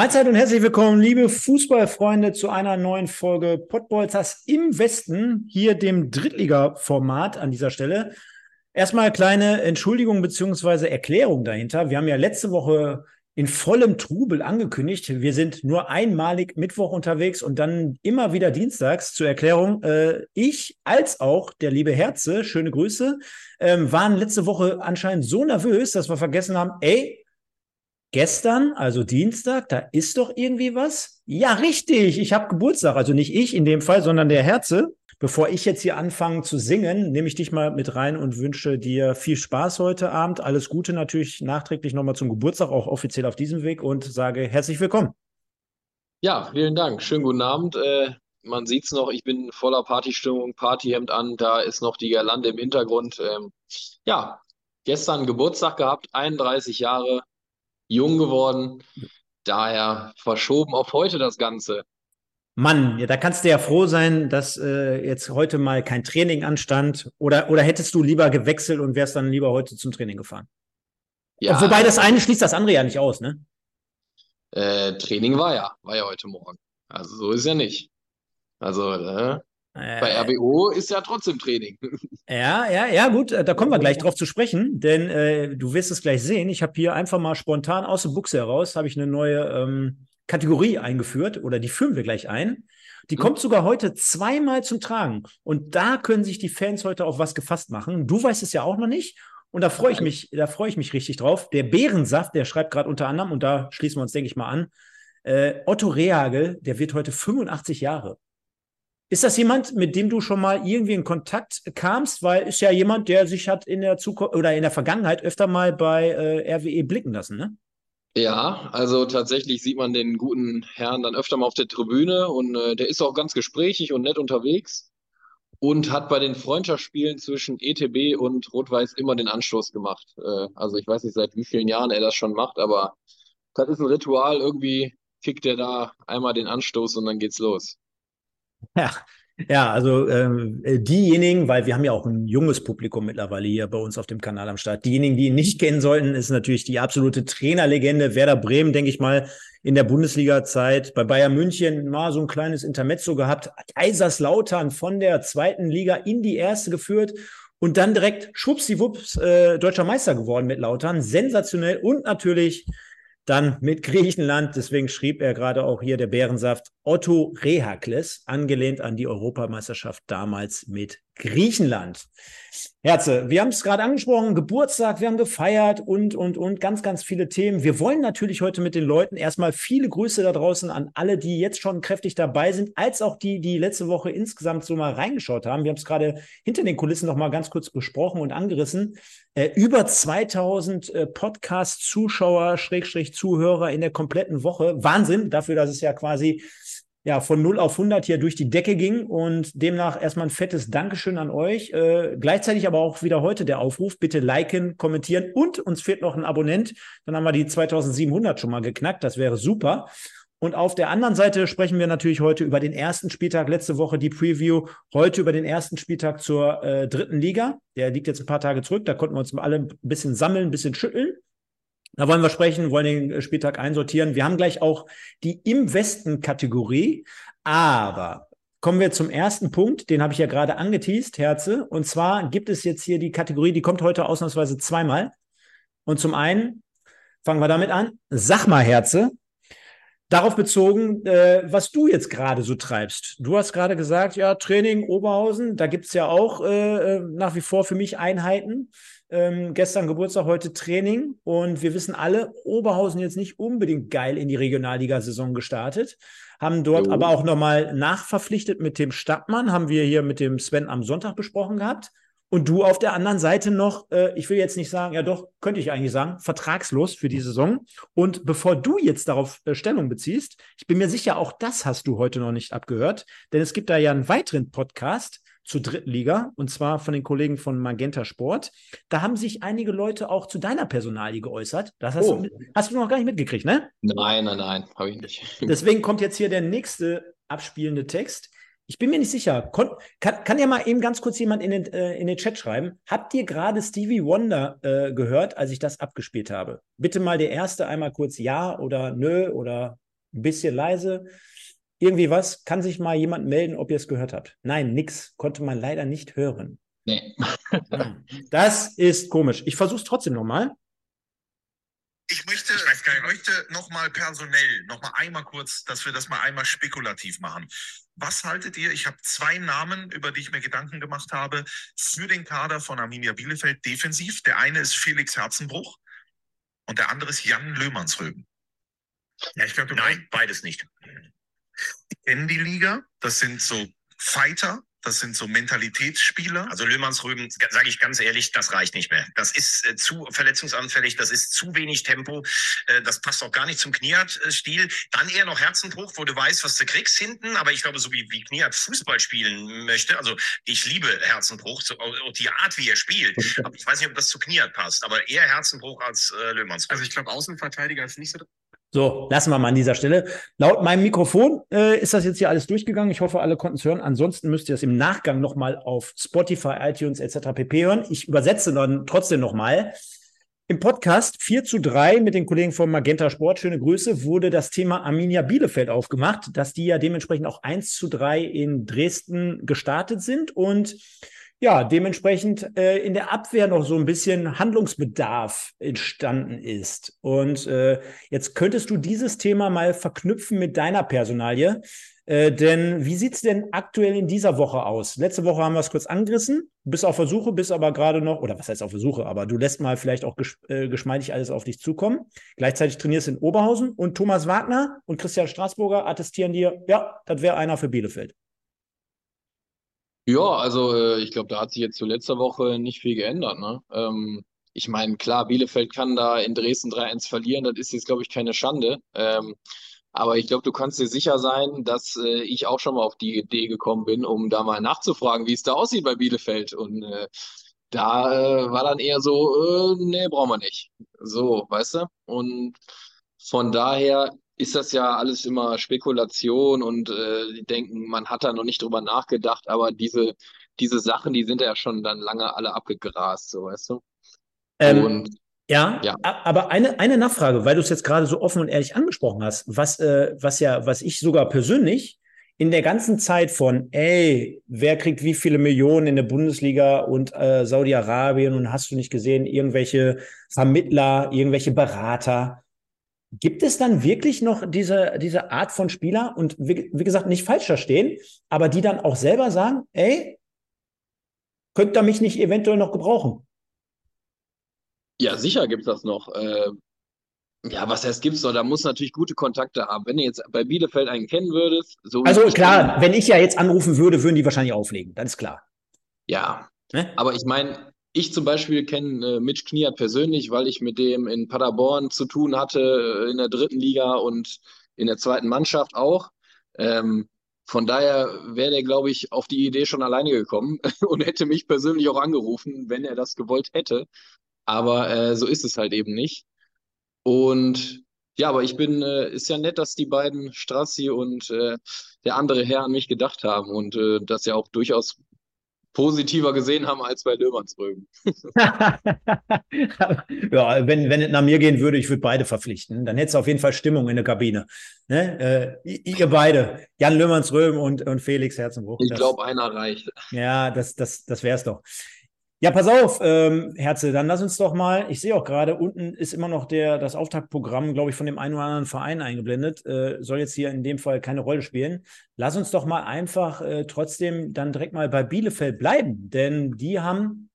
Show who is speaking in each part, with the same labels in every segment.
Speaker 1: Mahlzeit und herzlich willkommen, liebe Fußballfreunde, zu einer neuen Folge Pottbolzers im Westen, hier dem Drittliga-Format an dieser Stelle. Erstmal kleine Entschuldigung beziehungsweise Erklärung dahinter. Wir haben ja letzte Woche in vollem Trubel angekündigt. Wir sind nur einmalig Mittwoch unterwegs und dann immer wieder dienstags. Zur Erklärung, äh, ich als auch der liebe Herze, schöne Grüße, ähm, waren letzte Woche anscheinend so nervös, dass wir vergessen haben, ey, Gestern, also Dienstag, da ist doch irgendwie was? Ja, richtig, ich habe Geburtstag. Also nicht ich in dem Fall, sondern der Herze. Bevor ich jetzt hier anfange zu singen, nehme ich dich mal mit rein und wünsche dir viel Spaß heute Abend. Alles Gute natürlich nachträglich nochmal zum Geburtstag, auch offiziell auf diesem Weg und sage herzlich willkommen.
Speaker 2: Ja, vielen Dank. Schönen guten Abend. Äh, man sieht es noch, ich bin voller Partystimmung, Partyhemd an, da ist noch die Girlande im Hintergrund. Ähm, ja, gestern Geburtstag gehabt, 31 Jahre, jung geworden. Daher verschoben auf heute das Ganze.
Speaker 1: Mann, ja, da kannst du ja froh sein, dass äh, jetzt heute mal kein Training anstand. Oder, oder hättest du lieber gewechselt und wärst dann lieber heute zum Training gefahren? Ja, Wobei das eine schließt das andere ja nicht aus, ne?
Speaker 2: Äh, Training war ja, war ja heute Morgen. Also so ist ja nicht. Also, äh, äh, Bei RBO ist ja trotzdem Training.
Speaker 1: Ja, ja, ja, gut, äh, da kommen wir gleich drauf zu sprechen, denn äh, du wirst es gleich sehen. Ich habe hier einfach mal spontan aus der Buchse heraus, habe ich eine neue ähm, Kategorie eingeführt oder die führen wir gleich ein. Die mhm. kommt sogar heute zweimal zum Tragen und da können sich die Fans heute auf was gefasst machen. Du weißt es ja auch noch nicht und da freue ich mich, da freue ich mich richtig drauf. Der Bärensaft, der schreibt gerade unter anderem und da schließen wir uns, denke ich mal, an. Äh, Otto Rehagel, der wird heute 85 Jahre. Ist das jemand, mit dem du schon mal irgendwie in Kontakt kamst? Weil ist ja jemand, der sich hat in der Zukunft oder in der Vergangenheit öfter mal bei äh, RWE blicken lassen, ne?
Speaker 2: Ja, also tatsächlich sieht man den guten Herrn dann öfter mal auf der Tribüne und äh, der ist auch ganz gesprächig und nett unterwegs und hat bei den Freundschaftsspielen zwischen ETB und Rot-Weiß immer den Anstoß gemacht. Äh, also ich weiß nicht, seit wie vielen Jahren er das schon macht, aber das ist ein Ritual. Irgendwie kickt er da einmal den Anstoß und dann geht's los.
Speaker 1: Ja, ja, also ähm, äh, diejenigen, weil wir haben ja auch ein junges Publikum mittlerweile hier bei uns auf dem Kanal am Start. Diejenigen, die ihn nicht kennen sollten, ist natürlich die absolute Trainerlegende Werder Bremen, denke ich mal, in der Bundesliga-Zeit. Bei Bayern München mal so ein kleines Intermezzo gehabt. Kaiserslautern von der zweiten Liga in die erste geführt und dann direkt schwuppsiwupps äh, deutscher Meister geworden mit Lautern. Sensationell und natürlich dann mit Griechenland, deswegen schrieb er gerade auch hier der Bärensaft, Otto Rehakles, angelehnt an die Europameisterschaft damals mit Griechenland. Herze, wir haben es gerade angesprochen, Geburtstag, wir haben gefeiert und, und, und ganz, ganz viele Themen. Wir wollen natürlich heute mit den Leuten erstmal viele Grüße da draußen an alle, die jetzt schon kräftig dabei sind, als auch die, die letzte Woche insgesamt so mal reingeschaut haben. Wir haben es gerade hinter den Kulissen noch mal ganz kurz besprochen und angerissen. Äh, über 2000 äh, Podcast-Zuschauer, Schrägstrich Zuhörer in der kompletten Woche. Wahnsinn dafür, dass es ja quasi ja, von 0 auf 100 hier durch die Decke ging und demnach erstmal ein fettes Dankeschön an euch. Äh, gleichzeitig aber auch wieder heute der Aufruf, bitte liken, kommentieren und uns fehlt noch ein Abonnent. Dann haben wir die 2700 schon mal geknackt, das wäre super. Und auf der anderen Seite sprechen wir natürlich heute über den ersten Spieltag, letzte Woche die Preview, heute über den ersten Spieltag zur äh, dritten Liga. Der liegt jetzt ein paar Tage zurück, da konnten wir uns alle ein bisschen sammeln, ein bisschen schütteln. Da wollen wir sprechen, wollen den äh, Spieltag einsortieren. Wir haben gleich auch die im Westen Kategorie, aber kommen wir zum ersten Punkt, den habe ich ja gerade angeteased, Herze. Und zwar gibt es jetzt hier die Kategorie, die kommt heute ausnahmsweise zweimal. Und zum einen fangen wir damit an. Sag mal, Herze, darauf bezogen, äh, was du jetzt gerade so treibst. Du hast gerade gesagt, ja, Training Oberhausen, da gibt es ja auch äh, äh, nach wie vor für mich Einheiten. Ähm, gestern Geburtstag, heute Training. Und wir wissen alle, Oberhausen jetzt nicht unbedingt geil in die Regionalliga-Saison gestartet. Haben dort jo. aber auch nochmal nachverpflichtet mit dem Stadtmann, haben wir hier mit dem Sven am Sonntag besprochen gehabt. Und du auf der anderen Seite noch, äh, ich will jetzt nicht sagen, ja doch, könnte ich eigentlich sagen, vertragslos für die Saison. Und bevor du jetzt darauf äh, Stellung beziehst, ich bin mir sicher, auch das hast du heute noch nicht abgehört, denn es gibt da ja einen weiteren Podcast, zur dritten Liga und zwar von den Kollegen von Magenta Sport. Da haben sich einige Leute auch zu deiner Personalie geäußert. Das hast, oh. du, hast du noch gar nicht mitgekriegt, ne?
Speaker 2: Nein, nein, nein, habe ich nicht.
Speaker 1: Deswegen kommt jetzt hier der nächste abspielende Text. Ich bin mir nicht sicher. Kon kann, kann ja mal eben ganz kurz jemand in den, äh, in den Chat schreiben. Habt ihr gerade Stevie Wonder äh, gehört, als ich das abgespielt habe? Bitte mal der erste einmal kurz Ja oder Nö oder ein bisschen leise. Irgendwie was? Kann sich mal jemand melden, ob ihr es gehört habt? Nein, nix. Konnte man leider nicht hören.
Speaker 2: Nee.
Speaker 1: das ist komisch. Ich versuche es trotzdem nochmal.
Speaker 3: Ich möchte, ich möchte nochmal personell, nochmal einmal kurz, dass wir das mal einmal spekulativ machen. Was haltet ihr? Ich habe zwei Namen, über die ich mir Gedanken gemacht habe, für den Kader von Arminia Bielefeld defensiv. Der eine ist Felix Herzenbruch und der andere ist Jan Löhmannsröben.
Speaker 4: Ja, ich glaube, Nein, beides nicht.
Speaker 3: Die kennen die Liga. Das sind so Fighter, das sind so Mentalitätsspieler.
Speaker 4: Also Löhmannsrüben, sage ich ganz ehrlich, das reicht nicht mehr. Das ist äh, zu verletzungsanfällig, das ist zu wenig Tempo, äh, das passt auch gar nicht zum Kniat-Stil. Dann eher noch Herzenbruch, wo du weißt, was du kriegst hinten. Aber ich glaube, so wie, wie Kniat Fußball spielen möchte, also ich liebe Herzenbruch so, und die Art, wie er spielt. Aber ich weiß nicht, ob das zu Kniat passt, aber eher Herzenbruch als äh, Löhmannsrüben.
Speaker 3: Also ich glaube, Außenverteidiger ist nicht so
Speaker 1: so, lassen wir mal an dieser Stelle. Laut meinem Mikrofon äh, ist das jetzt hier alles durchgegangen. Ich hoffe, alle konnten es hören. Ansonsten müsst ihr es im Nachgang nochmal auf Spotify, iTunes etc. pp. hören. Ich übersetze dann trotzdem nochmal. Im Podcast 4 zu 3 mit den Kollegen von Magenta Sport, schöne Grüße, wurde das Thema Arminia Bielefeld aufgemacht, dass die ja dementsprechend auch 1 zu 3 in Dresden gestartet sind und ja, dementsprechend äh, in der Abwehr noch so ein bisschen Handlungsbedarf entstanden ist. Und äh, jetzt könntest du dieses Thema mal verknüpfen mit deiner Personalie. Äh, denn wie sieht's denn aktuell in dieser Woche aus? Letzte Woche haben wir es kurz angerissen, bist auf Versuche, bist aber gerade noch, oder was heißt auf Versuche, aber du lässt mal vielleicht auch ges äh, geschmeidig alles auf dich zukommen. Gleichzeitig trainierst in Oberhausen und Thomas Wagner und Christian Straßburger attestieren dir, ja, das wäre einer für Bielefeld.
Speaker 2: Ja, also äh, ich glaube, da hat sich jetzt zu letzter Woche nicht viel geändert. Ne? Ähm, ich meine, klar, Bielefeld kann da in Dresden 3-1 verlieren, das ist jetzt, glaube ich, keine Schande. Ähm, aber ich glaube, du kannst dir sicher sein, dass äh, ich auch schon mal auf die Idee gekommen bin, um da mal nachzufragen, wie es da aussieht bei Bielefeld. Und äh, da äh, war dann eher so, äh, nee, brauchen wir nicht. So, weißt du? Und von daher ist das ja alles immer Spekulation und äh, die denken, man hat da noch nicht drüber nachgedacht, aber diese, diese Sachen, die sind ja schon dann lange alle abgegrast, so weißt du.
Speaker 1: Ähm, und ja, ja, aber eine, eine Nachfrage, weil du es jetzt gerade so offen und ehrlich angesprochen hast, was, äh, was ja, was ich sogar persönlich in der ganzen Zeit von, ey, wer kriegt wie viele Millionen in der Bundesliga und äh, Saudi-Arabien und hast du nicht gesehen, irgendwelche Vermittler, irgendwelche Berater, Gibt es dann wirklich noch diese, diese Art von Spieler und wie, wie gesagt, nicht falsch verstehen, aber die dann auch selber sagen, ey, könnt ihr mich nicht eventuell noch gebrauchen?
Speaker 2: Ja, sicher gibt es das noch. Äh, ja, was heißt gibt's noch? Da muss natürlich gute Kontakte haben. Wenn du jetzt bei Bielefeld einen kennen würdest, so
Speaker 1: Also klar, wenn ich ja jetzt anrufen würde, würden die wahrscheinlich auflegen, das ist klar.
Speaker 2: Ja. Ne? Aber ich meine, ich zum Beispiel kenne äh, Mitch Kniat persönlich, weil ich mit dem in Paderborn zu tun hatte, äh, in der dritten Liga und in der zweiten Mannschaft auch. Ähm, von daher wäre der, glaube ich, auf die Idee schon alleine gekommen und hätte mich persönlich auch angerufen, wenn er das gewollt hätte. Aber äh, so ist es halt eben nicht. Und ja, aber ich bin, äh, ist ja nett, dass die beiden Strassi und äh, der andere Herr an mich gedacht haben und äh, das ja auch durchaus positiver gesehen haben als bei Löhmannsröben.
Speaker 1: ja, wenn, wenn es nach mir gehen würde, ich würde beide verpflichten. Dann hätte es auf jeden Fall Stimmung in der Kabine. Ne? Äh, ihr beide, Jan Löhmannsröben und, und Felix Herzenbruch.
Speaker 2: Ich glaube, einer reicht.
Speaker 1: Ja, das, das, das wäre es doch. Ja, pass auf, ähm, Herze, dann lass uns doch mal, ich sehe auch gerade, unten ist immer noch der, das Auftaktprogramm, glaube ich, von dem einen oder anderen Verein eingeblendet. Äh, soll jetzt hier in dem Fall keine Rolle spielen. Lass uns doch mal einfach äh, trotzdem dann direkt mal bei Bielefeld bleiben, denn die haben,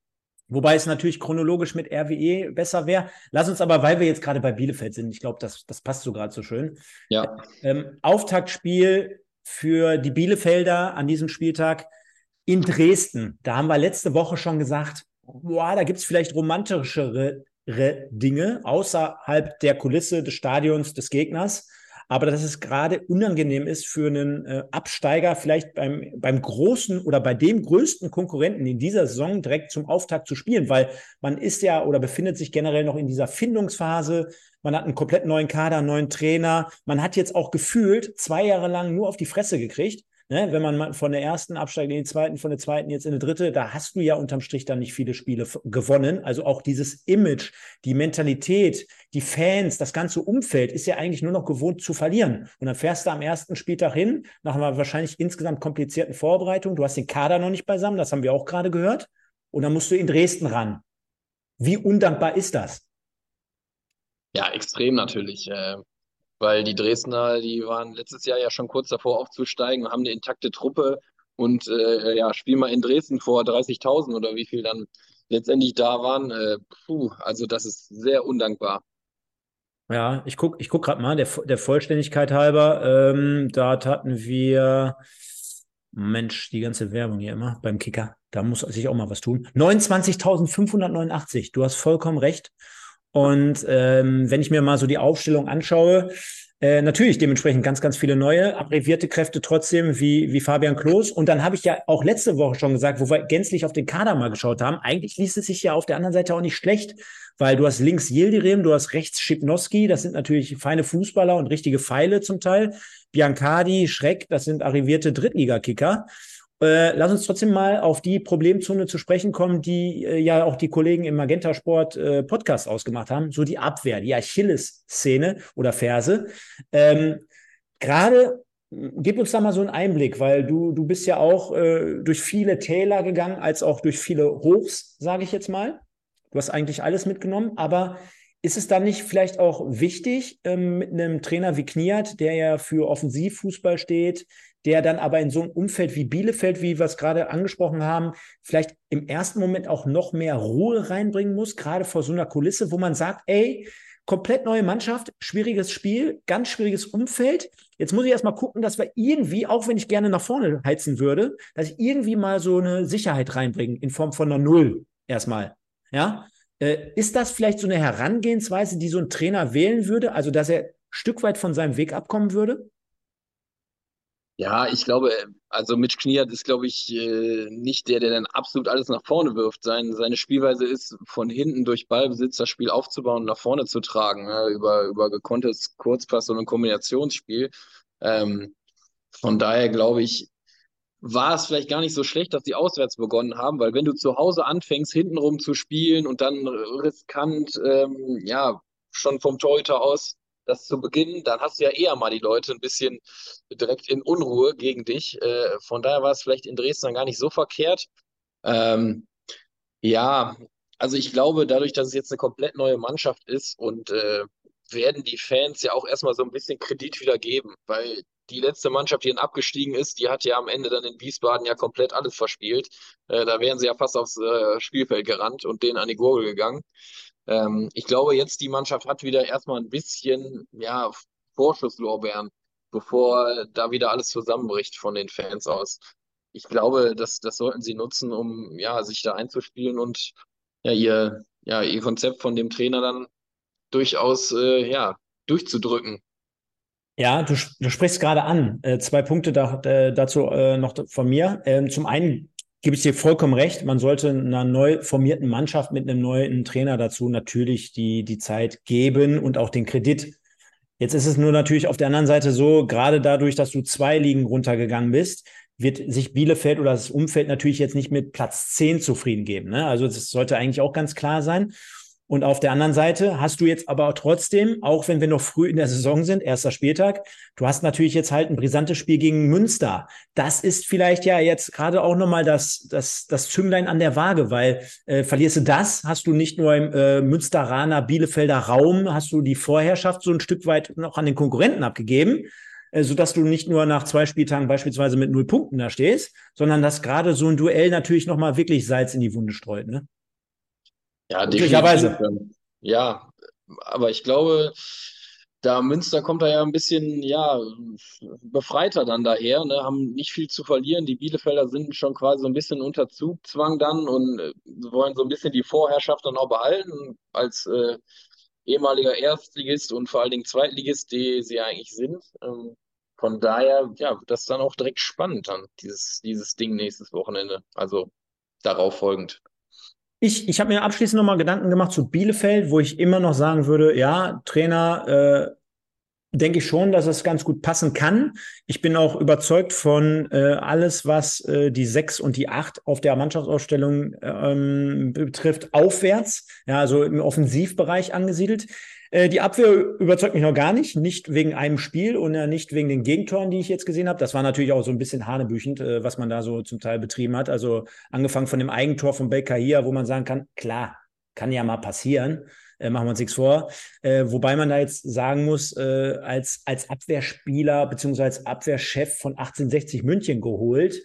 Speaker 1: wobei es natürlich chronologisch mit RWE besser wäre. Lass uns aber, weil wir jetzt gerade bei Bielefeld sind, ich glaube, das, das passt so gerade so schön.
Speaker 2: Ja.
Speaker 1: Ähm, Auftaktspiel für die Bielefelder an diesem Spieltag in Dresden, da haben wir letzte Woche schon gesagt, boah, da gibt es vielleicht romantischere Dinge außerhalb der Kulisse des Stadions des Gegners. Aber dass es gerade unangenehm ist für einen äh, Absteiger, vielleicht beim, beim großen oder bei dem größten Konkurrenten in dieser Saison direkt zum Auftakt zu spielen, weil man ist ja oder befindet sich generell noch in dieser Findungsphase. Man hat einen komplett neuen Kader, einen neuen Trainer. Man hat jetzt auch gefühlt zwei Jahre lang nur auf die Fresse gekriegt ne, wenn man von der ersten absteigt in die zweiten, von der zweiten jetzt in die dritte, da hast du ja unterm Strich dann nicht viele Spiele gewonnen. Also auch dieses Image, die Mentalität, die Fans, das ganze Umfeld ist ja eigentlich nur noch gewohnt zu verlieren. Und dann fährst du am ersten Spieltag hin, nach einer wahrscheinlich insgesamt komplizierten Vorbereitung. Du hast den Kader noch nicht beisammen, das haben wir auch gerade gehört. Und dann musst du in Dresden ran. Wie undankbar ist das?
Speaker 2: Ja, extrem natürlich. Weil die Dresdner, die waren letztes Jahr ja schon kurz davor aufzusteigen, haben eine intakte Truppe und äh, ja, spielen mal in Dresden vor 30.000 oder wie viel dann letztendlich da waren. Äh, puh, also das ist sehr undankbar.
Speaker 1: Ja, ich gucke ich guck gerade mal, der, der Vollständigkeit halber, ähm, da hatten wir, Mensch, die ganze Werbung hier immer beim Kicker, da muss sich auch mal was tun. 29.589, du hast vollkommen recht. Und ähm, wenn ich mir mal so die Aufstellung anschaue, äh, natürlich dementsprechend ganz, ganz viele neue, abbrevierte Kräfte trotzdem wie, wie Fabian Klos. Und dann habe ich ja auch letzte Woche schon gesagt, wo wir gänzlich auf den Kader mal geschaut haben, eigentlich liest es sich ja auf der anderen Seite auch nicht schlecht, weil du hast links Yildirim, du hast rechts Schipnowski, das sind natürlich feine Fußballer und richtige Pfeile zum Teil. Biancardi, Schreck, das sind arrivierte Drittligakicker. Äh, lass uns trotzdem mal auf die Problemzone zu sprechen kommen, die äh, ja auch die Kollegen im Magenta Sport äh, Podcast ausgemacht haben. So die Abwehr, die Achilles-Szene oder Verse. Ähm, Gerade gib uns da mal so einen Einblick, weil du, du bist ja auch äh, durch viele Täler gegangen, als auch durch viele Hochs, sage ich jetzt mal. Du hast eigentlich alles mitgenommen, aber ist es dann nicht vielleicht auch wichtig, ähm, mit einem Trainer wie Kniat, der ja für Offensivfußball steht, der dann aber in so einem Umfeld wie Bielefeld, wie wir es gerade angesprochen haben, vielleicht im ersten Moment auch noch mehr Ruhe reinbringen muss, gerade vor so einer Kulisse, wo man sagt, ey, komplett neue Mannschaft, schwieriges Spiel, ganz schwieriges Umfeld. Jetzt muss ich erstmal gucken, dass wir irgendwie, auch wenn ich gerne nach vorne heizen würde, dass ich irgendwie mal so eine Sicherheit reinbringe in Form von einer Null erstmal. Ja, äh, ist das vielleicht so eine Herangehensweise, die so ein Trainer wählen würde, also dass er Stück weit von seinem Weg abkommen würde?
Speaker 2: Ja, ich glaube, also Mitch Kniat ist, glaube ich, äh, nicht der, der dann absolut alles nach vorne wirft. Sein, seine Spielweise ist, von hinten durch Ballbesitz das Spiel aufzubauen und nach vorne zu tragen, ja, über, über gekonntes Kurzpass und ein Kombinationsspiel. Ähm, von daher glaube ich, war es vielleicht gar nicht so schlecht, dass die auswärts begonnen haben, weil wenn du zu Hause anfängst, hintenrum zu spielen und dann riskant, ähm, ja, schon vom Torhüter aus das zu beginnen, dann hast du ja eher mal die Leute ein bisschen direkt in Unruhe gegen dich. Äh, von daher war es vielleicht in Dresden gar nicht so verkehrt. Ähm, ja, also ich glaube, dadurch, dass es jetzt eine komplett neue Mannschaft ist und äh, werden die Fans ja auch erstmal so ein bisschen Kredit wieder geben, weil die letzte Mannschaft, die dann abgestiegen ist, die hat ja am Ende dann in Wiesbaden ja komplett alles verspielt. Äh, da wären sie ja fast aufs äh, Spielfeld gerannt und denen an die Gurgel gegangen. Ähm, ich glaube, jetzt die Mannschaft hat wieder erstmal ein bisschen ja, Vorschusslorbeeren, bevor da wieder alles zusammenbricht von den Fans aus. Ich glaube, das, das sollten sie nutzen, um ja, sich da einzuspielen und ja, ihr, ja, ihr Konzept von dem Trainer dann durchaus äh, ja, durchzudrücken.
Speaker 1: Ja, du, du sprichst gerade an. Äh, zwei Punkte da, äh, dazu äh, noch von mir. Ähm, zum einen gebe ich dir vollkommen recht. Man sollte einer neu formierten Mannschaft mit einem neuen Trainer dazu natürlich die, die Zeit geben und auch den Kredit. Jetzt ist es nur natürlich auf der anderen Seite so, gerade dadurch, dass du zwei Ligen runtergegangen bist, wird sich Bielefeld oder das Umfeld natürlich jetzt nicht mit Platz 10 zufrieden geben. Ne? Also das sollte eigentlich auch ganz klar sein. Und auf der anderen Seite hast du jetzt aber trotzdem, auch wenn wir noch früh in der Saison sind, erster Spieltag, du hast natürlich jetzt halt ein brisantes Spiel gegen Münster. Das ist vielleicht ja jetzt gerade auch nochmal das, das, das Zünglein an der Waage, weil äh, verlierst du das, hast du nicht nur im äh, Münsteraner, Bielefelder Raum, hast du die Vorherrschaft so ein Stück weit noch an den Konkurrenten abgegeben, äh, sodass du nicht nur nach zwei Spieltagen beispielsweise mit null Punkten da stehst, sondern dass gerade so ein Duell natürlich nochmal wirklich Salz in die Wunde streut. Ne?
Speaker 2: Ja, definitiv. Ja, aber ich glaube, da Münster kommt da ja ein bisschen, ja, befreiter dann daher, ne, haben nicht viel zu verlieren. Die Bielefelder sind schon quasi so ein bisschen unter Zugzwang dann und äh, wollen so ein bisschen die Vorherrschaft dann auch behalten als äh, ehemaliger Erstligist und vor allen Dingen Zweitligist, die sie eigentlich sind. Ähm, von daher, ja, wird das dann auch direkt spannend dann, dieses, dieses Ding nächstes Wochenende. Also darauf folgend.
Speaker 1: Ich, ich habe mir abschließend nochmal Gedanken gemacht zu Bielefeld, wo ich immer noch sagen würde, ja, Trainer äh, denke ich schon, dass es ganz gut passen kann. Ich bin auch überzeugt von äh, alles, was äh, die sechs und die acht auf der Mannschaftsausstellung ähm, betrifft, aufwärts, ja, also im Offensivbereich angesiedelt. Äh, die Abwehr überzeugt mich noch gar nicht, nicht wegen einem Spiel und ja nicht wegen den Gegentoren, die ich jetzt gesehen habe. Das war natürlich auch so ein bisschen hanebüchend, äh, was man da so zum Teil betrieben hat. Also angefangen von dem Eigentor von hier, wo man sagen kann, klar, kann ja mal passieren äh, machen wir uns nichts vor. Äh, wobei man da jetzt sagen muss, äh, als, als Abwehrspieler beziehungsweise als Abwehrchef von 1860 München geholt,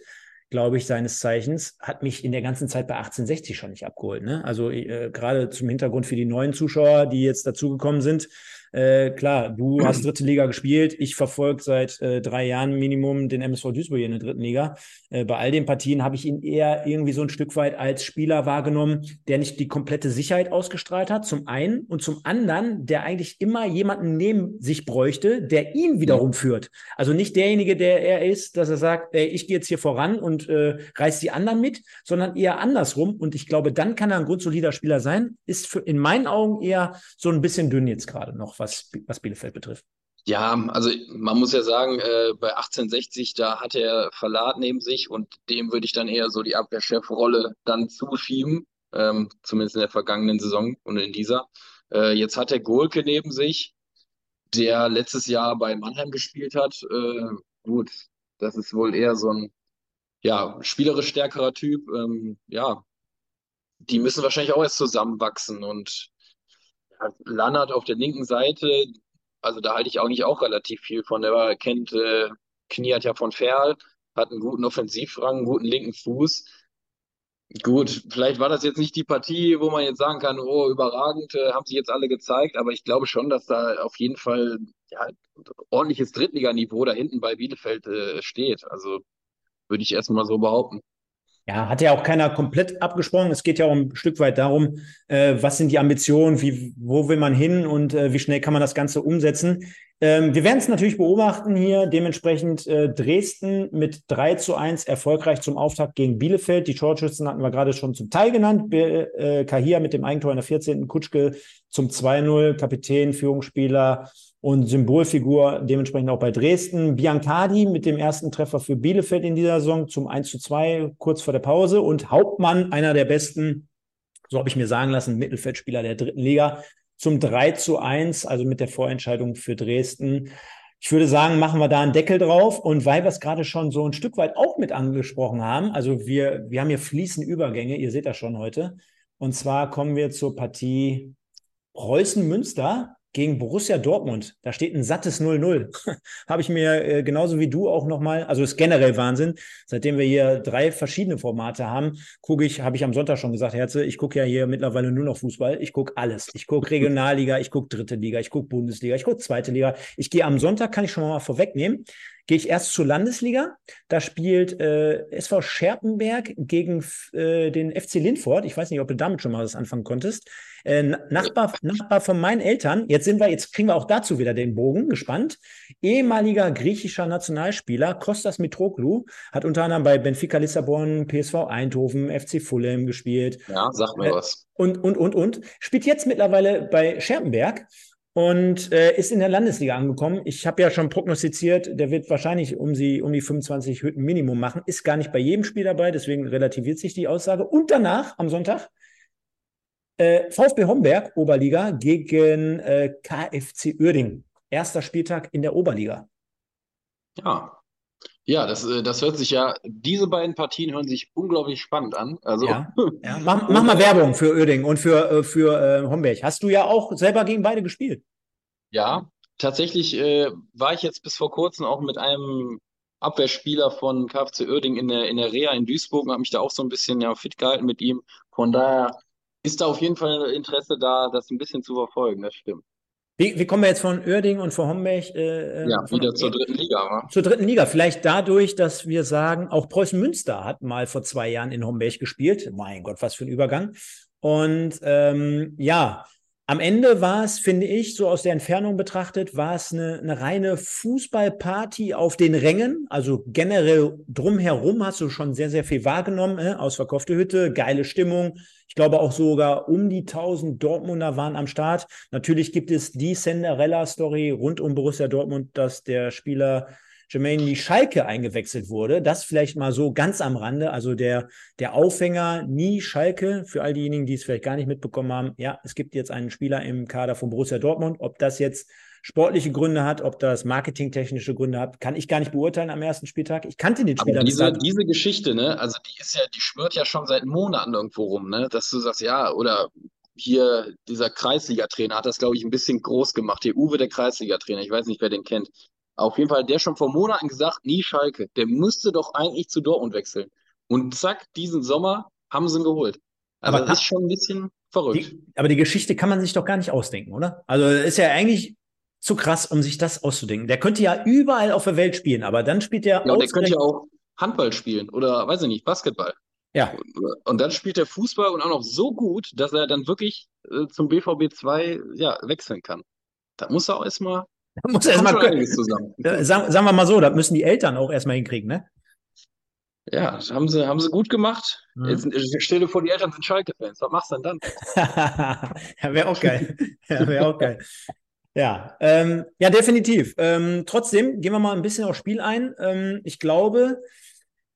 Speaker 1: glaube ich, seines Zeichens, hat mich in der ganzen Zeit bei 1860 schon nicht abgeholt. Ne? Also äh, gerade zum Hintergrund für die neuen Zuschauer, die jetzt dazugekommen sind, äh, klar, du hast dritte Liga gespielt. Ich verfolge seit äh, drei Jahren Minimum den MSV Duisburg in der dritten Liga. Äh, bei all den Partien habe ich ihn eher irgendwie so ein Stück weit als Spieler wahrgenommen, der nicht die komplette Sicherheit ausgestrahlt hat, zum einen. Und zum anderen, der eigentlich immer jemanden neben sich bräuchte, der ihn wiederum führt. Also nicht derjenige, der er ist, dass er sagt, ey, ich gehe jetzt hier voran und äh, reiß die anderen mit, sondern eher andersrum. Und ich glaube, dann kann er ein grundsolider Spieler sein. Ist für, in meinen Augen eher so ein bisschen dünn jetzt gerade noch was, was Bielefeld betrifft.
Speaker 2: Ja, also man muss ja sagen, äh, bei 1860, da hat er Verlat neben sich und dem würde ich dann eher so die Abwehrchefrolle dann zuschieben, ähm, zumindest in der vergangenen Saison und in dieser. Äh, jetzt hat er Golke neben sich, der letztes Jahr bei Mannheim gespielt hat. Äh, gut, das ist wohl eher so ein ja, spielerisch stärkerer Typ. Ähm, ja, die müssen wahrscheinlich auch erst zusammenwachsen und Lannert auf der linken Seite, also da halte ich nicht auch relativ viel von. Der kennt, äh, Knie ja von Ferl, hat einen guten Offensivrang, einen guten linken Fuß. Gut, vielleicht war das jetzt nicht die Partie, wo man jetzt sagen kann, oh, überragend, äh, haben sie jetzt alle gezeigt, aber ich glaube schon, dass da auf jeden Fall ja, ordentliches Drittliganiveau da hinten bei Bielefeld äh, steht. Also würde ich erstmal so behaupten.
Speaker 1: Ja, hat ja auch keiner komplett abgesprochen. Es geht ja auch ein Stück weit darum, äh, was sind die Ambitionen, wie, wo will man hin und äh, wie schnell kann man das Ganze umsetzen. Ähm, wir werden es natürlich beobachten hier. Dementsprechend äh, Dresden mit 3 zu 1 erfolgreich zum Auftakt gegen Bielefeld. Die Torschützen hatten wir gerade schon zum Teil genannt. Be äh, Kahia mit dem Eigentor in der 14. Kutschke zum 2-0, Kapitän, Führungsspieler und Symbolfigur dementsprechend auch bei Dresden. Biancardi mit dem ersten Treffer für Bielefeld in dieser Saison zum 1 zu 2 kurz vor der Pause und Hauptmann, einer der besten, so habe ich mir sagen lassen, Mittelfeldspieler der dritten Liga zum 3 zu 1, also mit der Vorentscheidung für Dresden. Ich würde sagen, machen wir da einen Deckel drauf. Und weil wir es gerade schon so ein Stück weit auch mit angesprochen haben, also wir, wir haben hier fließende Übergänge, ihr seht das schon heute. Und zwar kommen wir zur Partie Preußen-Münster gegen Borussia Dortmund. Da steht ein sattes 0-0. Habe ich mir äh, genauso wie du auch nochmal, also ist generell Wahnsinn. Seitdem wir hier drei verschiedene Formate haben, gucke ich, habe ich am Sonntag schon gesagt, Herze, ich gucke ja hier mittlerweile nur noch Fußball. Ich gucke alles. Ich gucke Regionalliga, ich gucke dritte Liga, ich gucke Bundesliga, ich gucke zweite Liga. Ich gehe am Sonntag, kann ich schon mal vorwegnehmen, gehe ich erst zur Landesliga. Da spielt äh, SV Scherpenberg gegen äh, den FC Lindfort. Ich weiß nicht, ob du damit schon mal was anfangen konntest. Äh, Nachbar, Nachbar von meinen Eltern. Jetzt sind wir, jetzt kriegen wir auch dazu wieder den Bogen, gespannt. Ehemaliger griechischer Nationalspieler Kostas Mitroglou hat unter anderem bei Benfica Lissabon, PSV Eindhoven, FC Fulham gespielt.
Speaker 2: Ja, sag mir äh, was.
Speaker 1: Und, und, und, und. Spielt jetzt mittlerweile bei Scherpenberg und äh, ist in der Landesliga angekommen. Ich habe ja schon prognostiziert, der wird wahrscheinlich um, sie, um die 25 Hütten Minimum machen. Ist gar nicht bei jedem Spiel dabei, deswegen relativiert sich die Aussage. Und danach, am Sonntag, äh, VfB Homberg, Oberliga, gegen äh, KFC Uerding. Erster Spieltag in der Oberliga.
Speaker 2: Ja. Ja, das, äh, das hört sich ja, diese beiden Partien hören sich unglaublich spannend an. Also,
Speaker 1: ja, ja. Mach, mach, mal Werbung für Uerding und für, äh, für äh, Homberg. Hast du ja auch selber gegen beide gespielt.
Speaker 2: Ja, tatsächlich äh, war ich jetzt bis vor kurzem auch mit einem Abwehrspieler von KFC Uerding in der, in der Reha in Duisburg und habe mich da auch so ein bisschen ja, fit gehalten mit ihm. Von daher ist da auf jeden Fall Interesse da, das ein bisschen zu verfolgen, das stimmt.
Speaker 1: Wie, wie kommen wir jetzt von Oerding und von Homberg?
Speaker 2: Äh, ja, von, wieder zur dritten Liga. Wa?
Speaker 1: Zur dritten Liga. Vielleicht dadurch, dass wir sagen, auch Preußen Münster hat mal vor zwei Jahren in Homberg gespielt. Mein Gott, was für ein Übergang. Und ähm, ja, am Ende war es, finde ich, so aus der Entfernung betrachtet, war es eine, eine, reine Fußballparty auf den Rängen. Also generell drumherum hast du schon sehr, sehr viel wahrgenommen. Äh? Ausverkaufte Hütte, geile Stimmung. Ich glaube auch sogar um die 1000 Dortmunder waren am Start. Natürlich gibt es die Cinderella-Story rund um Borussia Dortmund, dass der Spieler Jermaine Schalke eingewechselt wurde. Das vielleicht mal so ganz am Rande. Also der, der Aufhänger nie Schalke, für all diejenigen, die es vielleicht gar nicht mitbekommen haben. Ja, es gibt jetzt einen Spieler im Kader von Borussia Dortmund. Ob das jetzt sportliche Gründe hat, ob das marketingtechnische Gründe hat, kann ich gar nicht beurteilen am ersten Spieltag. Ich kannte den Spieler.
Speaker 2: Aber diese, diese Geschichte, ne, also die ist ja, die schwört ja schon seit Monaten irgendwo rum, ne, dass du sagst, ja, oder hier dieser Kreisliga-Trainer hat das, glaube ich, ein bisschen groß gemacht. Hier Uwe, der Kreisliga-Trainer, ich weiß nicht, wer den kennt. Auf jeden Fall, der schon vor Monaten gesagt, nie Schalke. Der müsste doch eigentlich zu Dortmund wechseln. Und zack, diesen Sommer haben sie ihn geholt. Also aber das ist schon ein bisschen verrückt.
Speaker 1: Die, aber die Geschichte kann man sich doch gar nicht ausdenken, oder? Also ist ja eigentlich zu krass, um sich das auszudenken. Der könnte ja überall auf der Welt spielen, aber dann spielt er.
Speaker 2: Ja, der könnte ja auch Handball spielen oder weiß ich nicht, Basketball.
Speaker 1: Ja.
Speaker 2: Und dann spielt er Fußball und auch noch so gut, dass er dann wirklich äh, zum BVB 2 ja, wechseln kann. Da muss er auch erstmal
Speaker 1: da muss er erstmal. Zusammen. Sagen, sagen wir mal so, das müssen die Eltern auch erstmal hinkriegen, ne?
Speaker 2: Ja, das haben sie, haben sie gut gemacht. Mhm. Jetzt stell dir vor, die Eltern sind Schalke-Fans. Was machst du denn dann?
Speaker 1: ja, wäre auch geil. ja, wäre auch geil. Ja, ähm, ja, definitiv. Ähm, trotzdem gehen wir mal ein bisschen aufs Spiel ein. Ähm, ich glaube,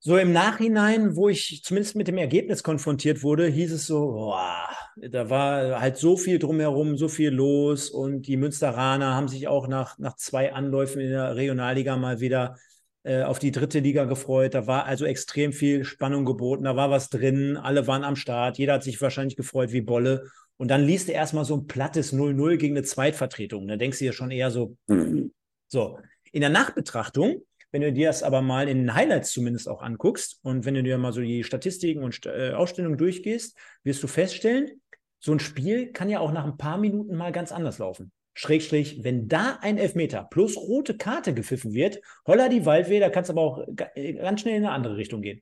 Speaker 1: so im Nachhinein, wo ich zumindest mit dem Ergebnis konfrontiert wurde, hieß es so, boah, da war halt so viel drumherum, so viel los und die Münsteraner haben sich auch nach, nach zwei Anläufen in der Regionalliga mal wieder äh, auf die dritte Liga gefreut. Da war also extrem viel Spannung geboten, da war was drin, alle waren am Start, jeder hat sich wahrscheinlich gefreut wie Bolle. Und dann liest du erstmal so ein plattes 0-0 gegen eine Zweitvertretung. Da denkst du ja schon eher so, mhm. so. In der Nachbetrachtung wenn du dir das aber mal in den Highlights zumindest auch anguckst und wenn du dir mal so die Statistiken und äh, Ausstellungen durchgehst, wirst du feststellen, so ein Spiel kann ja auch nach ein paar Minuten mal ganz anders laufen. Schrägstrich, wenn da ein Elfmeter plus rote Karte gepfiffen wird, holla die Waldweh, da kann es aber auch äh, ganz schnell in eine andere Richtung gehen.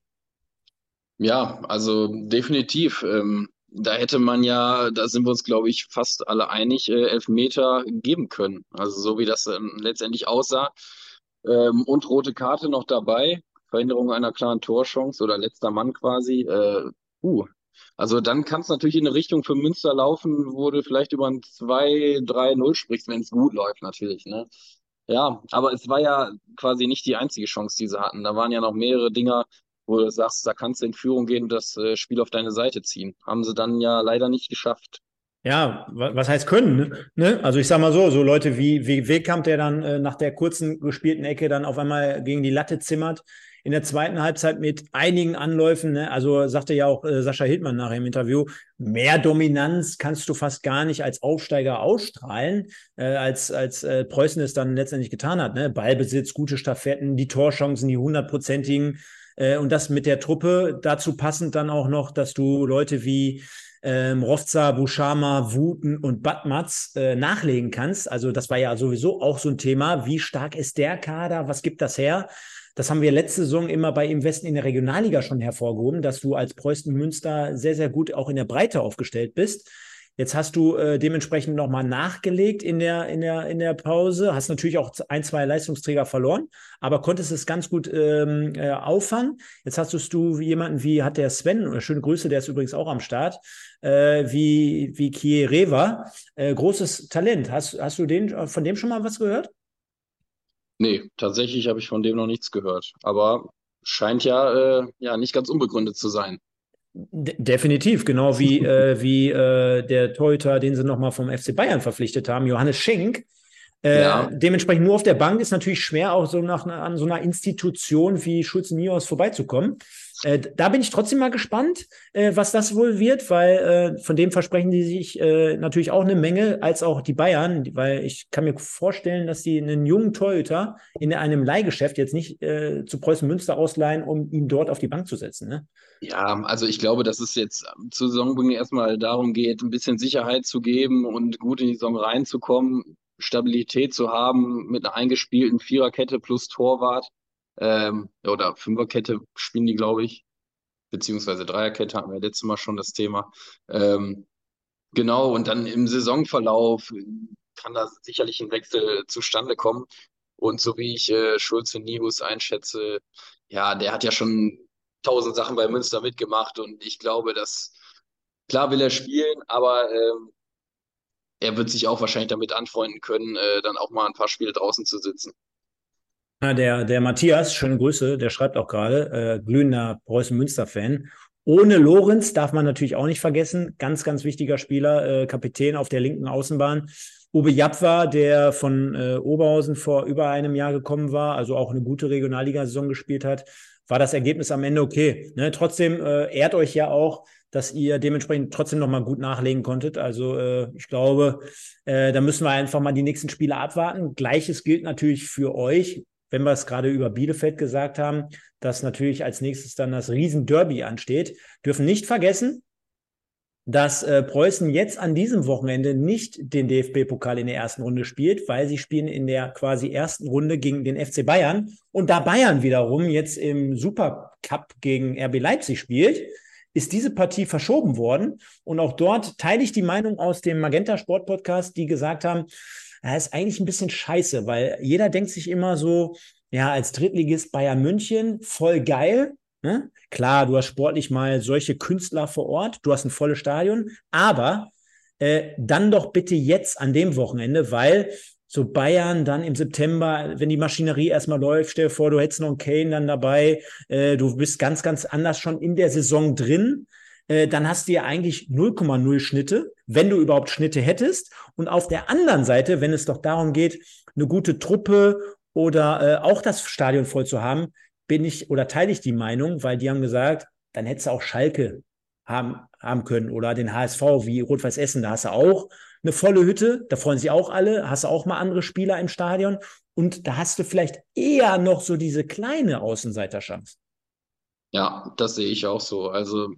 Speaker 2: Ja, also definitiv. Ähm, da hätte man ja, da sind wir uns, glaube ich, fast alle einig, äh, Elfmeter geben können. Also so wie das ähm, letztendlich aussah, ähm, und rote Karte noch dabei. Verhinderung einer klaren Torchance oder letzter Mann quasi. Äh, uh, also dann kann es natürlich in eine Richtung für Münster laufen, wo du vielleicht über ein 2-3-0 sprichst, wenn es gut läuft natürlich. Ne? Ja, aber es war ja quasi nicht die einzige Chance, die sie hatten. Da waren ja noch mehrere Dinger, wo du sagst, da kannst du in Führung gehen und das äh, Spiel auf deine Seite ziehen. Haben sie dann ja leider nicht geschafft.
Speaker 1: Ja, was heißt können? Ne? Also ich sag mal so, so Leute wie, wie Wegkamp, der dann äh, nach der kurzen gespielten Ecke dann auf einmal gegen die Latte zimmert, in der zweiten Halbzeit mit einigen Anläufen, ne? also sagte ja auch äh, Sascha Hildmann nachher im Interview, mehr Dominanz kannst du fast gar nicht als Aufsteiger ausstrahlen, äh, als, als äh, Preußen es dann letztendlich getan hat. Ne? Ballbesitz, gute Staffetten, die Torchancen, die hundertprozentigen äh, und das mit der Truppe, dazu passend dann auch noch, dass du Leute wie ähm, Rovza, Bushama, Wuten und Batmatz äh, nachlegen kannst. Also das war ja sowieso auch so ein Thema. Wie stark ist der Kader? Was gibt das her? Das haben wir letzte Saison immer bei Im Westen in der Regionalliga schon hervorgehoben, dass du als Preußen Münster sehr, sehr gut auch in der Breite aufgestellt bist. Jetzt hast du äh, dementsprechend nochmal nachgelegt in der, in, der, in der Pause, hast natürlich auch ein, zwei Leistungsträger verloren, aber konntest es ganz gut ähm, äh, auffangen. Jetzt hast du jemanden wie, hat der Sven, schöne Grüße, der ist übrigens auch am Start, äh, wie, wie Kiereva, äh, großes Talent. Hast, hast du den, von dem schon mal was gehört?
Speaker 2: Nee, tatsächlich habe ich von dem noch nichts gehört, aber scheint ja, äh, ja nicht ganz unbegründet zu sein.
Speaker 1: Definitiv, genau wie, äh, wie äh, der Torhüter, den sie nochmal vom FC Bayern verpflichtet haben, Johannes Schenk. Äh, ja. Dementsprechend nur auf der Bank ist natürlich schwer, auch so nach an so einer Institution wie Schulze Nios vorbeizukommen. Äh, da bin ich trotzdem mal gespannt, äh, was das wohl wird, weil äh, von dem versprechen die sich äh, natürlich auch eine Menge, als auch die Bayern, weil ich kann mir vorstellen, dass die einen jungen Torhüter in einem Leihgeschäft jetzt nicht äh, zu Preußen Münster ausleihen, um ihn dort auf die Bank zu setzen. Ne?
Speaker 2: Ja, also ich glaube, dass es jetzt zu Saisonbeginn erstmal darum geht, ein bisschen Sicherheit zu geben und gut in die Saison reinzukommen, Stabilität zu haben mit einer eingespielten Viererkette plus Torwart. Ähm, oder Fünferkette spielen die, glaube ich. Beziehungsweise Dreierkette hatten wir letztes Mal schon das Thema. Ähm, Genau, und dann im Saisonverlauf kann da sicherlich ein Wechsel zustande kommen. Und so wie ich äh, Schulze Nihus einschätze, ja, der hat ja schon tausend Sachen bei Münster mitgemacht und ich glaube, dass klar will er spielen, aber ähm, er wird sich auch wahrscheinlich damit anfreunden können, äh, dann auch mal ein paar Spiele draußen zu sitzen.
Speaker 1: Ja, der, der Matthias, schöne Grüße, der schreibt auch gerade, äh, glühender Preußen-Münster-Fan. Ohne Lorenz darf man natürlich auch nicht vergessen. Ganz, ganz wichtiger Spieler, äh, Kapitän auf der linken Außenbahn. Uwe Japwa, der von äh, Oberhausen vor über einem Jahr gekommen war, also auch eine gute Regionalliga-Saison gespielt hat, war das Ergebnis am Ende okay. Ne? Trotzdem äh, ehrt euch ja auch, dass ihr dementsprechend trotzdem nochmal gut nachlegen konntet. Also äh, ich glaube, äh, da müssen wir einfach mal die nächsten Spiele abwarten. Gleiches gilt natürlich für euch, wenn wir es gerade über Bielefeld gesagt haben, dass natürlich als nächstes dann das Riesenderby ansteht. Dürfen nicht vergessen, dass äh, Preußen jetzt an diesem Wochenende nicht den DFB-Pokal in der ersten Runde spielt, weil sie spielen in der quasi ersten Runde gegen den FC Bayern. Und da Bayern wiederum jetzt im Supercup gegen RB Leipzig spielt, ist diese Partie verschoben worden. Und auch dort teile ich die Meinung aus dem Magenta Sport Podcast, die gesagt haben, das ist eigentlich ein bisschen scheiße, weil jeder denkt sich immer so, ja, als Drittligist Bayern München, voll geil. Ne? Klar, du hast sportlich mal solche Künstler vor Ort, du hast ein volles Stadion, aber äh, dann doch bitte jetzt an dem Wochenende, weil so Bayern dann im September, wenn die Maschinerie erstmal läuft, stell dir vor, du hättest noch einen Kane dann dabei, äh, du bist ganz, ganz anders schon in der Saison drin, äh, dann hast du ja eigentlich 0,0 Schnitte, wenn du überhaupt Schnitte hättest. Und auf der anderen Seite, wenn es doch darum geht, eine gute Truppe oder äh, auch das Stadion voll zu haben, bin ich oder teile ich die Meinung, weil die haben gesagt, dann hättest du auch Schalke haben, haben können oder den HSV wie Rot-Weiß Essen, da hast du auch eine volle Hütte, da freuen sich auch alle, hast du auch mal andere Spieler im Stadion und da hast du vielleicht eher noch so diese kleine Außenseiterchance.
Speaker 2: Ja, das sehe ich auch so. Also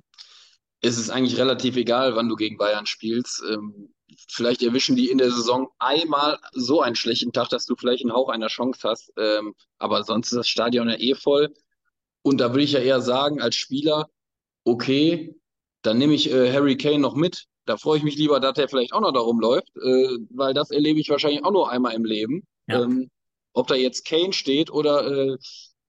Speaker 2: es ist eigentlich relativ egal, wann du gegen Bayern spielst. Ähm, vielleicht erwischen die in der Saison einmal so einen schlechten Tag, dass du vielleicht einen Hauch einer Chance hast. Ähm, aber sonst ist das Stadion ja eh voll. Und da würde ich ja eher sagen, als Spieler, okay, dann nehme ich äh, Harry Kane noch mit. Da freue ich mich lieber, dass er vielleicht auch noch da rumläuft, äh, weil das erlebe ich wahrscheinlich auch nur einmal im Leben. Ja. Ähm, ob da jetzt Kane steht oder äh,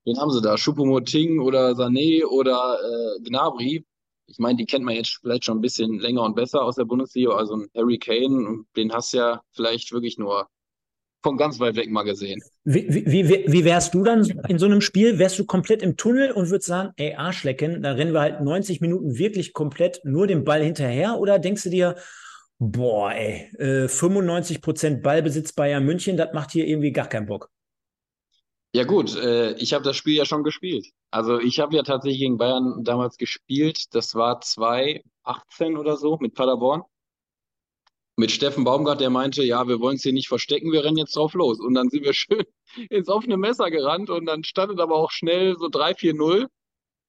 Speaker 2: wen haben sie da? Choupo-Moting oder Sané oder äh, Gnabry ich meine, die kennt man jetzt vielleicht schon ein bisschen länger und besser aus der Bundesliga. Also ein Harry Kane, den hast du ja vielleicht wirklich nur von ganz weit weg mal gesehen.
Speaker 1: Wie, wie, wie, wie wärst du dann in so einem Spiel? Wärst du komplett im Tunnel und würdest sagen, ey, Arschlecken, da rennen wir halt 90 Minuten wirklich komplett nur den Ball hinterher? Oder denkst du dir, boah, ey, äh, 95 Prozent Ballbesitz Bayern München, das macht hier irgendwie gar keinen Bock?
Speaker 2: Ja gut, äh, ich habe das Spiel ja schon gespielt. Also ich habe ja tatsächlich gegen Bayern damals gespielt. Das war 2018 oder so mit Paderborn. Mit Steffen Baumgart, der meinte, ja, wir wollen es hier nicht verstecken, wir rennen jetzt drauf los. Und dann sind wir schön ins offene Messer gerannt und dann stand es aber auch schnell so 3-4-0.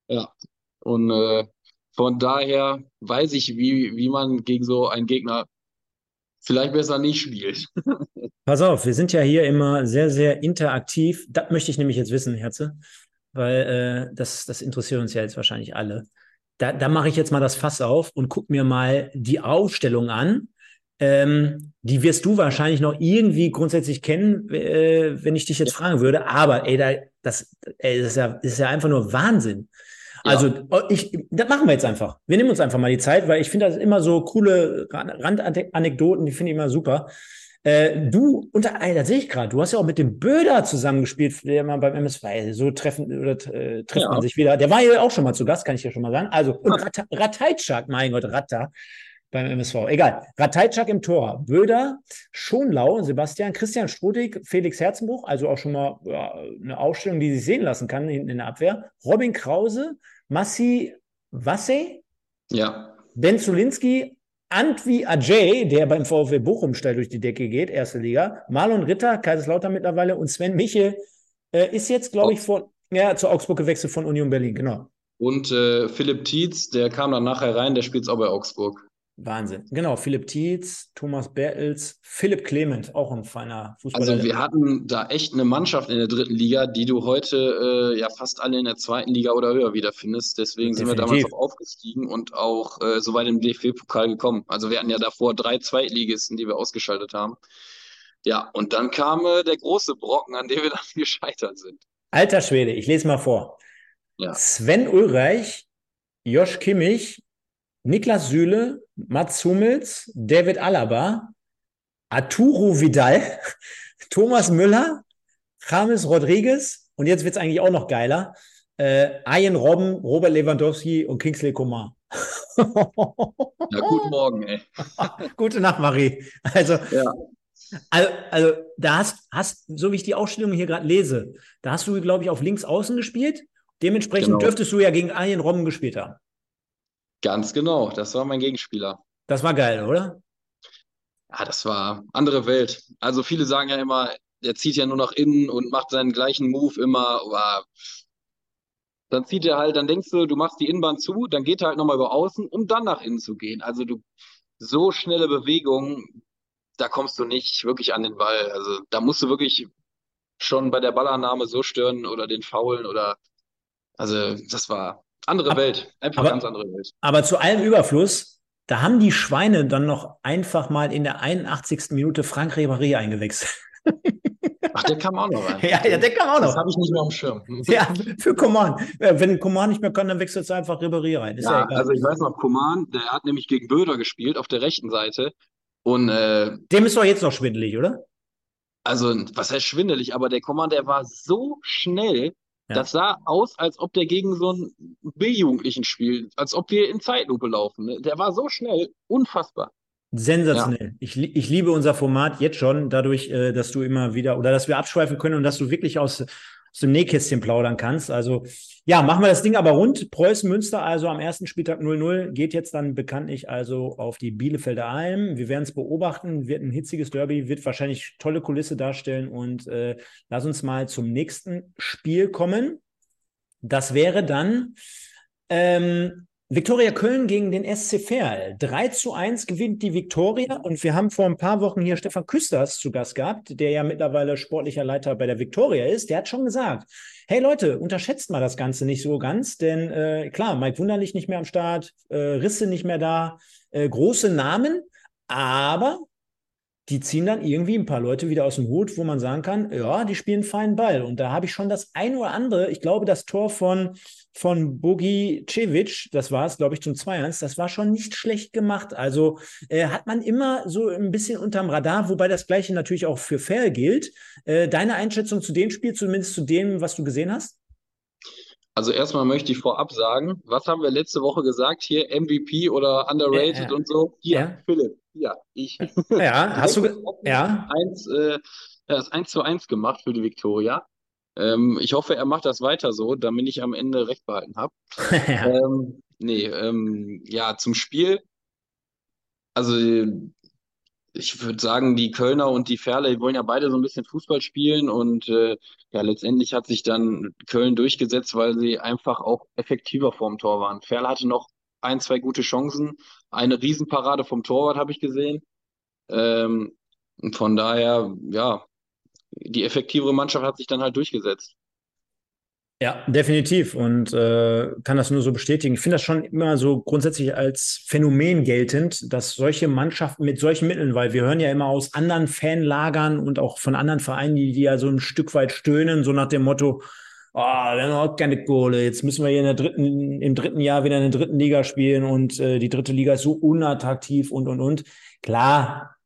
Speaker 2: Ja. Und äh, von daher weiß ich, wie, wie man gegen so einen Gegner vielleicht besser nicht spielt.
Speaker 1: Pass auf, wir sind ja hier immer sehr, sehr interaktiv. Das möchte ich nämlich jetzt wissen, Herze, weil äh, das, das interessiert uns ja jetzt wahrscheinlich alle. Da, da mache ich jetzt mal das Fass auf und guck mir mal die Aufstellung an. Ähm, die wirst du wahrscheinlich noch irgendwie grundsätzlich kennen, äh, wenn ich dich jetzt fragen würde. Aber ey, da, das, ey, das, ist ja, das ist ja einfach nur Wahnsinn. Also oh, ich, das machen wir jetzt einfach. Wir nehmen uns einfach mal die Zeit, weil ich finde das immer so coole Randanekdoten, die finde ich immer super. Äh, du, unter, ey, das sehe ich gerade, du hast ja auch mit dem Böder zusammengespielt, der mal beim MSV, so treffen, oder äh, trifft ja. man sich wieder. Der war ja auch schon mal zu Gast, kann ich ja schon mal sagen. Also, und Rat Rateitschak, mein Gott, Ratta beim MSV. Egal. Rateitschak im Tor. Böder, Schonlau, Sebastian, Christian Strudig, Felix Herzenbruch, also auch schon mal ja, eine Aufstellung, die sich sehen lassen kann hinten in der Abwehr. Robin Krause, Massi Wasse,
Speaker 2: ja.
Speaker 1: Ben Zulinski, Antwi Ajay, der beim VfW Bochum steil durch die Decke geht, erste Liga. Marlon Ritter, Kaiserslautern mittlerweile und Sven Michel äh, ist jetzt, glaube ich, von, ja, zu Augsburg gewechselt von Union Berlin, genau.
Speaker 2: Und äh, Philipp Tietz, der kam dann nachher rein, der spielt auch bei Augsburg.
Speaker 1: Wahnsinn. Genau, Philipp Tietz, Thomas Bertels, Philipp Clement, auch ein feiner Fußballer.
Speaker 2: Also wir hatten da echt eine Mannschaft in der dritten Liga, die du heute äh, ja fast alle in der zweiten Liga oder höher wiederfindest. Deswegen sind wir damals
Speaker 1: Definitiv.
Speaker 2: auch aufgestiegen und auch äh, so weit im DFB-Pokal gekommen. Also wir hatten ja davor drei Zweitligisten, die wir ausgeschaltet haben. Ja, und dann kam äh, der große Brocken, an dem wir dann gescheitert sind.
Speaker 1: Alter Schwede, ich lese mal vor.
Speaker 2: Ja.
Speaker 1: Sven Ulreich, Josh Kimmich, Niklas Süle, Mats Hummels, David Alaba, Arturo Vidal, Thomas Müller, James Rodriguez und jetzt wird es eigentlich auch noch geiler. Äh, Arjen Robben, Robert Lewandowski und Kingsley Coman.
Speaker 2: Ja, guten Morgen, ey.
Speaker 1: Gute Nacht, Marie. Also,
Speaker 2: Ja.
Speaker 1: also, also da hast, hast, so wie ich die Ausstellung hier gerade lese, da hast du, glaube ich, auf links außen gespielt. Dementsprechend
Speaker 2: Genau.
Speaker 1: dürftest du ja gegen Arjen Robben gespielt haben.
Speaker 2: Ganz genau, das war mein Gegenspieler.
Speaker 1: Das war geil, oder?
Speaker 2: Ja, das war andere Welt. Also viele sagen ja immer, der zieht ja nur nach innen und macht seinen gleichen Move immer, aber dann zieht er halt, dann denkst du, du machst die Innenbahn zu, dann geht er halt nochmal über außen, um dann nach innen zu gehen. Also du, so schnelle Bewegungen, da kommst du nicht wirklich an den Ball. Also da musst du wirklich schon bei der Ballannahme so stören oder den Faulen oder, also das war andere
Speaker 1: Aber-
Speaker 2: Welt, einfach
Speaker 1: aber-
Speaker 2: ganz andere Welt.
Speaker 1: Aber zu allem Überfluss, da haben die Schweine dann noch einfach mal in der 81. Minute Frank Ribéry eingewechselt.
Speaker 2: Ach, der kam auch noch rein.
Speaker 1: ja, ja, der kam auch
Speaker 2: Das
Speaker 1: noch.
Speaker 2: habe ich nicht mehr am Schirm.
Speaker 1: Ja, für Coman. Ja, Wenn Coman nicht mehr kann, dann wechselst du einfach Ribéry rein. Ist ja,
Speaker 2: Ja, also ich weiß noch, Coman, der hat nämlich gegen Böder gespielt auf der rechten Seite. Und äh,
Speaker 1: Dem ist doch jetzt noch schwindelig, oder?
Speaker 2: also, was heißt schwindelig, aber der Coman, der war so schnell,
Speaker 1: Ja.
Speaker 2: das sah aus, als ob der gegen so einen B-Jugendlichen spielt, als ob wir in Zeitlupe laufen. ne? Der war so schnell, unfassbar.
Speaker 1: Sensationell. Ich, li- ich liebe unser Format jetzt schon, dadurch, äh, dass du immer wieder oder dass wir abschweifen können und dass du wirklich aus, aus dem Nähkästchen plaudern kannst. Also, ja, machen wir das Ding aber rund. Preußen Münster, also am ersten Spieltag 0-0, geht jetzt dann bekanntlich also auf die Bielefelder Alm. Wir werden es beobachten, wird ein hitziges Derby, wird wahrscheinlich tolle Kulisse darstellen und äh, lass uns mal zum nächsten Spiel kommen. Das wäre dann ähm, Viktoria Köln gegen den SC Verl. 3 zu 1 gewinnt die Viktoria und wir haben vor ein paar Wochen hier Stefan Küsters zu Gast gehabt, der ja mittlerweile sportlicher Leiter bei der Viktoria ist. Der hat schon gesagt, hey Leute, unterschätzt mal das Ganze nicht so ganz, denn äh, klar, Mike Wunderlich nicht mehr am Start, äh, Risse nicht mehr da, äh, große Namen, aber die ziehen dann irgendwie ein paar Leute wieder aus dem Hut, wo man sagen kann, ja, die spielen feinen Ball. Und da habe ich schon das ein oder andere, ich glaube, das Tor von, von Bogi Cevic, das war es, glaube ich, zum 2-1, das war schon nicht schlecht gemacht. Also äh, hat man immer so ein bisschen unterm Radar, wobei das Gleiche natürlich auch für Fair gilt. Äh, deine Einschätzung zu dem Spiel, zumindest zu dem, was du gesehen hast?
Speaker 2: Also erstmal möchte ich vorab sagen, was haben wir letzte Woche gesagt hier, MVP oder underrated
Speaker 1: Ja, ja.
Speaker 2: und so? Hier,
Speaker 1: Ja.
Speaker 2: Philipp, ja, ich.
Speaker 1: Ja, hast du, ja,
Speaker 2: Eins, äh, das 1 zu 1 gemacht für die Viktoria. Ähm, ich hoffe, er macht das weiter so, damit ich am Ende recht behalten habe.
Speaker 1: ja.
Speaker 2: Ähm, nee, ähm, ja, zum Spiel. Also, ich würde sagen, die Kölner und die Ferle, die wollen ja beide so ein bisschen Fußball spielen und äh, ja, letztendlich hat sich dann Köln durchgesetzt, weil sie einfach auch effektiver vorm Tor waren. Ferle hatte noch ein, zwei gute Chancen, eine Riesenparade vom Torwart habe ich gesehen. Ähm, von daher, ja, die effektivere Mannschaft hat sich dann halt durchgesetzt.
Speaker 1: Ja, definitiv und äh, kann das nur so bestätigen. Ich finde das schon immer so grundsätzlich als Phänomen geltend, dass solche Mannschaften mit solchen Mitteln, weil wir hören ja immer aus anderen Fanlagern und auch von anderen Vereinen, die, die ja so ein Stück weit stöhnen, so nach dem Motto, oh, wir haben auch keine Kohle, jetzt müssen wir hier in der dritten, im dritten Jahr wieder in der dritten Liga spielen und äh, die dritte Liga ist so unattraktiv und und und. Klar,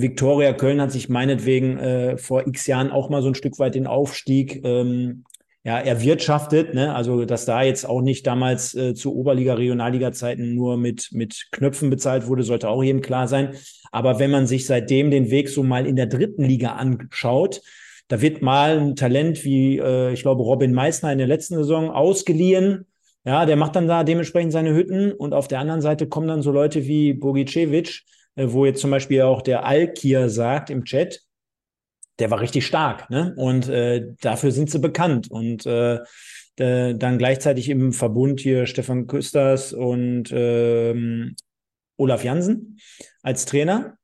Speaker 1: Viktoria Köln hat sich meinetwegen äh, vor x Jahren auch mal so ein Stück weit den Aufstieg ähm, ja, erwirtschaftet, ne? Also, dass da jetzt auch nicht damals äh, zu Oberliga, Regionalliga-Zeiten nur mit, mit Knöpfen bezahlt wurde, sollte auch jedem klar sein. Aber wenn man sich seitdem den Weg so mal in der dritten Liga anschaut, da wird mal ein Talent wie, äh, ich glaube, Robin Meissner in der letzten Saison ausgeliehen. Ja, der macht dann da dementsprechend seine Hütten und auf der anderen Seite kommen dann so Leute wie Bogicevic, wo jetzt zum Beispiel auch der Alkir sagt im Chat, der war richtig stark, ne? Und äh, dafür sind sie bekannt. Und äh, äh, dann gleichzeitig im Verbund hier Stefan Küsters und ähm, Olaf Jansen als Trainer.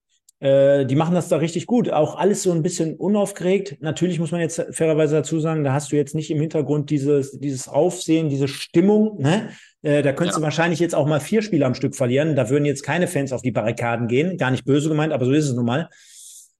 Speaker 1: Äh, die machen das da richtig gut. Auch alles so ein bisschen unaufgeregt. Natürlich muss man jetzt fairerweise dazu sagen, da hast du jetzt nicht im Hintergrund dieses, dieses Aufsehen, diese Stimmung. Ne? Äh, da könntest ja. du wahrscheinlich jetzt auch mal vier Spiele am Stück verlieren. Da würden jetzt keine Fans auf die Barrikaden gehen. Gar nicht böse gemeint, aber so ist es nun mal.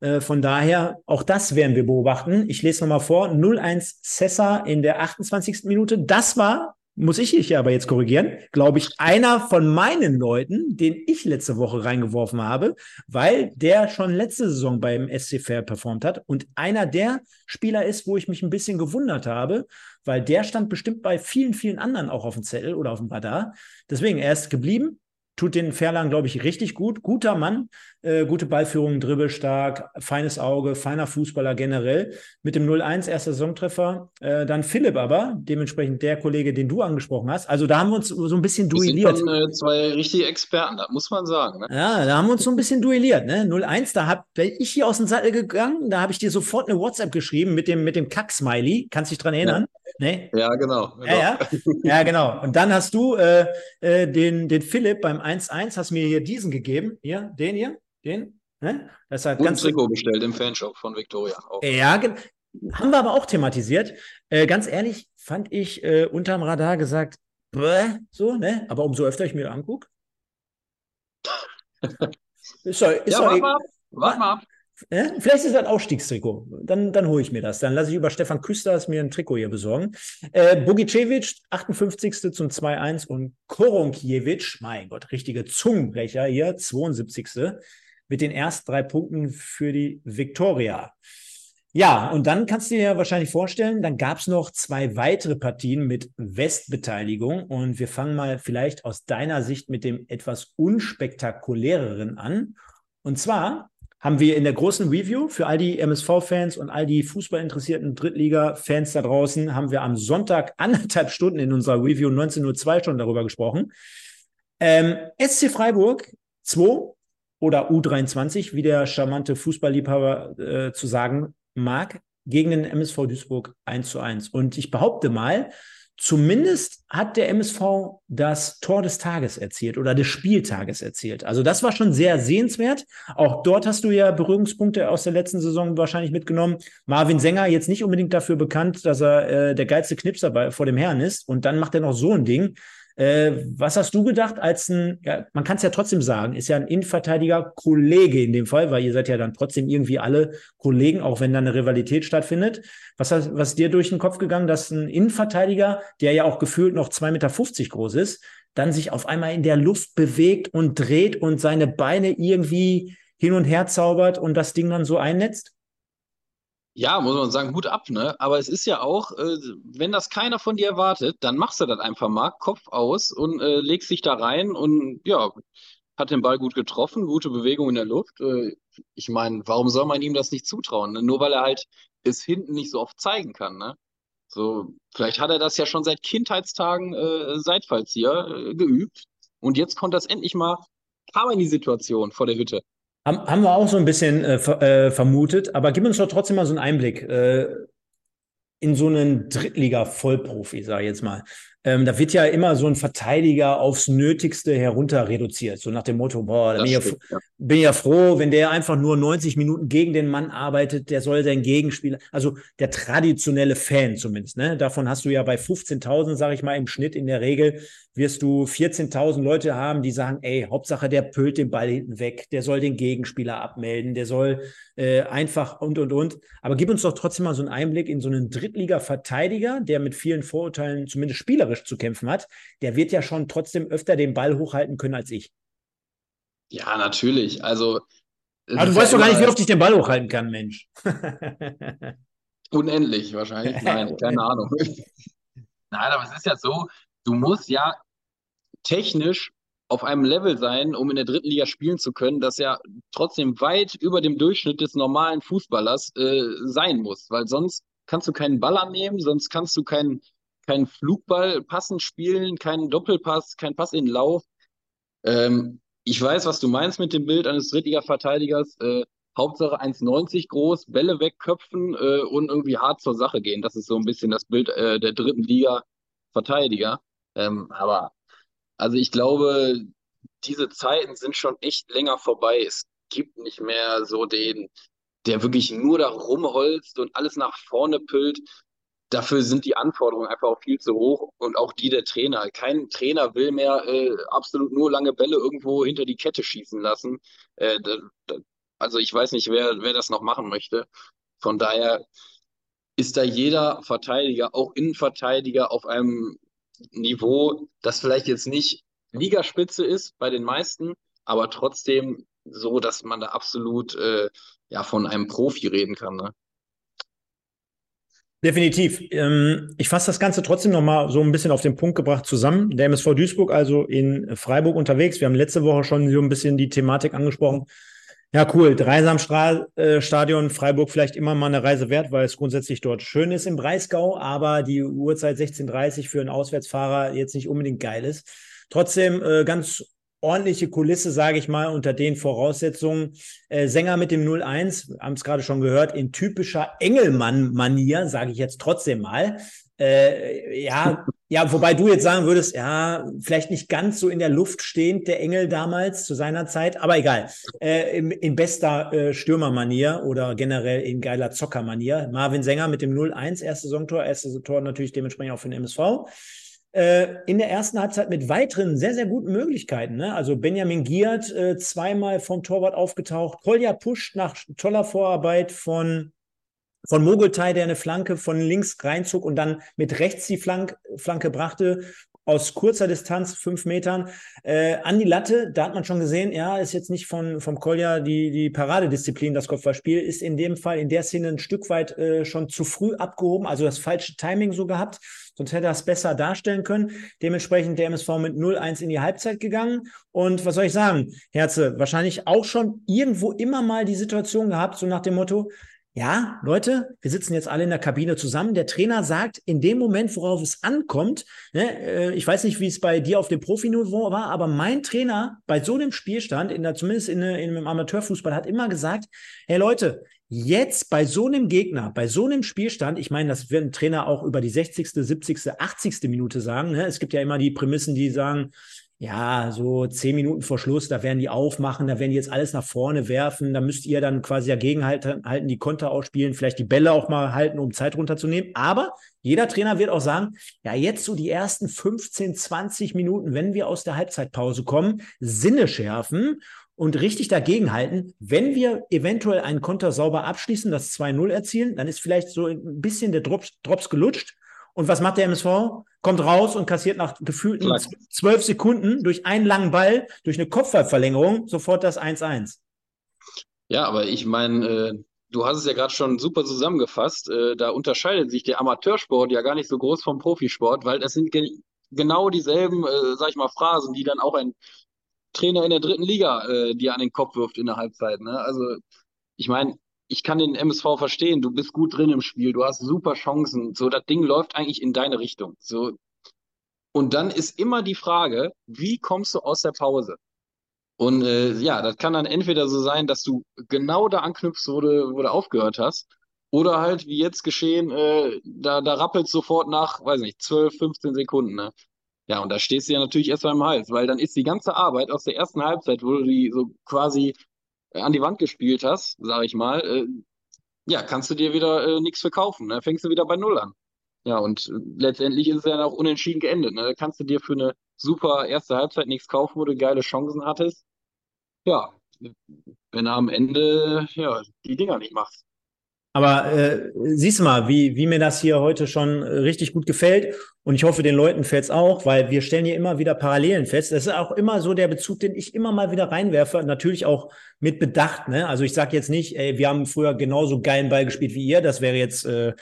Speaker 1: Äh, von daher, auch das werden wir beobachten. Ich lese nochmal vor. 0-1 Sessa in der 28. Minute. Das war muss ich dich aber jetzt korrigieren, glaube ich, einer von meinen Leuten, den ich letzte Woche reingeworfen habe, weil der schon letzte Saison beim SC Fair performt hat und einer der Spieler ist, wo ich mich ein bisschen gewundert habe, weil der stand bestimmt bei vielen, vielen anderen auch auf dem Zettel oder auf dem Radar. Deswegen, er ist geblieben, tut den Verlang, glaube ich, richtig gut. Guter Mann, äh, gute Ballführung, dribbelstark, feines Auge, feiner Fußballer generell. Mit dem 0-1 erster Saisontreffer. Äh, dann Philipp aber, dementsprechend der Kollege, den du angesprochen hast. Also da haben wir uns so ein bisschen duelliert. Das
Speaker 2: sind schon, äh, zwei richtige Experten, das muss man sagen. Ne?
Speaker 1: Ja, da haben wir uns so ein bisschen duelliert. Ne? 0-1, da hab, bin ich hier aus dem Sattel gegangen, da habe ich dir sofort eine WhatsApp geschrieben mit dem, mit dem Kack-Smiley. Kannst dich dran erinnern? Ja.
Speaker 2: Nee? Ja, genau. genau.
Speaker 1: Ja, ja. ja, genau. Und dann hast du äh, äh, den, den Philipp beim 1-1, hast mir hier diesen gegeben. Hier, den hier, den. Ne?
Speaker 2: Das ist halt ganz Trikot bestellt im Fanshop von Victoria.
Speaker 1: Auch. Ja, haben wir aber auch thematisiert. Äh, ganz ehrlich, fand ich äh, unterm Radar gesagt, bäh, so, ne? Aber umso öfter ich mir angucke.
Speaker 2: ist doch, ist ja, doch, warte mal ab. Warte mal ab.
Speaker 1: Ja, vielleicht ist das ein Ausstiegstrikot. Dann, dann hole ich mir das. Dann lasse ich über Stefan Küsters mir ein Trikot hier besorgen. Äh, Bogicevic, 58. zum 2-1 und Koronkiewicz, mein Gott, richtige Zungenbrecher hier, 72. mit den ersten drei Punkten für die Viktoria. Ja, und dann kannst du dir ja wahrscheinlich vorstellen, dann gab es noch zwei weitere Partien mit Westbeteiligung und wir fangen mal vielleicht aus deiner Sicht mit dem etwas unspektakuläreren an. Und zwar haben wir in der großen Review für all die MSV-Fans und all die fußballinteressierten Drittliga-Fans da draußen, haben wir am Sonntag anderthalb Stunden in unserer Review 19.02 Uhr schon darüber gesprochen. Ähm, SC Freiburg 2 oder U23, wie der charmante Fußballliebhaber äh, zu sagen mag, gegen den MSV Duisburg 1 zu 1. Und ich behaupte mal, Zumindest hat der MSV das Tor des Tages erzielt oder des Spieltages erzielt. Also das war schon sehr sehenswert. Auch dort hast du ja Berührungspunkte aus der letzten Saison wahrscheinlich mitgenommen. Marvin Sänger jetzt nicht unbedingt dafür bekannt, dass er äh, der geilste Knipser bei, vor dem Herrn ist. Und dann macht er noch so ein Ding. Äh, was hast du gedacht als ein, ja, man kann es ja trotzdem sagen, ist ja ein Innenverteidiger Kollege in dem Fall, weil ihr seid ja dann trotzdem irgendwie alle Kollegen, auch wenn da eine Rivalität stattfindet. Was, hast, was ist dir durch den Kopf gegangen, dass ein Innenverteidiger, der ja auch gefühlt noch 2,50 Meter groß ist, dann sich auf einmal in der Luft bewegt und dreht und seine Beine irgendwie hin und her zaubert und das Ding dann so einnetzt?
Speaker 2: Ja, muss man sagen, gut ab, ne? Aber es ist ja auch, äh, wenn das keiner von dir erwartet, dann machst du das einfach mal, Kopf aus und äh, legst dich da rein und ja, hat den Ball gut getroffen, gute Bewegung in der Luft. Äh, ich meine, warum soll man ihm das nicht zutrauen? Ne? Nur weil er halt es hinten nicht so oft zeigen kann, ne? So, vielleicht hat er das ja schon seit Kindheitstagen, äh, seit Fallzieher, äh, geübt. Und jetzt kommt das endlich mal, kam in die Situation vor der Hütte.
Speaker 1: Haben, haben wir auch so ein bisschen äh, äh, vermutet, aber gib uns doch trotzdem mal so einen Einblick äh, in so einen Drittliga-Vollprofi, sage ich jetzt mal. Ähm, da wird ja immer so ein Verteidiger aufs Nötigste herunter reduziert. So nach dem Motto, boah, da bin, ich ja, ja. bin ja froh, wenn der einfach nur 90 Minuten gegen den Mann arbeitet, der soll sein Gegenspieler, also der traditionelle Fan zumindest, ne? Davon hast du ja bei 15.000, sage ich mal, im Schnitt in der Regel, wirst du 14.000 Leute haben, die sagen, ey, Hauptsache der pölt den Ball hinten weg, der soll den Gegenspieler abmelden, der soll äh, einfach und, und, und. Aber gib uns doch trotzdem mal so einen Einblick in so einen Drittliga-Verteidiger, der mit vielen Vorurteilen zumindest spielerisch zu kämpfen hat. Der wird ja schon trotzdem öfter den Ball hochhalten können als ich.
Speaker 2: Ja, natürlich. Also.
Speaker 1: Aber du weißt doch gar nicht, wie oft ich den Ball hochhalten kann, Mensch.
Speaker 2: Unendlich wahrscheinlich. Nein, keine Ahnung. Nein, aber es ist ja so, du musst ja technisch auf einem Level sein, um in der dritten Liga spielen zu können, das ja trotzdem weit über dem Durchschnitt des normalen Fußballers äh, sein muss, weil sonst kannst du keinen Ball annehmen, sonst kannst du keinen keinen Flugball passend spielen, keinen Doppelpass, keinen Pass in den Lauf. Ähm, ich weiß, was du meinst mit dem Bild eines Drittliga-Verteidigers. Äh, Hauptsache 1,90 groß, Bälle wegköpfen äh, und irgendwie hart zur Sache gehen. Das ist so ein bisschen das Bild äh, der dritten Liga-Verteidiger. Ähm, aber also ich glaube, diese Zeiten sind schon echt länger vorbei. Es gibt nicht mehr so den, der wirklich nur da rumholzt und alles nach vorne püllt. Dafür sind die Anforderungen einfach auch viel zu hoch und auch die der Trainer. Kein Trainer will mehr äh, absolut nur lange Bälle irgendwo hinter die Kette schießen lassen. Äh, da, da, also ich weiß nicht, wer, wer das noch machen möchte. Von daher ist da jeder Verteidiger, auch Innenverteidiger, auf einem Niveau, das vielleicht jetzt nicht Ligaspitze ist bei den meisten, aber trotzdem so, dass man da absolut äh, ja von einem Profi reden kann. Ne?
Speaker 1: Definitiv. Ähm, ich fasse das Ganze trotzdem nochmal so ein bisschen auf den Punkt gebracht zusammen. Der MSV Duisburg also in Freiburg unterwegs. Wir haben letzte Woche schon so ein bisschen die Thematik angesprochen. Ja, cool. Dreisamstadion, Freiburg vielleicht immer mal eine Reise wert, weil es grundsätzlich dort schön ist im Breisgau, aber die Uhrzeit 16.30 für einen Auswärtsfahrer jetzt nicht unbedingt geil ist. Trotzdem äh, ganz ordentliche Kulisse, sage ich mal, unter den Voraussetzungen. Äh, Sänger mit dem 01, haben es gerade schon gehört, in typischer Engelmann-Manier, sage ich jetzt trotzdem mal. Äh, ja, ja, wobei du jetzt sagen würdest, ja, vielleicht nicht ganz so in der Luft stehend, der Engel damals zu seiner Zeit, aber egal. Äh, in, in, bester äh, Stürmermanier oder generell in geiler Zockermanier. Marvin Sänger mit dem 0-1, erstes Saisontor, erstes Tor natürlich dementsprechend auch für den MSV. Äh, in der ersten Halbzeit mit weiteren sehr, sehr guten Möglichkeiten. Ne? Also Benjamin Giert äh, zweimal vom Torwart aufgetaucht, Kolja pusht nach toller Vorarbeit von von Mogeltai, der eine Flanke von links reinzog und dann mit rechts die Flank, Flanke brachte, aus kurzer Distanz, fünf Metern, äh, an die Latte. Da hat man schon gesehen, ja, ist jetzt nicht von, vom Kolja die, die Paradedisziplin, das Kopfballspiel, ist in dem Fall, in der Szene ein Stück weit äh, schon zu früh abgehoben, also das falsche Timing so gehabt. Sonst hätte er es besser darstellen können. Dementsprechend der MSV mit 0-1 in die Halbzeit gegangen. Und was soll ich sagen, Herze, wahrscheinlich auch schon irgendwo immer mal die Situation gehabt, so nach dem Motto, ja, Leute, wir sitzen jetzt alle in der Kabine zusammen. Der Trainer sagt in dem Moment, worauf es ankommt, ne, äh, ich weiß nicht, wie es bei dir auf dem Profiniveau war, aber mein Trainer bei so einem Spielstand, in der, zumindest in, in einem Amateurfußball, hat immer gesagt, hey Leute, jetzt bei so einem Gegner, bei so einem Spielstand, ich meine, das wird ein Trainer auch über die 60., 70., 80. Minute sagen. Ne? Es gibt ja immer die Prämissen, die sagen, ja, so zehn Minuten vor Schluss, da werden die aufmachen, da werden die jetzt alles nach vorne werfen, da müsst ihr dann quasi dagegen halten, halten die Konter ausspielen, vielleicht die Bälle auch mal halten, um Zeit runterzunehmen. Aber jeder Trainer wird auch sagen, ja, jetzt so die ersten 15, 20 Minuten, wenn wir aus der Halbzeitpause kommen, Sinne schärfen und richtig dagegenhalten. Wenn wir eventuell einen Konter sauber abschließen, das 2-0 erzielen, dann ist vielleicht so ein bisschen der Drops, Drops gelutscht. Und was macht der MSV? Kommt raus und kassiert nach gefühlten zwölf Sekunden durch einen langen Ball, durch eine Kopfballverlängerung sofort das 1-1.
Speaker 2: Ja, aber ich meine, äh, du hast es ja gerade schon super zusammengefasst. Äh, da unterscheidet sich der Amateursport ja gar nicht so groß vom Profisport, weil das sind ge genau dieselben, äh, sag ich mal, Phrasen, die dann auch ein Trainer in der dritten Liga äh, dir an den Kopf wirft in der Halbzeit. Ne? Also, ich meine, ich kann den MSV verstehen, du bist gut drin im Spiel, du hast super Chancen, so das Ding läuft eigentlich in deine Richtung. So. Und dann ist immer die Frage, wie kommst du aus der Pause? Und äh, ja, das kann dann entweder so sein, dass du genau da anknüpfst, wo du, wo du aufgehört hast, oder halt, wie jetzt geschehen, äh, da, da rappelt sofort nach, weiß nicht, 12, 15 Sekunden. Ne? Ja, und da stehst du ja natürlich erst beim Hals, weil dann ist die ganze Arbeit aus der ersten Halbzeit, wo du die so quasi an die Wand gespielt hast, sage ich mal, äh, ja, kannst du dir wieder äh, nichts verkaufen. Dann ne? fängst du wieder bei Null an. Ja, und äh, letztendlich ist es ja auch unentschieden geendet. Ne? Da kannst du dir für eine super erste Halbzeit nichts kaufen, wo du geile Chancen hattest. Ja, wenn du am Ende ja, die Dinger nicht machst.
Speaker 1: Aber äh, siehst du mal, wie, wie mir das hier heute schon äh, richtig gut gefällt. Und ich hoffe, den Leuten fällt es auch, weil wir stellen hier immer wieder Parallelen fest. Das ist auch immer so der Bezug, den ich immer mal wieder reinwerfe. Natürlich auch mit Bedacht. Ne? Also ich sage jetzt nicht, ey, wir haben früher genauso geilen Ball gespielt wie ihr. Das wäre jetzt äh,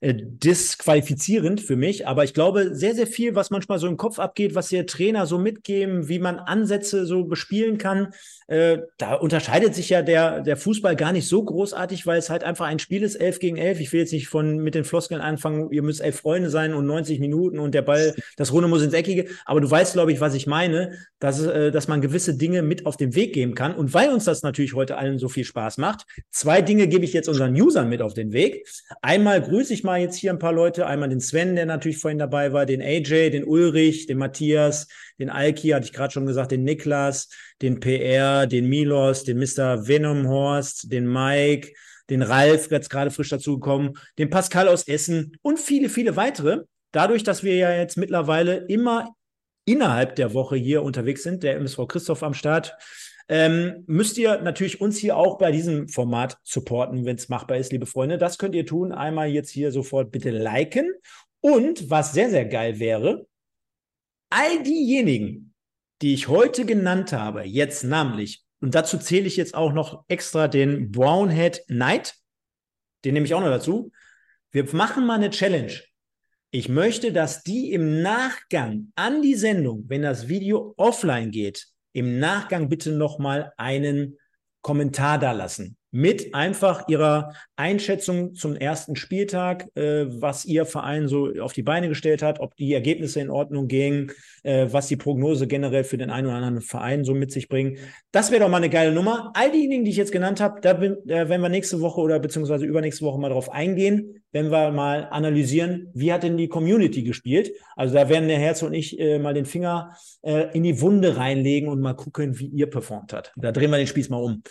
Speaker 1: äh, disqualifizierend für mich. Aber ich glaube, sehr, sehr viel, was manchmal so im Kopf abgeht, was ihr Trainer so mitgeben, wie man Ansätze so bespielen kann, äh, da unterscheidet sich ja der, der Fußball gar nicht so großartig, weil es halt einfach ein Spiel ist, elf gegen elf. Ich will jetzt nicht von mit den Floskeln anfangen, ihr müsst elf Freunde sein und 90 Minuten und der Ball, das Runde muss ins Eckige. Aber du weißt, glaube ich, was ich meine, dass, äh, dass man gewisse Dinge mit auf den Weg geben kann. Und weil uns das natürlich heute allen so viel Spaß macht, zwei Dinge gebe ich jetzt unseren Usern mit auf den Weg. Einmal grüße ich mal jetzt hier ein paar Leute. Einmal den Sven, der natürlich vorhin dabei war, den AJ, den Ulrich, den Matthias, den Alki, hatte ich gerade schon gesagt, den Niklas, den PR, den Milos, den Mr. Venomhorst, den Mike, den Ralf, jetzt gerade frisch dazugekommen, den Pascal aus Essen und viele, viele weitere. Dadurch, dass wir ja jetzt mittlerweile immer innerhalb der Woche hier unterwegs sind, der MSV Christoph am Start, ähm, müsst ihr natürlich uns hier auch bei diesem Format supporten, wenn es machbar ist, liebe Freunde. Das könnt ihr tun. Einmal jetzt hier sofort bitte liken. Und was sehr, sehr geil wäre, all diejenigen, die ich heute genannt habe, jetzt namentlich, und dazu zähle ich jetzt auch noch extra den Brownhead Knight, den nehme ich auch noch dazu. Wir machen mal eine Challenge. Ich möchte, dass die im Nachgang an die Sendung, wenn das Video offline geht, im Nachgang bitte nochmal einen Kommentar da lassen mit einfach ihrer Einschätzung zum ersten Spieltag, äh, was ihr Verein so auf die Beine gestellt hat, ob die Ergebnisse in Ordnung gingen, äh, was die Prognose generell für den einen oder anderen Verein so mit sich bringen. Das wäre doch mal eine geile Nummer. All diejenigen, die ich jetzt genannt habe, da bin, äh, werden wir nächste Woche oder beziehungsweise übernächste Woche mal drauf eingehen, wenn wir mal analysieren, wie hat denn die Community gespielt. Also da werden der Herz und ich äh, mal den Finger äh, in die Wunde reinlegen und mal gucken, wie ihr performt hat. Da drehen wir den Spieß mal um.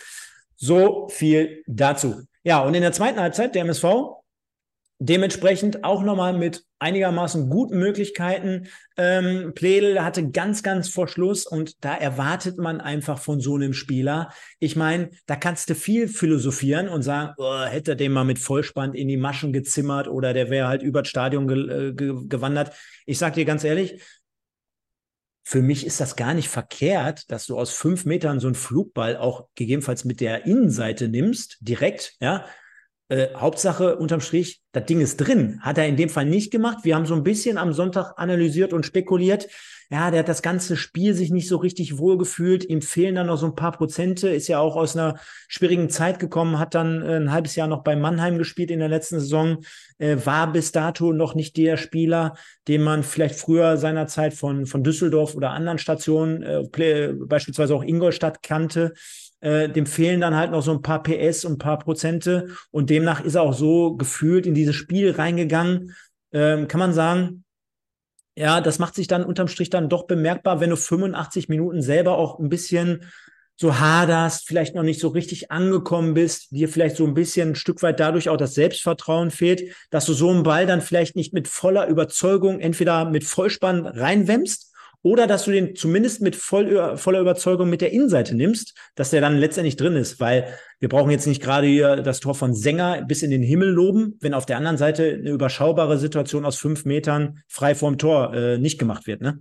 Speaker 1: So viel dazu. Ja, und in der zweiten Halbzeit der MSV dementsprechend auch nochmal mit einigermaßen guten Möglichkeiten. Ähm, Pledel hatte ganz, ganz vor Schluss und da erwartet man einfach von so einem Spieler. Ich meine, da kannst du viel philosophieren und sagen, oh, hätte er den mal mit Vollspann in die Maschen gezimmert oder der wäre halt über das Stadion ge äh, ge gewandert. Ich sag dir ganz ehrlich, für mich ist das gar nicht verkehrt, dass du aus fünf Metern so einen Flugball auch gegebenenfalls mit der Innenseite nimmst, direkt, ja. Äh, Hauptsache unterm Strich, das Ding ist drin. Hat er in dem Fall nicht gemacht. Wir haben so ein bisschen am Sonntag analysiert und spekuliert ja, der hat das ganze Spiel sich nicht so richtig wohl gefühlt. Ihm fehlen dann noch so ein paar Prozente. Ist ja auch aus einer schwierigen Zeit gekommen, hat dann äh, ein halbes Jahr noch bei Mannheim gespielt in der letzten Saison, äh, war bis dato noch nicht der Spieler, den man vielleicht früher seinerzeit von, von Düsseldorf oder anderen Stationen, äh, beispielsweise auch Ingolstadt kannte. Äh, dem fehlen dann halt noch so ein paar PS und ein paar Prozente. Und demnach ist er auch so gefühlt in dieses Spiel reingegangen. Ähm, kann man sagen, ja, das macht sich dann unterm Strich dann doch bemerkbar, wenn du 85 Minuten selber auch ein bisschen so haderst, vielleicht noch nicht so richtig angekommen bist, dir vielleicht so ein bisschen ein Stück weit dadurch auch das Selbstvertrauen fehlt, dass du so einen Ball dann vielleicht nicht mit voller Überzeugung entweder mit Vollspann reinwämmst oder dass du den zumindest mit voll, voller Überzeugung mit der Innenseite nimmst, dass der dann letztendlich drin ist, weil wir brauchen jetzt nicht gerade hier das Tor von Sänger bis in den Himmel loben, wenn auf der anderen Seite eine überschaubare Situation aus fünf Metern frei vorm Tor äh, nicht gemacht wird, ne?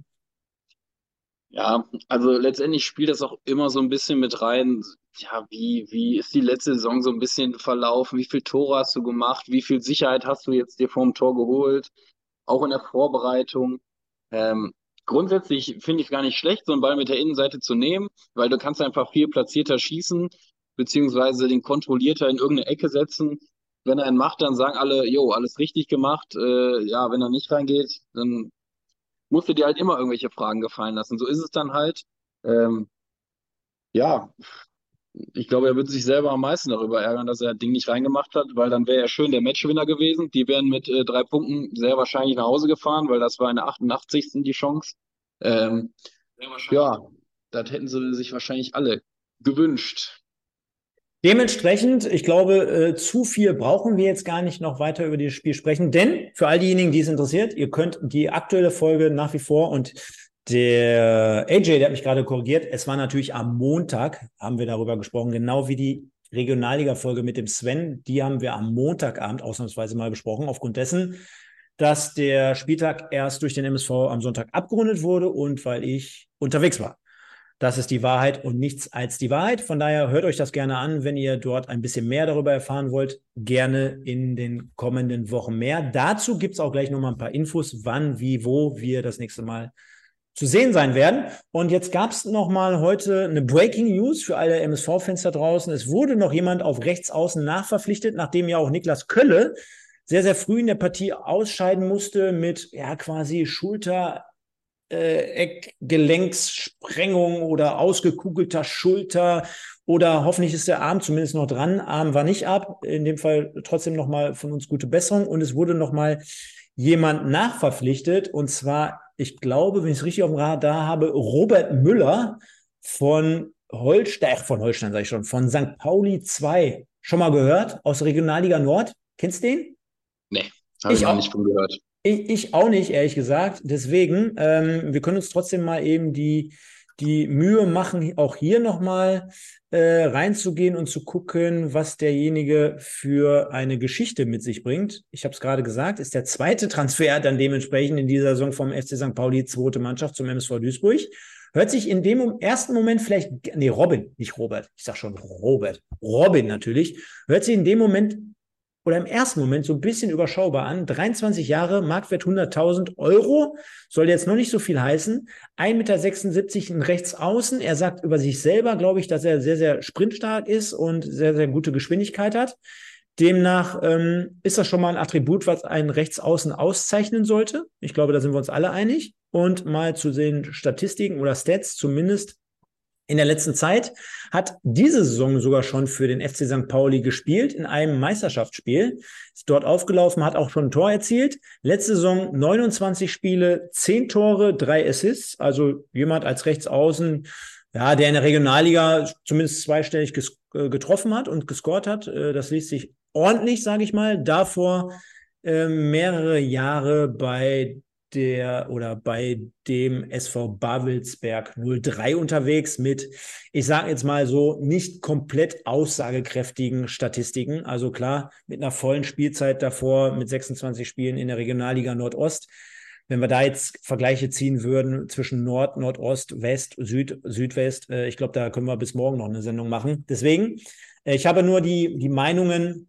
Speaker 2: Ja, also letztendlich spielt das auch immer so ein bisschen mit rein. Ja, wie, wie ist die letzte Saison so ein bisschen verlaufen? Wie viel Tore hast du gemacht? Wie viel Sicherheit hast du jetzt dir vorm Tor geholt? Auch in der Vorbereitung. Ähm, grundsätzlich finde ich gar nicht schlecht, so einen Ball mit der Innenseite zu nehmen, weil du kannst einfach viel platzierter schießen, beziehungsweise den kontrollierter in irgendeine Ecke setzen. Wenn er einen macht, dann sagen alle, jo, alles richtig gemacht. Äh, ja, wenn er nicht reingeht, dann musst du dir halt immer irgendwelche Fragen gefallen lassen. So ist es dann halt. Ähm, ja, ich glaube, er würde sich selber am meisten darüber ärgern, dass er das Ding nicht reingemacht hat, weil dann wäre er schön der Matchwinner gewesen. Die wären mit äh, drei Punkten sehr wahrscheinlich nach Hause gefahren, weil das war in der 88. die Chance. Ähm, ja, das hätten sie sich wahrscheinlich alle gewünscht.
Speaker 1: Dementsprechend, ich glaube, äh, zu viel brauchen wir jetzt gar nicht noch weiter über dieses Spiel sprechen, denn für all diejenigen, die es interessiert, ihr könnt die aktuelle Folge nach wie vor und der AJ, der hat mich gerade korrigiert. Es war natürlich am Montag, haben wir darüber gesprochen, genau wie die Regionalliga-Folge mit dem Sven. Die haben wir am Montagabend ausnahmsweise mal besprochen, aufgrund dessen, dass der Spieltag erst durch den MSV am Sonntag abgerundet wurde und weil ich unterwegs war. Das ist die Wahrheit und nichts als die Wahrheit. Von daher hört euch das gerne an, wenn ihr dort ein bisschen mehr darüber erfahren wollt. Gerne in den kommenden Wochen mehr. Dazu gibt es auch gleich nochmal ein paar Infos, wann, wie, wo wir das nächste Mal zu sehen sein werden. Und jetzt gab es noch mal heute eine Breaking News für alle MSV-Fans da draußen. Es wurde noch jemand auf rechts außen nachverpflichtet, nachdem ja auch Niklas Kölle sehr, sehr früh in der Partie ausscheiden musste mit ja quasi Schulter, äh, Eckgelenkssprengung oder ausgekugelter Schulter Oder hoffentlich ist der Arm zumindest noch dran. Arm war nicht ab. In dem Fall trotzdem nochmal von uns gute Besserung. Und es wurde nochmal jemand nachverpflichtet. Und zwar, ich glaube, wenn ich es richtig auf dem Radar habe, Robert Müller von Holstein, von Holstein sage ich schon, von St. Pauli 2. Schon mal gehört? Aus Regionalliga Nord? Kennst du den?
Speaker 2: Nee, habe ich, ich auch nicht von gehört.
Speaker 1: Ich, ich, auch nicht, ehrlich gesagt. Deswegen, ähm, wir können uns trotzdem mal eben die, die Mühe machen, auch hier nochmal äh, reinzugehen und zu gucken, was derjenige für eine Geschichte mit sich bringt. Ich habe es gerade gesagt, ist der zweite Transfer dann dementsprechend in dieser Saison vom FC St. Pauli, zweite Mannschaft zum MSV Duisburg. Hört sich in dem ersten Moment vielleicht, nee, Robin, nicht Robert, ich sag schon Robert, Robin natürlich, hört sich in dem Moment oder im ersten Moment so ein bisschen überschaubar an. 23 Jahre, Marktwert 100.000 Euro, soll jetzt noch nicht so viel heißen. 1,76 Meter in rechts außen. Er sagt über sich selber, glaube ich, dass er sehr, sehr sprintstark ist und sehr, sehr gute Geschwindigkeit hat. Demnach ähm, ist das schon mal ein Attribut, was einen Rechtsaußen auszeichnen sollte. Ich glaube, da sind wir uns alle einig. Und mal zu den Statistiken oder Stats, zumindest in der letzten Zeit, hat diese Saison sogar schon für den FC St. Pauli gespielt in einem Meisterschaftsspiel. Ist dort aufgelaufen, hat auch schon ein Tor erzielt. Letzte Saison 29 Spiele, 10 Tore, 3 Assists. Also jemand als Rechtsaußen, ja, der in der Regionalliga zumindest zweistellig äh, getroffen hat und gescored hat. Äh, das liest sich ordentlich, sage ich mal. Davor äh, mehrere Jahre bei der oder bei dem SV Bavelsberg 03 unterwegs mit, ich sage jetzt mal so, nicht komplett aussagekräftigen Statistiken. Also klar, mit einer vollen Spielzeit davor, mit 26 Spielen in der Regionalliga Nordost. Wenn wir da jetzt Vergleiche ziehen würden zwischen Nord, Nordost, West, Süd, Südwest, äh, ich glaube, da können wir bis morgen noch eine Sendung machen. Deswegen, äh, ich habe nur die, die Meinungen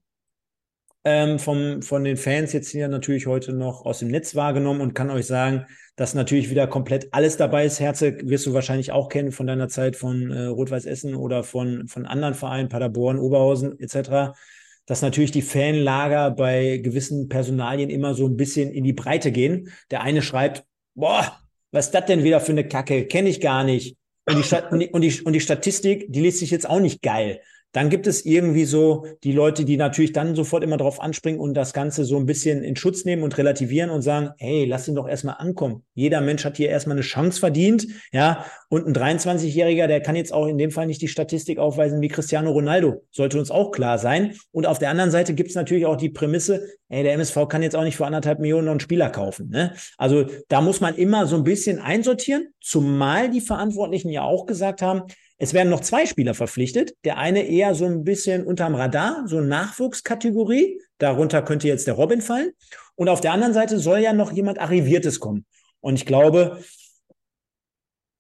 Speaker 1: ähm, vom, von den Fans jetzt hier natürlich heute noch aus dem Netz wahrgenommen und kann euch sagen, dass natürlich wieder komplett alles dabei ist. Herze wirst du wahrscheinlich auch kennen von deiner Zeit von äh, Rot-Weiß Essen oder von, von anderen Vereinen, Paderborn, Oberhausen etc., dass natürlich die Fanlager bei gewissen Personalien immer so ein bisschen in die Breite gehen. Der eine schreibt, boah, was ist das denn wieder für eine Kacke? Kenne ich gar nicht. Und die, Stat und, die, und, die, Statistik, die liest sich jetzt auch nicht geil. Dann gibt es irgendwie so die Leute, die natürlich dann sofort immer drauf anspringen und das Ganze so ein bisschen in Schutz nehmen und relativieren und sagen, hey, lass ihn doch erstmal ankommen. Jeder Mensch hat hier erstmal eine Chance verdient, ja. Und ein 23-Jähriger, der kann jetzt auch in dem Fall nicht die Statistik aufweisen wie Cristiano Ronaldo. Sollte uns auch klar sein. Und auf der anderen Seite gibt es natürlich auch die Prämisse, ey, der MSV kann jetzt auch nicht für anderthalb Millionen noch einen Spieler kaufen. Ne? Also da muss man immer so ein bisschen einsortieren, zumal die Verantwortlichen ja auch gesagt haben, es werden noch zwei Spieler verpflichtet. Der eine eher so ein bisschen unterm Radar, so Nachwuchskategorie. Darunter könnte jetzt der Robin fallen. Und auf der anderen Seite soll ja noch jemand Arriviertes kommen. Und ich glaube,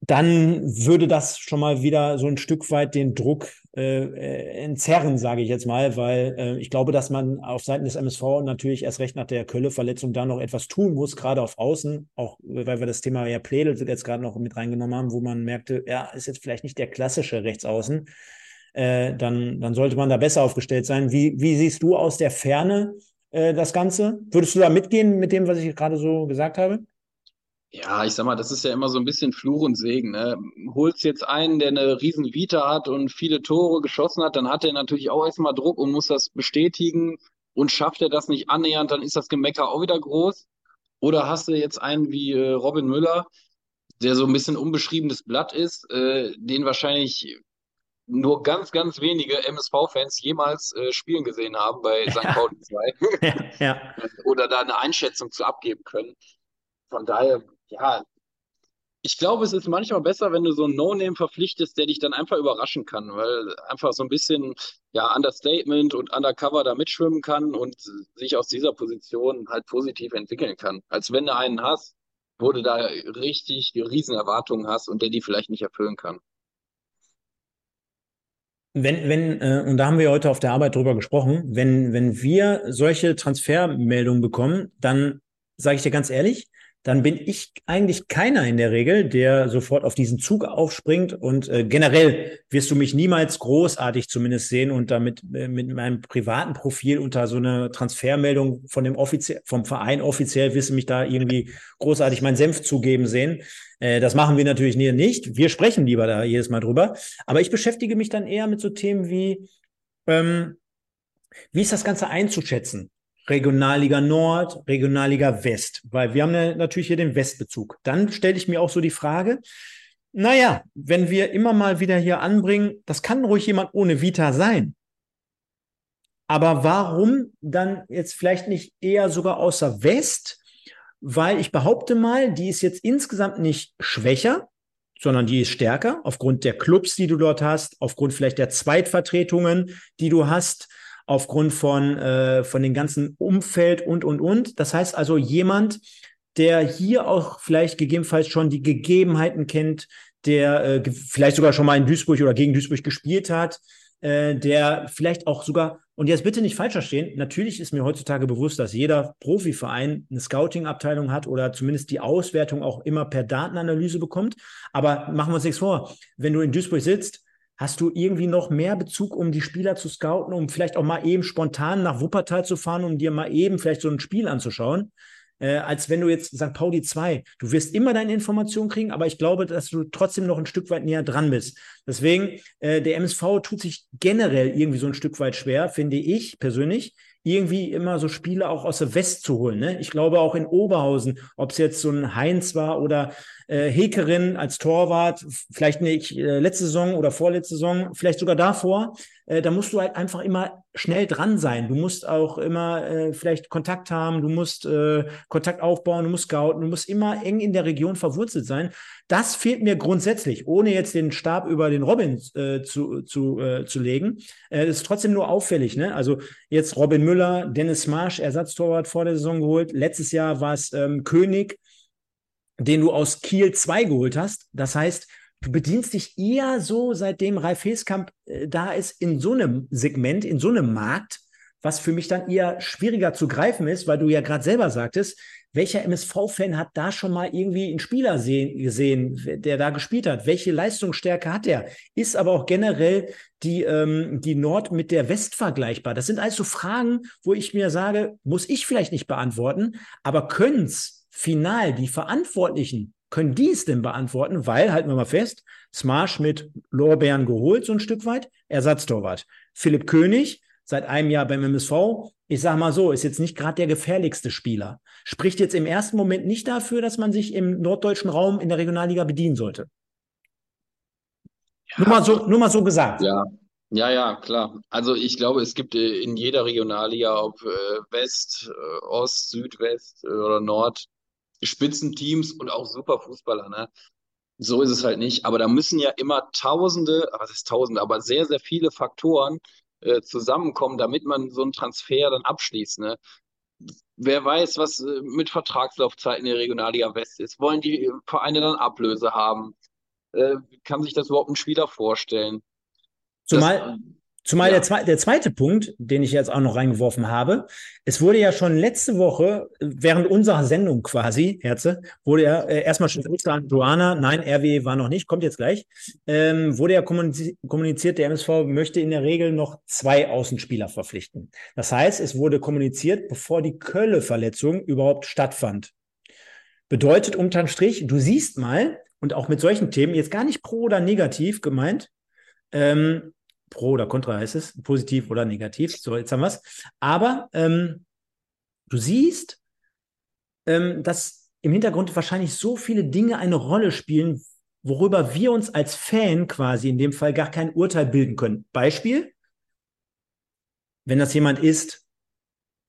Speaker 1: dann würde das schon mal wieder so ein Stück weit den Druck äh, äh entzerren, sage ich jetzt mal, weil äh, ich glaube, dass man auf Seiten des MSV natürlich erst recht nach der Kölle-Verletzung da noch etwas tun muss, gerade auf Außen, auch weil wir das Thema ja Plädel jetzt gerade noch mit reingenommen haben, wo man merkte, ja, ist jetzt vielleicht nicht der klassische Rechtsaußen. Äh, dann, dann sollte man da besser aufgestellt sein. Wie, wie siehst du aus der Ferne äh, das Ganze? Würdest du da mitgehen mit dem, was ich gerade so gesagt habe?
Speaker 2: Ja, ich sag mal, das ist ja immer so ein bisschen Fluch und Segen. Ne? Holst jetzt einen, der eine riesen Vita hat und viele Tore geschossen hat, dann hat er natürlich auch erstmal Druck und muss das bestätigen. Und schafft er das nicht annähernd, dann ist das Gemecker auch wieder groß. Oder hast du jetzt einen wie äh, Robin Müller, der so ein bisschen unbeschriebenes Blatt ist, äh, den wahrscheinlich nur ganz, ganz wenige MSV-Fans jemals äh, spielen gesehen haben bei St. Pauli 2. ja. Oder da eine Einschätzung zu abgeben können. Von daher ja, ich glaube, es ist manchmal besser, wenn du so einen No-Name verpflichtest, der dich dann einfach überraschen kann, weil einfach so ein bisschen ja Understatement und Undercover da mitschwimmen kann und sich aus dieser Position halt positiv entwickeln kann. Als wenn du einen hast, wo du da richtig die Riesenerwartungen hast und der die vielleicht nicht erfüllen kann.
Speaker 1: Wenn, wenn, äh, und da haben wir heute auf der Arbeit drüber gesprochen, wenn, wenn wir solche Transfermeldungen bekommen, dann sage ich dir ganz ehrlich, dann bin ich eigentlich keiner in der Regel, der sofort auf diesen Zug aufspringt. Und äh, generell wirst du mich niemals großartig zumindest sehen und damit äh, mit meinem privaten Profil unter so eine Transfermeldung von dem offiziell, vom Verein offiziell wirst du mich da irgendwie großartig meinen Senf zugeben sehen. Äh, das machen wir natürlich nicht. Wir sprechen lieber da jedes Mal drüber. Aber ich beschäftige mich dann eher mit so Themen wie, ähm, wie ist das Ganze einzuschätzen? Regionalliga Nord, Regionalliga West, weil wir haben natürlich hier den Westbezug. Dann stelle ich mir auch so die Frage, naja, wenn wir immer mal wieder hier anbringen, das kann ruhig jemand ohne Vita sein. Aber warum dann jetzt vielleicht nicht eher sogar außer West? Weil ich behaupte mal, die ist jetzt insgesamt nicht schwächer, sondern die ist stärker aufgrund der Clubs, die du dort hast, aufgrund vielleicht der Zweitvertretungen, die du hast, aufgrund von, äh, von den ganzen Umfeld und, und, und. Das heißt also jemand, der hier auch vielleicht gegebenenfalls schon die Gegebenheiten kennt, der äh, vielleicht sogar schon mal in Duisburg oder gegen Duisburg gespielt hat, äh, der vielleicht auch sogar, und jetzt bitte nicht falsch verstehen, natürlich ist mir heutzutage bewusst, dass jeder Profiverein eine Scouting-Abteilung hat oder zumindest die Auswertung auch immer per Datenanalyse bekommt. Aber machen wir uns nichts vor, wenn du in Duisburg sitzt, Hast du irgendwie noch mehr Bezug, um die Spieler zu scouten, um vielleicht auch mal eben spontan nach Wuppertal zu fahren, um dir mal eben vielleicht so ein Spiel anzuschauen? Äh, als wenn du jetzt St. Pauli 2, du wirst immer deine Informationen kriegen, aber ich glaube, dass du trotzdem noch ein Stück weit näher dran bist. Deswegen, äh, der MSV tut sich generell irgendwie so ein Stück weit schwer, finde ich persönlich, irgendwie immer so Spiele auch aus der West zu holen. Ne? Ich glaube auch in Oberhausen, ob es jetzt so ein Heinz war oder äh, Hekerin als Torwart, vielleicht nicht äh, letzte Saison oder vorletzte Saison, vielleicht sogar davor, äh, da musst du halt einfach immer schnell dran sein. Du musst auch immer äh, vielleicht Kontakt haben, du musst äh, Kontakt aufbauen, du musst scouten, du musst immer eng in der Region verwurzelt sein. Das fehlt mir grundsätzlich, ohne jetzt den Stab über den Robin äh, zu, zu, äh, zu legen. Äh, ist trotzdem nur auffällig. Ne? Also jetzt Robin Müller, Dennis Marsch, Ersatztorwart vor der Saison geholt. Letztes Jahr war es ähm, König, den du aus Kiel 2 geholt hast. Das heißt, du bedienst dich eher so, seitdem Ralf Heskamp äh, da ist, in so einem Segment, in so einem Markt, was für mich dann eher schwieriger zu greifen ist, weil du ja gerade selber sagtest, welcher MSV-Fan hat da schon mal irgendwie einen Spieler sehen, gesehen, der da gespielt hat? Welche Leistungsstärke hat er? Ist aber auch generell die, ähm, die Nord mit der West vergleichbar? Das sind also Fragen, wo ich mir sage, muss ich vielleicht nicht beantworten, aber können es final die Verantwortlichen können die es denn beantworten? Weil, halten wir mal fest, Smash mit Lorbeeren geholt, so ein Stück weit, Ersatztorwart. Philipp König, seit einem Jahr beim MSV, ich sage mal so, ist jetzt nicht gerade der gefährlichste Spieler. Spricht jetzt im ersten Moment nicht dafür, dass man sich im norddeutschen Raum in der Regionalliga bedienen sollte. Ja, nur, mal so, nur mal so gesagt.
Speaker 2: Ja, ja, ja, klar. Also ich glaube, es gibt äh, in jeder Regionalliga, ob äh, West, äh, Ost, Südwest oder Nord, Spitzenteams und auch super Fußballer. Ne? So ist es halt nicht. Aber da müssen ja immer Tausende, was ist Tausende, aber sehr, sehr viele Faktoren äh, zusammenkommen, damit man so einen Transfer dann abschließt. Ne? Wer weiß, was äh, mit Vertragslaufzeiten in der Regionalliga West ist. Wollen die Vereine dann Ablöse haben? Äh, kann sich das überhaupt ein Spieler vorstellen?
Speaker 1: Zumal, das, Zumal ja. der, zwe der zweite Punkt, den ich jetzt auch noch reingeworfen habe, es wurde ja schon letzte Woche, während unserer Sendung quasi, Herze, wurde ja äh, erstmal schon an Joana, nein, RW war noch nicht, kommt jetzt gleich, ähm, wurde ja kommuniziert, der MSV möchte in der Regel noch zwei Außenspieler verpflichten. Das heißt, es wurde kommuniziert, bevor die Kölle-Verletzung überhaupt stattfand. Bedeutet unterm Strich, du siehst mal, und auch mit solchen Themen, jetzt gar nicht pro oder negativ gemeint, ähm, pro oder contra heißt es, positiv oder negativ. So, jetzt haben wir es. Aber ähm, du siehst, ähm, dass im Hintergrund wahrscheinlich so viele Dinge eine Rolle spielen, worüber wir uns als Fan quasi in dem Fall gar kein Urteil bilden können. Beispiel, wenn das jemand ist,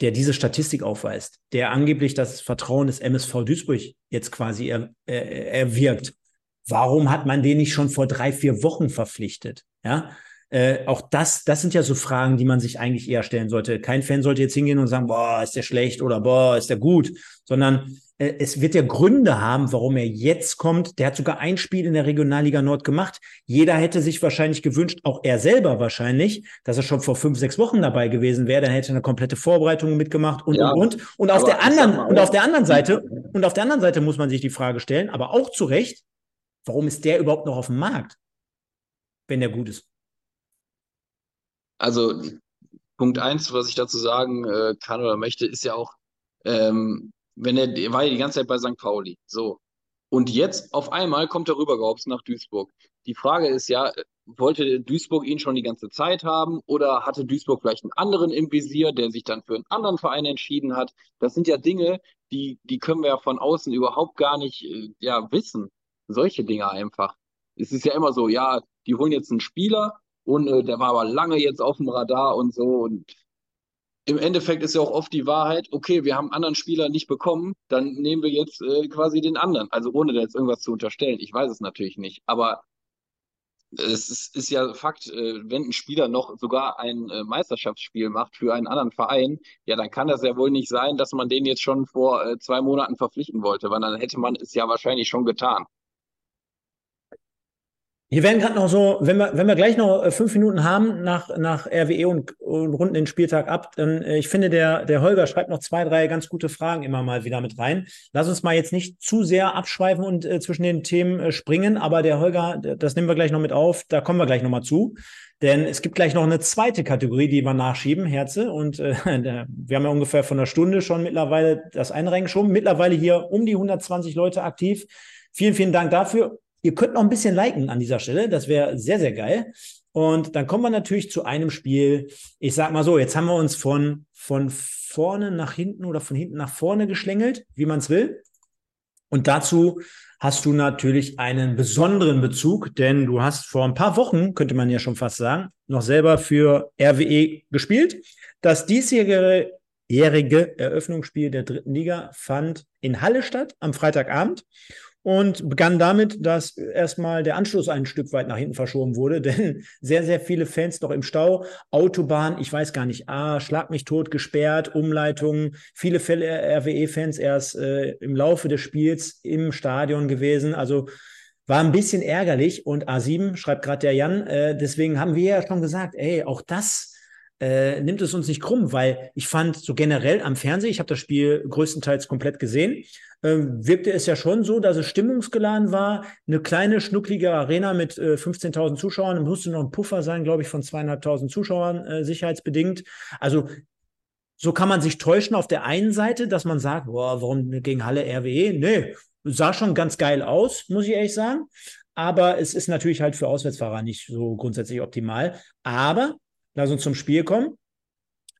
Speaker 1: der diese Statistik aufweist, der angeblich das Vertrauen des MSV Duisburg jetzt quasi er, er, erwirkt, warum hat man den nicht schon vor drei, vier Wochen verpflichtet? Ja, äh, auch das, das sind ja so Fragen, die man sich eigentlich eher stellen sollte. Kein Fan sollte jetzt hingehen und sagen, boah, ist der schlecht oder boah, ist der gut, sondern äh, es wird ja Gründe haben, warum er jetzt kommt. Der hat sogar ein Spiel in der Regionalliga Nord gemacht. Jeder hätte sich wahrscheinlich gewünscht, auch er selber wahrscheinlich, dass er schon vor fünf, sechs Wochen dabei gewesen wäre. Dann hätte er eine komplette Vorbereitung mitgemacht und ja, und und. Und auf der anderen mal, und auf der anderen Seite und auf der anderen Seite muss man sich die Frage stellen, aber auch zu Recht, warum ist der überhaupt noch auf dem Markt, wenn der gut ist?
Speaker 2: Also Punkt eins, was ich dazu sagen äh, kann oder möchte, ist ja auch, ähm, wenn er, er war ja die ganze Zeit bei St. Pauli. So. Und jetzt auf einmal kommt er rübergehopst nach Duisburg. Die Frage ist ja, wollte Duisburg ihn schon die ganze Zeit haben oder hatte Duisburg vielleicht einen anderen im Visier, der sich dann für einen anderen Verein entschieden hat? Das sind ja Dinge, die, die können wir ja von außen überhaupt gar nicht äh, ja, wissen. Solche Dinge einfach. Es ist ja immer so, ja, die holen jetzt einen Spieler und äh, der war aber lange jetzt auf dem Radar und so und im Endeffekt ist ja auch oft die Wahrheit, okay, wir haben anderen Spieler nicht bekommen, dann nehmen wir jetzt äh, quasi den anderen. Also ohne da jetzt irgendwas zu unterstellen. Ich weiß es natürlich nicht. Aber es ist, ist ja Fakt, äh, wenn ein Spieler noch sogar ein äh, Meisterschaftsspiel macht für einen anderen Verein, ja, dann kann das ja wohl nicht sein, dass man den jetzt schon vor äh, zwei Monaten verpflichten wollte, weil dann hätte man es ja wahrscheinlich schon getan.
Speaker 1: Hier werden gerade noch so, wenn wir, wenn wir gleich noch äh, fünf Minuten haben nach, nach RWE und, und runden den Spieltag ab, dann äh, ich finde, der, der Holger schreibt noch zwei, drei ganz gute Fragen immer mal wieder mit rein. Lass uns mal jetzt nicht zu sehr abschweifen und äh, zwischen den Themen äh, springen, aber der Holger, das nehmen wir gleich noch mit auf, da kommen wir gleich noch mal zu. Denn es gibt gleich noch eine zweite Kategorie, die wir nachschieben, Herze. Und äh, wir haben ja ungefähr von einer Stunde schon mittlerweile das einreingeschoben. Mittlerweile hier um die 120 Leute aktiv. Vielen, vielen Dank dafür. Ihr könnt noch ein bisschen liken an dieser Stelle. Das wäre sehr, sehr geil. Und dann kommen wir natürlich zu einem Spiel. Ich sag mal so, jetzt haben wir uns von, von vorne nach hinten oder von hinten nach vorne geschlängelt, wie man es will. Und dazu hast du natürlich einen besonderen Bezug, denn du hast vor ein paar Wochen, könnte man ja schon fast sagen, noch selber für RWE gespielt. Das diesjährige jährige Eröffnungsspiel der dritten Liga fand in Halle statt am Freitagabend und begann damit, dass erstmal der Anschluss ein Stück weit nach hinten verschoben wurde, denn sehr, sehr viele Fans noch im Stau, Autobahn, ich weiß gar nicht, ah, Schlag mich tot, gesperrt, Umleitungen, viele RWE-Fans erst äh, im Laufe des Spiels im Stadion gewesen, also war ein bisschen ärgerlich. Und A7 schreibt gerade der Jan, äh, deswegen haben wir ja schon gesagt, ey, auch das äh, nimmt es uns nicht krumm, weil ich fand so generell am Fernsehen, ich habe das Spiel größtenteils komplett gesehen, wirkte es ja schon so, dass es stimmungsgeladen war. Eine kleine, schnucklige Arena mit äh, 15.000 Zuschauern. Musste noch ein Puffer sein, glaube ich, von zweieinhalbtausend Zuschauern, äh, sicherheitsbedingt. Also so kann man sich täuschen auf der einen Seite, dass man sagt, boah, warum gegen Halle RWE? Nee, sah schon ganz geil aus, muss ich ehrlich sagen. Aber es ist natürlich halt für Auswärtsfahrer nicht so grundsätzlich optimal. Aber Lass uns zum Spiel kommen.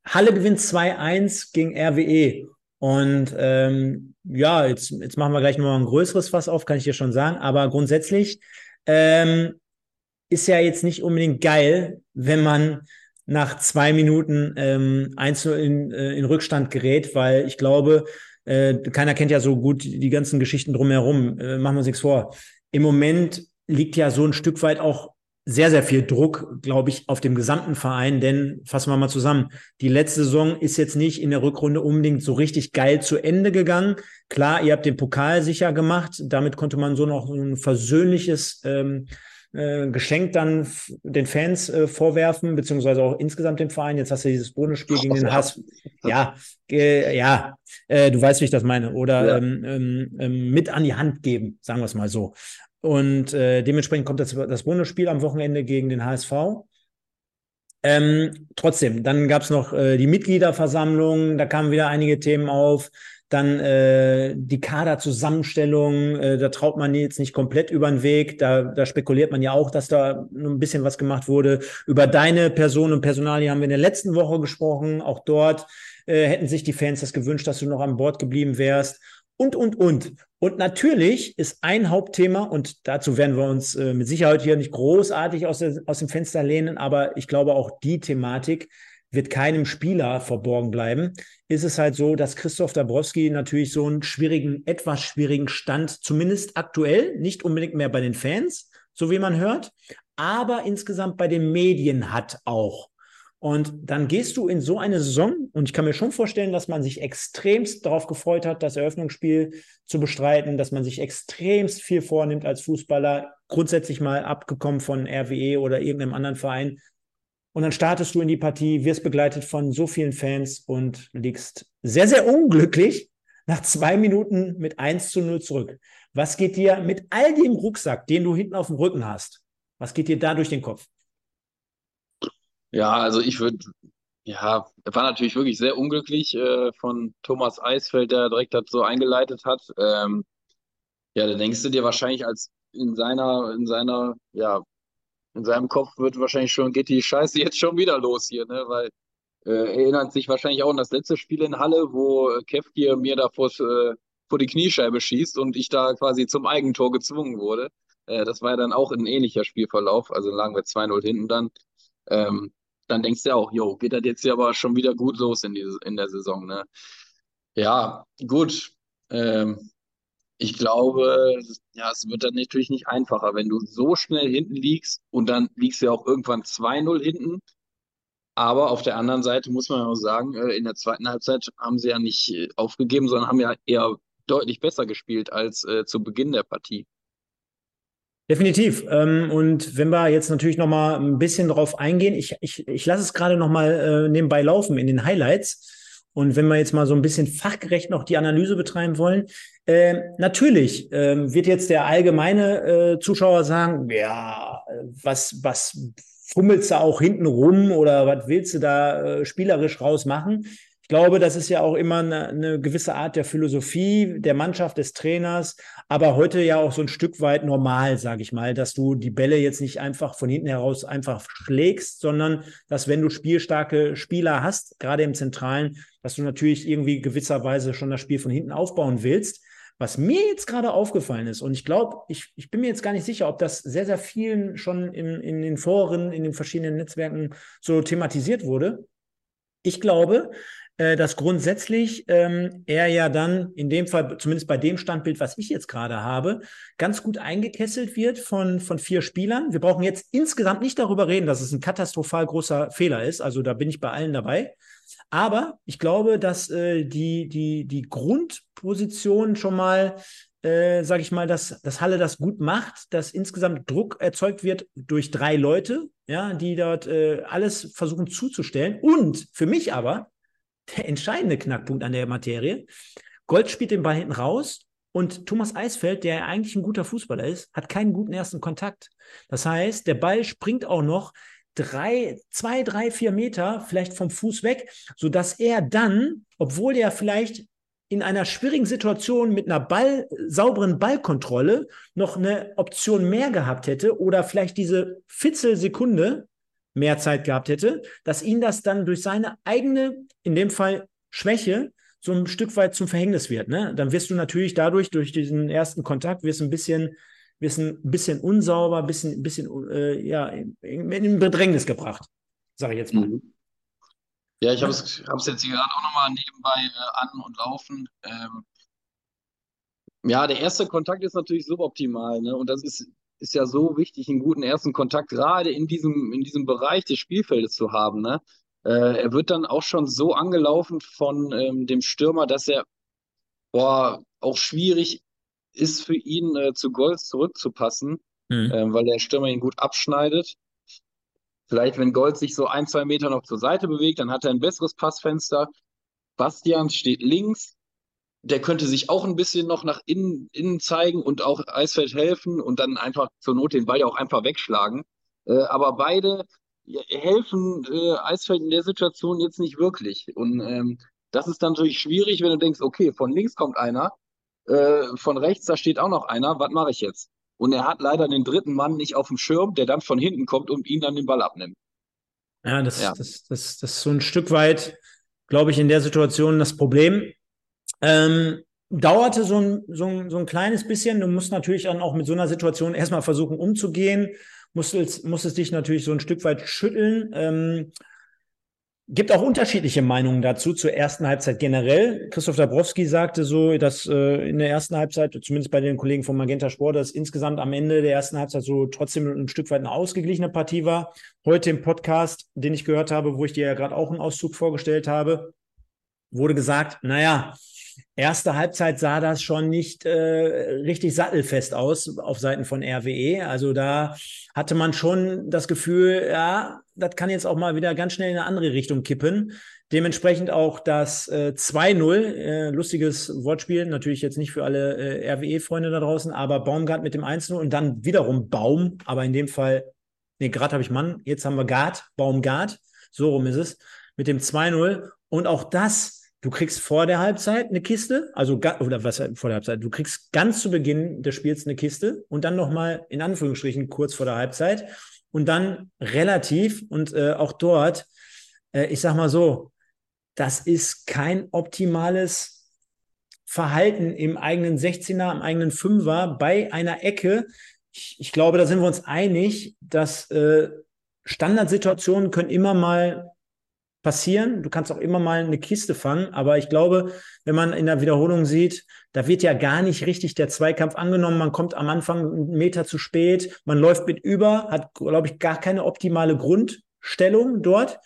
Speaker 1: Halle gewinnt 2-1 gegen RWE. Und ähm, ja, jetzt, jetzt machen wir gleich nochmal ein größeres Fass auf, kann ich dir schon sagen. Aber grundsätzlich ähm, ist ja jetzt nicht unbedingt geil, wenn man nach zwei Minuten ähm, einzeln in, äh, in Rückstand gerät, weil ich glaube, äh, keiner kennt ja so gut die ganzen Geschichten drumherum. Äh, machen wir uns nichts vor. Im Moment liegt ja so ein Stück weit auch sehr, sehr viel Druck, glaube ich, auf dem gesamten Verein. Denn fassen wir mal zusammen, die letzte Saison ist jetzt nicht in der Rückrunde unbedingt so richtig geil zu Ende gegangen. Klar, ihr habt den Pokal sicher gemacht. Damit konnte man so noch ein versöhnliches ähm, äh, Geschenk dann den Fans äh, vorwerfen, beziehungsweise auch insgesamt dem Verein. Jetzt hast du dieses Bonusspiel gegen den Hass. Ja, äh, ja, du weißt, wie ich das meine. Oder ja. ähm, ähm, ähm mit an die Hand geben, sagen wir es mal so. Und äh, dementsprechend kommt das, das Bonusspiel am Wochenende gegen den HSV. Ähm, trotzdem, dann gab es noch äh, die Mitgliederversammlung, da kamen wieder einige Themen auf. Dann äh, die Kaderzusammenstellung, äh, da traut man jetzt nicht komplett über den Weg. Da, da spekuliert man ja auch, dass da ein bisschen was gemacht wurde. Über deine Person und Personalie haben wir in der letzten Woche gesprochen. Auch dort äh, hätten sich die Fans das gewünscht, dass du noch an Bord geblieben wärst und, und, und. Und natürlich ist ein Hauptthema, und dazu werden wir uns äh, mit Sicherheit hier nicht großartig aus, der, aus dem Fenster lehnen, aber ich glaube, auch die Thematik wird keinem Spieler verborgen bleiben, ist es halt so, dass Christoph Dabrowski natürlich so einen schwierigen, etwas schwierigen Stand, zumindest aktuell, nicht unbedingt mehr bei den Fans, so wie man hört, aber insgesamt bei den Medien hat auch. Und dann gehst du in so eine Saison und ich kann mir schon vorstellen, dass man sich extremst darauf gefreut hat, das Eröffnungsspiel zu bestreiten, dass man sich extremst viel vornimmt als Fußballer, grundsätzlich mal abgekommen von RWE oder irgendeinem anderen Verein. Und dann startest du in die Partie, wirst begleitet von so vielen Fans und liegst sehr, sehr unglücklich nach zwei Minuten mit 1 zu 0 zurück. Was geht dir mit all dem Rucksack, den du hinten auf dem Rücken hast, was geht dir da durch den Kopf?
Speaker 2: Ja, also ich würde, ja, war natürlich wirklich sehr unglücklich äh, von Thomas Eisfeld, der direkt das so eingeleitet hat. Ähm, ja, da denkst du dir wahrscheinlich als in seiner, in seiner, ja, in seinem Kopf wird wahrscheinlich schon, geht die Scheiße jetzt schon wieder los hier, ne? Weil äh, erinnert sich wahrscheinlich auch an das letzte Spiel in Halle, wo Kevkir mir da vor, äh, vor die Kniescheibe schießt und ich da quasi zum Eigentor gezwungen wurde. Äh, das war ja dann auch ein ähnlicher Spielverlauf, also lagen wir 2-0 hinten dann. Ähm, dann denkst du auch, jo, geht das jetzt hier aber schon wieder gut los in, die, in der Saison. Ne? Ja, gut. Ähm, ich glaube, ja, es wird dann natürlich nicht einfacher, wenn du so schnell hinten liegst und dann liegst du ja auch irgendwann 2-0 hinten. Aber auf der anderen Seite muss man auch sagen, äh, in der zweiten Halbzeit haben sie ja nicht äh, aufgegeben, sondern haben ja eher deutlich besser gespielt als äh, zu Beginn der Partie.
Speaker 1: Definitiv. Ähm, und wenn wir jetzt natürlich noch mal ein bisschen drauf eingehen, ich, ich, ich lasse es gerade noch mal äh, nebenbei laufen in den Highlights. Und wenn wir jetzt mal so ein bisschen fachgerecht noch die Analyse betreiben wollen, äh, natürlich äh, wird jetzt der allgemeine äh, Zuschauer sagen, ja, was, was fummelst du auch hinten rum oder was willst du da äh, spielerisch rausmachen? Glaube, das ist ja auch immer eine, eine, gewisse Art der Philosophie der Mannschaft, des Trainers, aber heute ja auch so ein Stück weit normal, sage ich mal, dass du die Bälle jetzt nicht einfach von hinten heraus einfach schlägst, sondern dass wenn du spielstarke Spieler hast, gerade im Zentralen, dass du natürlich irgendwie gewisserweise schon das Spiel von hinten aufbauen willst. Was mir jetzt gerade aufgefallen ist, und ich glaube, ich, ich bin mir jetzt gar nicht sicher, ob das sehr, sehr vielen schon in, in den Foren, in den verschiedenen Netzwerken so thematisiert wurde. Ich glaube, dass grundsätzlich ähm, er ja dann in dem Fall, zumindest bei dem Standbild, was ich jetzt gerade habe, ganz gut eingekesselt wird von, von vier Spielern. Wir brauchen jetzt insgesamt nicht darüber reden, dass es ein katastrophal großer Fehler ist. Also da bin ich bei allen dabei. Aber ich glaube, dass äh, die, die, die Grundposition schon mal äh, sage ich mal, dass, dass Halle das gut macht, dass insgesamt Druck erzeugt wird durch drei Leute, ja, die dort äh, alles versuchen zuzustellen. Und für mich aber der entscheidende Knackpunkt an der Materie. Gold spielt den Ball hinten raus und Thomas Eisfeld, der eigentlich ein guter Fußballer ist, hat keinen guten ersten Kontakt. Das heißt, der Ball springt auch noch drei, zwei, drei, vier Meter vielleicht vom Fuß weg, sodass er dann, obwohl er vielleicht in einer schwierigen Situation mit einer Ball, sauberen Ballkontrolle noch eine Option mehr gehabt hätte oder vielleicht diese Fitzelsekunde mehr Zeit gehabt hätte, dass ihn das dann durch seine eigene, in dem Fall Schwäche, so ein Stück weit zum Verhängnis wird. Ne? Dann wirst du natürlich dadurch, durch diesen ersten Kontakt, wirst ein bisschen, wirst ein bisschen unsauber, ein bisschen, bisschen äh, ja, in, in, Bedrängnis gebracht, sage ich jetzt mal. Mhm.
Speaker 2: Ja, ich habe es jetzt hier gerade auch nochmal nebenbei äh, an und laufen. Ähm, ja, der erste Kontakt ist natürlich suboptimal, ne? Und das ist ist ja so wichtig, einen guten ersten Kontakt gerade in diesem, in diesem Bereich des Spielfeldes zu haben. Ne? Äh, er wird dann auch schon so angelaufen von ähm, dem Stürmer, dass er boah, auch schwierig ist für ihn äh, zu Golds zurückzupassen, mhm. äh, weil der Stürmer ihn gut abschneidet. Vielleicht, wenn Gold sich so ein, zwei Meter noch zur Seite bewegt, dann hat er ein besseres Passfenster. Bastian steht links, der könnte sich auch ein bisschen noch nach innen, innen zeigen und auch Eisfeld helfen und dann einfach zur Not den Ball ja auch einfach wegschlagen. Äh, aber beide helfen äh, Eisfeld in der Situation jetzt nicht wirklich. Und ähm, das ist dann natürlich schwierig, wenn du denkst, okay, von links kommt einer, äh, von rechts, da steht auch noch einer, was mache ich jetzt? Und er hat leider den dritten Mann nicht auf dem Schirm, der dann von hinten kommt und ihn dann den Ball abnimmt.
Speaker 1: Ja, das, ja. das, das, das ist so ein Stück weit, glaube ich, in der Situation das Problem. Ähm, dauerte so ein, so, ein, so ein kleines bisschen. Du musst natürlich dann auch mit so einer Situation erstmal versuchen umzugehen, musstest, musstest dich natürlich so ein Stück weit schütteln. Ähm, Gibt auch unterschiedliche Meinungen dazu zur ersten Halbzeit generell. Christoph Dabrowski sagte so, dass äh, in der ersten Halbzeit, zumindest bei den Kollegen von Magenta Sport, dass insgesamt am Ende der ersten Halbzeit so trotzdem ein Stück weit eine ausgeglichene Partie war. Heute im Podcast, den ich gehört habe, wo ich dir ja gerade auch einen Auszug vorgestellt habe, wurde gesagt, naja, erste Halbzeit sah das schon nicht äh, richtig sattelfest aus auf Seiten von RWE. Also da hatte man schon das Gefühl, ja, das kann jetzt auch mal wieder ganz schnell in eine andere Richtung kippen. Dementsprechend auch das äh, 2-0, äh, lustiges Wortspiel, natürlich jetzt nicht für alle äh, RWE-Freunde da draußen, aber Baumgart mit dem 1-0 und dann wiederum Baum, aber in dem Fall, nee, gerade habe ich Mann, jetzt haben wir Gard, Baumgart, so rum ist es, mit dem 2-0 und auch das Du kriegst vor der Halbzeit eine Kiste, also oder was vor der Halbzeit, du kriegst ganz zu Beginn des Spiels eine Kiste und dann nochmal in Anführungsstrichen kurz vor der Halbzeit und dann relativ und äh, auch dort, äh, ich sag mal so, das ist kein optimales Verhalten im eigenen 16er, im eigenen Fünfer bei einer Ecke. Ich, ich glaube, da sind wir uns einig, dass äh, Standardsituationen können immer mal passieren. Du kannst auch immer mal eine Kiste fangen, aber ich glaube, wenn man in der Wiederholung sieht, da wird ja gar nicht richtig der Zweikampf angenommen. Man kommt am Anfang einen Meter zu spät, man läuft mit über, hat, glaube ich, gar keine optimale Grundstellung dort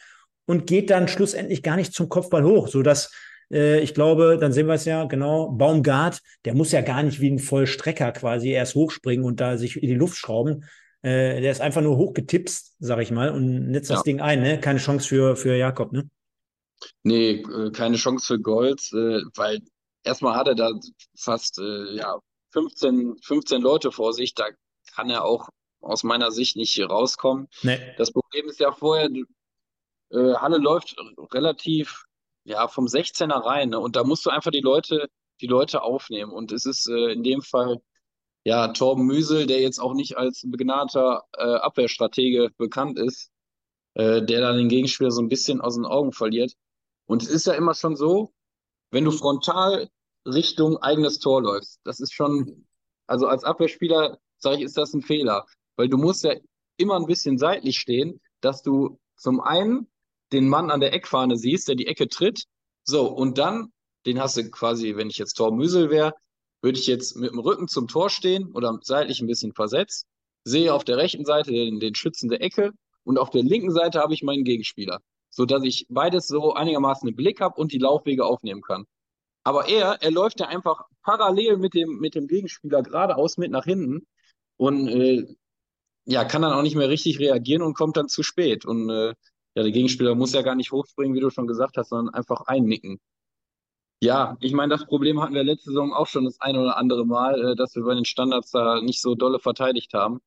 Speaker 1: und geht dann schlussendlich gar nicht zum Kopfball hoch, sodass äh, ich glaube, dann sehen wir es ja genau, Baumgart, der muss ja gar nicht wie ein Vollstrecker quasi erst hochspringen und da sich in die Luft schrauben, äh, der ist einfach nur hochgetipst, sag ich mal, und netzt ja. das Ding ein, ne? Keine Chance für, für Jakob, ne?
Speaker 2: Nee, äh, keine Chance für Gold, äh, weil erstmal hat er da fast ja, 15, 15 Leute vor sich, da kann er auch aus meiner Sicht nicht rauskommen. Nee. Das Problem ist ja vorher, Halle läuft relativ ja, vom 16er rein ne? und da musst du einfach die Leute, die Leute aufnehmen. Und es ist äh, in dem Fall ja, Torben Müsel, der jetzt auch nicht als begnadeter äh, Abwehrstratege bekannt ist, äh, der dann den Gegenspieler so ein bisschen aus den Augen verliert. Und es ist ja immer schon so, wenn du frontal Richtung eigenes Tor läufst, das ist schon, also als Abwehrspieler, sage ich, ist das ein Fehler, weil du musst ja immer ein bisschen seitlich stehen, dass du zum einen den Mann an der Eckfahne siehst, der die Ecke tritt, so, und dann, den hast du quasi, wenn ich jetzt Torben Müsel wäre, würde ich jetzt mit dem Rücken zum Tor stehen oder seitlich ein bisschen versetzt, sehe auf der rechten Seite den, den Schützen der Ecke und auf der linken Seite habe ich meinen Gegenspieler, sodass ich beides so einigermaßen im Blick habe und die Laufwege aufnehmen kann. Aber er, er läuft ja einfach parallel mit dem, mit dem Gegenspieler geradeaus mit nach hinten und äh, ja, kann dann auch nicht mehr richtig reagieren und kommt dann zu spät. Und äh, ja, der Gegenspieler muss ja gar nicht hochspringen, wie du schon gesagt hast, sondern einfach einnicken. Ja, ich meine, das Problem hatten wir letzte Saison auch schon das ein oder andere Mal, äh, dass wir bei den Standards da nicht so dolle verteidigt haben.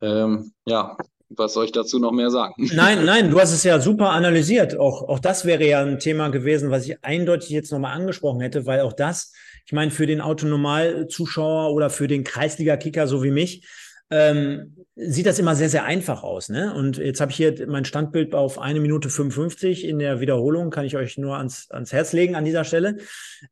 Speaker 2: Ähm, ja, was soll ich dazu noch mehr sagen?
Speaker 1: Nein, nein, du hast es ja super analysiert. Auch, auch das wäre ja ein Thema gewesen, was ich eindeutig jetzt nochmal angesprochen hätte, weil auch das, ich meine, für den Autonormal-Zuschauer oder für den Kreisliga-Kicker so wie mich, ähm, sieht das immer sehr, sehr einfach aus. Ne? Und jetzt habe ich hier mein Standbild auf eine Minute 55 in der Wiederholung, kann ich euch nur ans, ans Herz legen an dieser Stelle.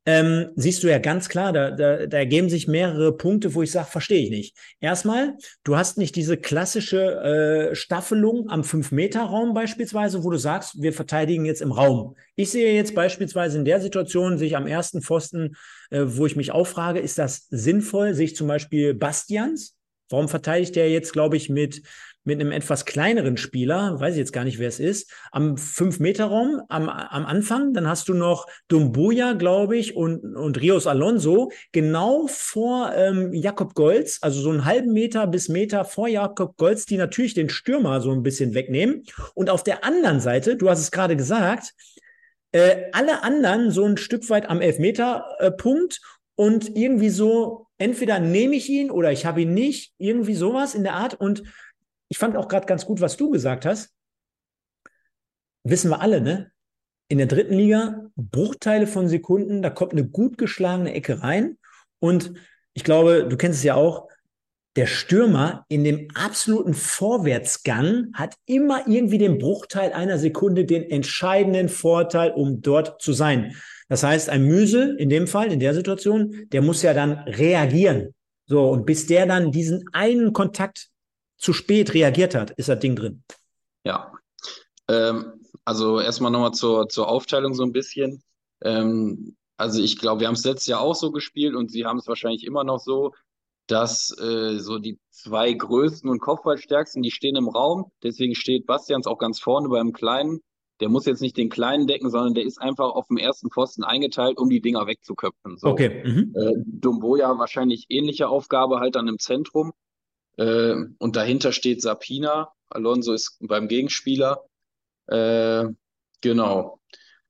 Speaker 1: Ähm, siehst du ja ganz klar, da, da, da ergeben sich mehrere Punkte, wo ich sage, verstehe ich nicht. Erstmal, du hast nicht diese klassische äh, Staffelung am 5-Meter-Raum beispielsweise, wo du sagst, wir verteidigen jetzt im Raum. Ich sehe jetzt beispielsweise in der Situation, sich am ersten Pfosten, äh, wo ich mich auffrage, ist das sinnvoll, sich zum Beispiel Bastians, Warum verteidigt er jetzt, glaube ich, mit, mit einem etwas kleineren Spieler, weiß ich jetzt gar nicht, wer es ist, am 5-Meter-Raum am, am Anfang. Dann hast du noch Dumbuya, glaube ich, und, und Rios Alonso genau vor ähm, Jakob Golz, also so einen halben Meter bis Meter vor Jakob Golz, die natürlich den Stürmer so ein bisschen wegnehmen. Und auf der anderen Seite, du hast es gerade gesagt, äh, alle anderen so ein Stück weit am Elfmeter-Punkt äh, und irgendwie so, entweder nehme ich ihn oder ich habe ihn nicht, irgendwie sowas in der Art. Und ich fand auch gerade ganz gut, was du gesagt hast. Wissen wir alle, ne? In der dritten Liga, Bruchteile von Sekunden, da kommt eine gut geschlagene Ecke rein. Und ich glaube, du kennst es ja auch, der Stürmer in dem absoluten Vorwärtsgang hat immer irgendwie den Bruchteil einer Sekunde den entscheidenden Vorteil, um dort zu sein. Das heißt, ein Müsel in dem Fall, in der Situation, der muss ja dann reagieren. So, und bis der dann diesen einen Kontakt zu spät reagiert hat, ist das Ding drin.
Speaker 2: Ja. Ähm, also erstmal nochmal zur, zur Aufteilung so ein bisschen. Ähm, also ich glaube, wir haben es letztes Jahr auch so gespielt und sie haben es wahrscheinlich immer noch so, dass äh, so die zwei größten und Kopfballstärksten, die stehen im Raum. Deswegen steht Bastians auch ganz vorne beim Kleinen. Der muss jetzt nicht den Kleinen decken, sondern der ist einfach auf dem ersten Pfosten eingeteilt, um die Dinger wegzuköpfen. So.
Speaker 1: Okay. Mhm.
Speaker 2: Äh, Dumboja wahrscheinlich ähnliche Aufgabe halt dann im Zentrum. Äh, und dahinter steht Sapina. Alonso ist beim Gegenspieler. Äh, genau.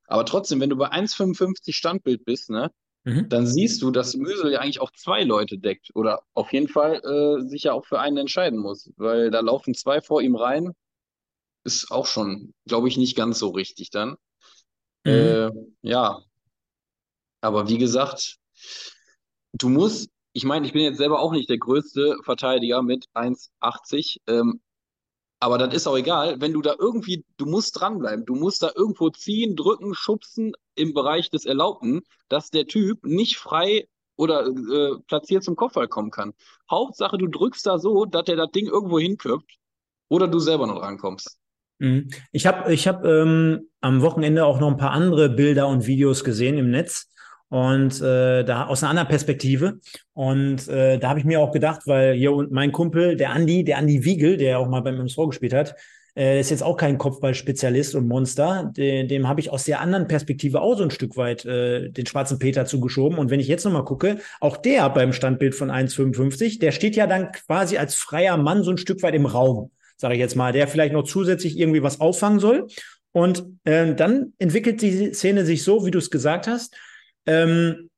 Speaker 2: Aber trotzdem, wenn du bei 1,55 Standbild bist, ne,
Speaker 1: Mhm.
Speaker 2: dann siehst du, dass Müsel ja eigentlich auch zwei Leute deckt oder auf jeden Fall äh, sich ja auch für einen entscheiden muss, weil da laufen zwei vor ihm rein. Ist auch schon, glaube ich, nicht ganz so richtig dann.
Speaker 1: Mhm.
Speaker 2: Äh, ja, aber wie gesagt, du musst, ich meine, ich bin jetzt selber auch nicht der größte Verteidiger mit 1,80, ähm, aber das ist auch egal, wenn du da irgendwie, du musst dranbleiben, du musst da irgendwo ziehen, drücken, schubsen im Bereich des Erlaubten, dass der Typ nicht frei oder äh, platziert zum Kopfball kommen kann. Hauptsache, du drückst da so, dass der das Ding irgendwo hinköpft oder du selber noch rankommst.
Speaker 1: Mhm. Ich habe ich hab, ähm, am Wochenende auch noch ein paar andere Bilder und Videos gesehen im Netz und äh, da aus einer anderen Perspektive. Und äh, da habe ich mir auch gedacht, weil hier und mein Kumpel, der Andi, der Andi Wiegel, der auch mal beim MSV gespielt hat, äh, ist jetzt auch kein Kopfballspezialist und Monster. De dem habe ich aus der anderen Perspektive auch so ein Stück weit äh, den schwarzen Peter zugeschoben. Und wenn ich jetzt nochmal gucke, auch der beim Standbild von 1,55, der steht ja dann quasi als freier Mann so ein Stück weit im Raum, sage ich jetzt mal, der vielleicht noch zusätzlich irgendwie was auffangen soll. Und äh, dann entwickelt die Szene sich so, wie du es gesagt hast, ähm,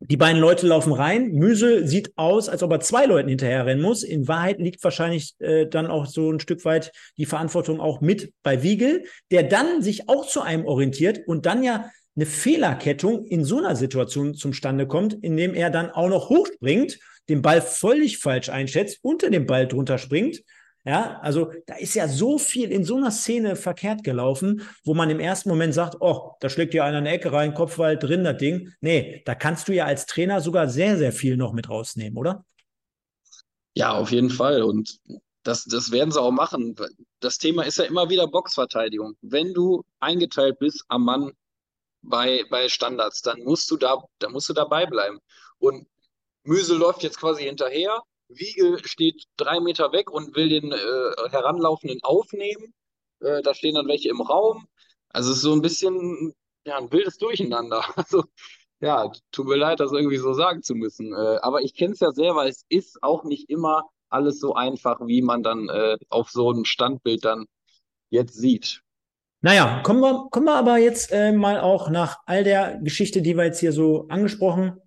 Speaker 1: die beiden Leute laufen rein. Müsel sieht aus, als ob er zwei Leuten hinterherrennen muss. In Wahrheit liegt wahrscheinlich äh, dann auch so ein Stück weit die Verantwortung auch mit bei Wiegel, der dann sich auch zu einem orientiert und dann ja eine Fehlerkettung in so einer Situation zustande kommt, indem er dann auch noch hochspringt, den Ball völlig falsch einschätzt, unter dem Ball drunter springt ja, also da ist ja so viel in so einer Szene verkehrt gelaufen, wo man im ersten Moment sagt, oh, da schlägt ja einer eine Ecke rein, Kopfball drin, das Ding. Nee, da kannst du ja als Trainer sogar sehr, sehr viel noch mit rausnehmen, oder?
Speaker 2: Ja, auf jeden Fall. Und das, das werden sie auch machen. Das Thema ist ja immer wieder Boxverteidigung. Wenn du eingeteilt bist am Mann bei, bei Standards, dann musst du da, da musst du dabei bleiben. Und Müsel läuft jetzt quasi hinterher Wiegel steht drei Meter weg und will den äh, Heranlaufenden aufnehmen. Äh, da stehen dann welche im Raum. Also es ist so ein bisschen ja, ein wildes Durcheinander. Also ja, tut mir leid, das irgendwie so sagen zu müssen. Äh, aber ich kenne es ja selber, es ist auch nicht immer alles so einfach, wie man dann äh, auf so ein Standbild dann jetzt sieht.
Speaker 1: Naja, kommen wir, kommen wir aber jetzt äh, mal auch nach all der Geschichte, die wir jetzt hier so angesprochen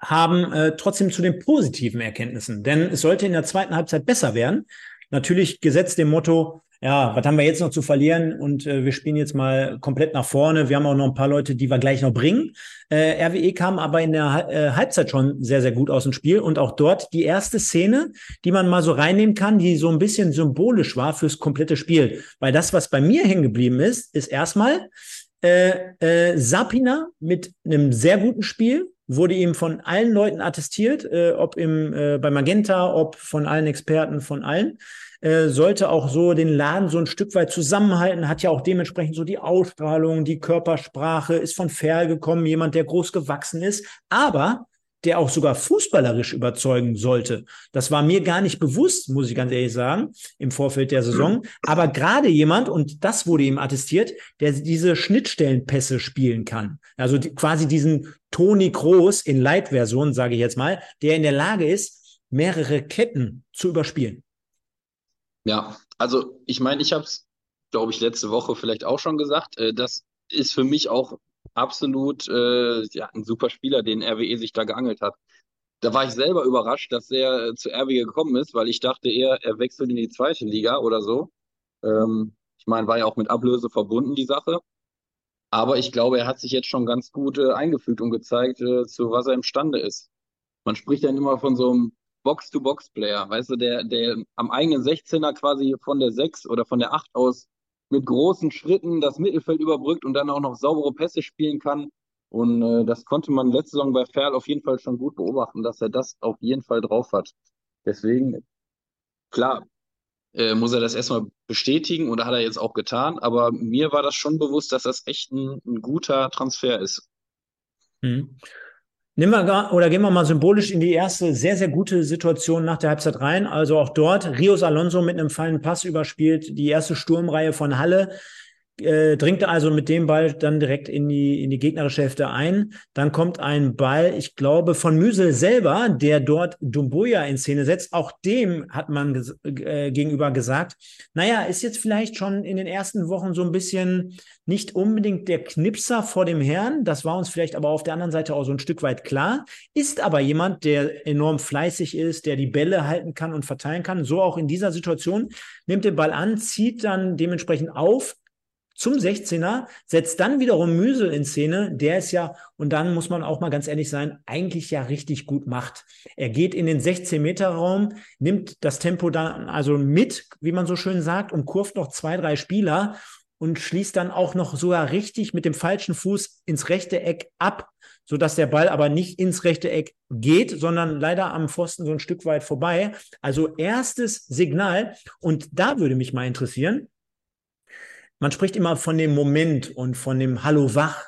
Speaker 1: haben, äh, trotzdem zu den positiven Erkenntnissen. Denn es sollte in der zweiten Halbzeit besser werden. Natürlich gesetzt dem Motto, ja, was haben wir jetzt noch zu verlieren? Und äh, wir spielen jetzt mal komplett nach vorne. Wir haben auch noch ein paar Leute, die wir gleich noch bringen. Äh, RWE kam aber in der äh, Halbzeit schon sehr, sehr gut aus dem Spiel. Und auch dort die erste Szene, die man mal so reinnehmen kann, die so ein bisschen symbolisch war fürs komplette Spiel. Weil das, was bei mir hängen geblieben ist, ist erstmal äh, äh, Sapina mit einem sehr guten Spiel, wurde ihm von allen Leuten attestiert, äh, ob im, äh, bei Magenta, ob von allen Experten, von allen. Äh, sollte auch so den Laden so ein Stück weit zusammenhalten, hat ja auch dementsprechend so die Ausstrahlung, die Körpersprache, ist von Ferl gekommen, jemand, der groß gewachsen ist. Aber der auch sogar fußballerisch überzeugen sollte. Das war mir gar nicht bewusst, muss ich ganz ehrlich sagen, im Vorfeld der Saison. Aber gerade jemand, und das wurde ihm attestiert, der diese Schnittstellenpässe spielen kann. Also die, quasi diesen Toni Kroos in Light-Version, sage ich jetzt mal, der in der Lage ist, mehrere Ketten zu überspielen.
Speaker 2: Ja, also ich meine, ich habe es, glaube ich, letzte Woche vielleicht auch schon gesagt. Äh, das ist für mich auch absolut äh, ja, ein super Spieler, den RWE sich da geangelt hat. Da war ich selber überrascht, dass er äh, zu RWE gekommen ist, weil ich dachte eher, er wechselt in die zweite Liga oder so. Ähm, ich meine, war ja auch mit Ablöse verbunden, die Sache. Aber ich glaube, er hat sich jetzt schon ganz gut äh, eingefügt und gezeigt, äh, zu was er imstande ist. Man spricht dann immer von so einem Box-to-Box-Player, weißt du, der, der am eigenen 16er quasi von der 6 oder von der 8 aus mit großen Schritten das Mittelfeld überbrückt und dann auch noch saubere Pässe spielen kann. Und äh, das konnte man letzte Saison bei Ferl auf jeden Fall schon gut beobachten, dass er das auf jeden Fall drauf hat. Deswegen, klar, äh, muss er das erstmal bestätigen und hat er jetzt auch getan. Aber mir war das schon bewusst, dass das echt ein, ein guter Transfer ist.
Speaker 1: Mhm. Nehmen wir oder gehen wir mal symbolisch in die erste sehr, sehr gute Situation nach der Halbzeit rein. Also auch dort Rios Alonso mit einem feinen Pass überspielt, die erste Sturmreihe von Halle äh, dringt also mit dem Ball dann direkt in die, in die gegnerische Hälfte ein. Dann kommt ein Ball, ich glaube, von Müsel selber, der dort Dumbuya in Szene setzt. Auch dem hat man ges äh, gegenüber gesagt, naja, ist jetzt vielleicht schon in den ersten Wochen so ein bisschen nicht unbedingt der Knipser vor dem Herrn. Das war uns vielleicht aber auf der anderen Seite auch so ein Stück weit klar. Ist aber jemand, der enorm fleißig ist, der die Bälle halten kann und verteilen kann. So auch in dieser Situation. Nimmt den Ball an, zieht dann dementsprechend auf, zum 16er, setzt dann wiederum Müsel in Szene, der es ja, und dann muss man auch mal ganz ehrlich sein, eigentlich ja richtig gut macht. Er geht in den 16-Meter-Raum, nimmt das Tempo dann also mit, wie man so schön sagt, und kurft noch zwei, drei Spieler und schließt dann auch noch sogar richtig mit dem falschen Fuß ins rechte Eck ab, sodass der Ball aber nicht ins rechte Eck geht, sondern leider am Pfosten so ein Stück weit vorbei. Also erstes Signal. Und da würde mich mal interessieren, man spricht immer von dem Moment und von dem Hallo wach.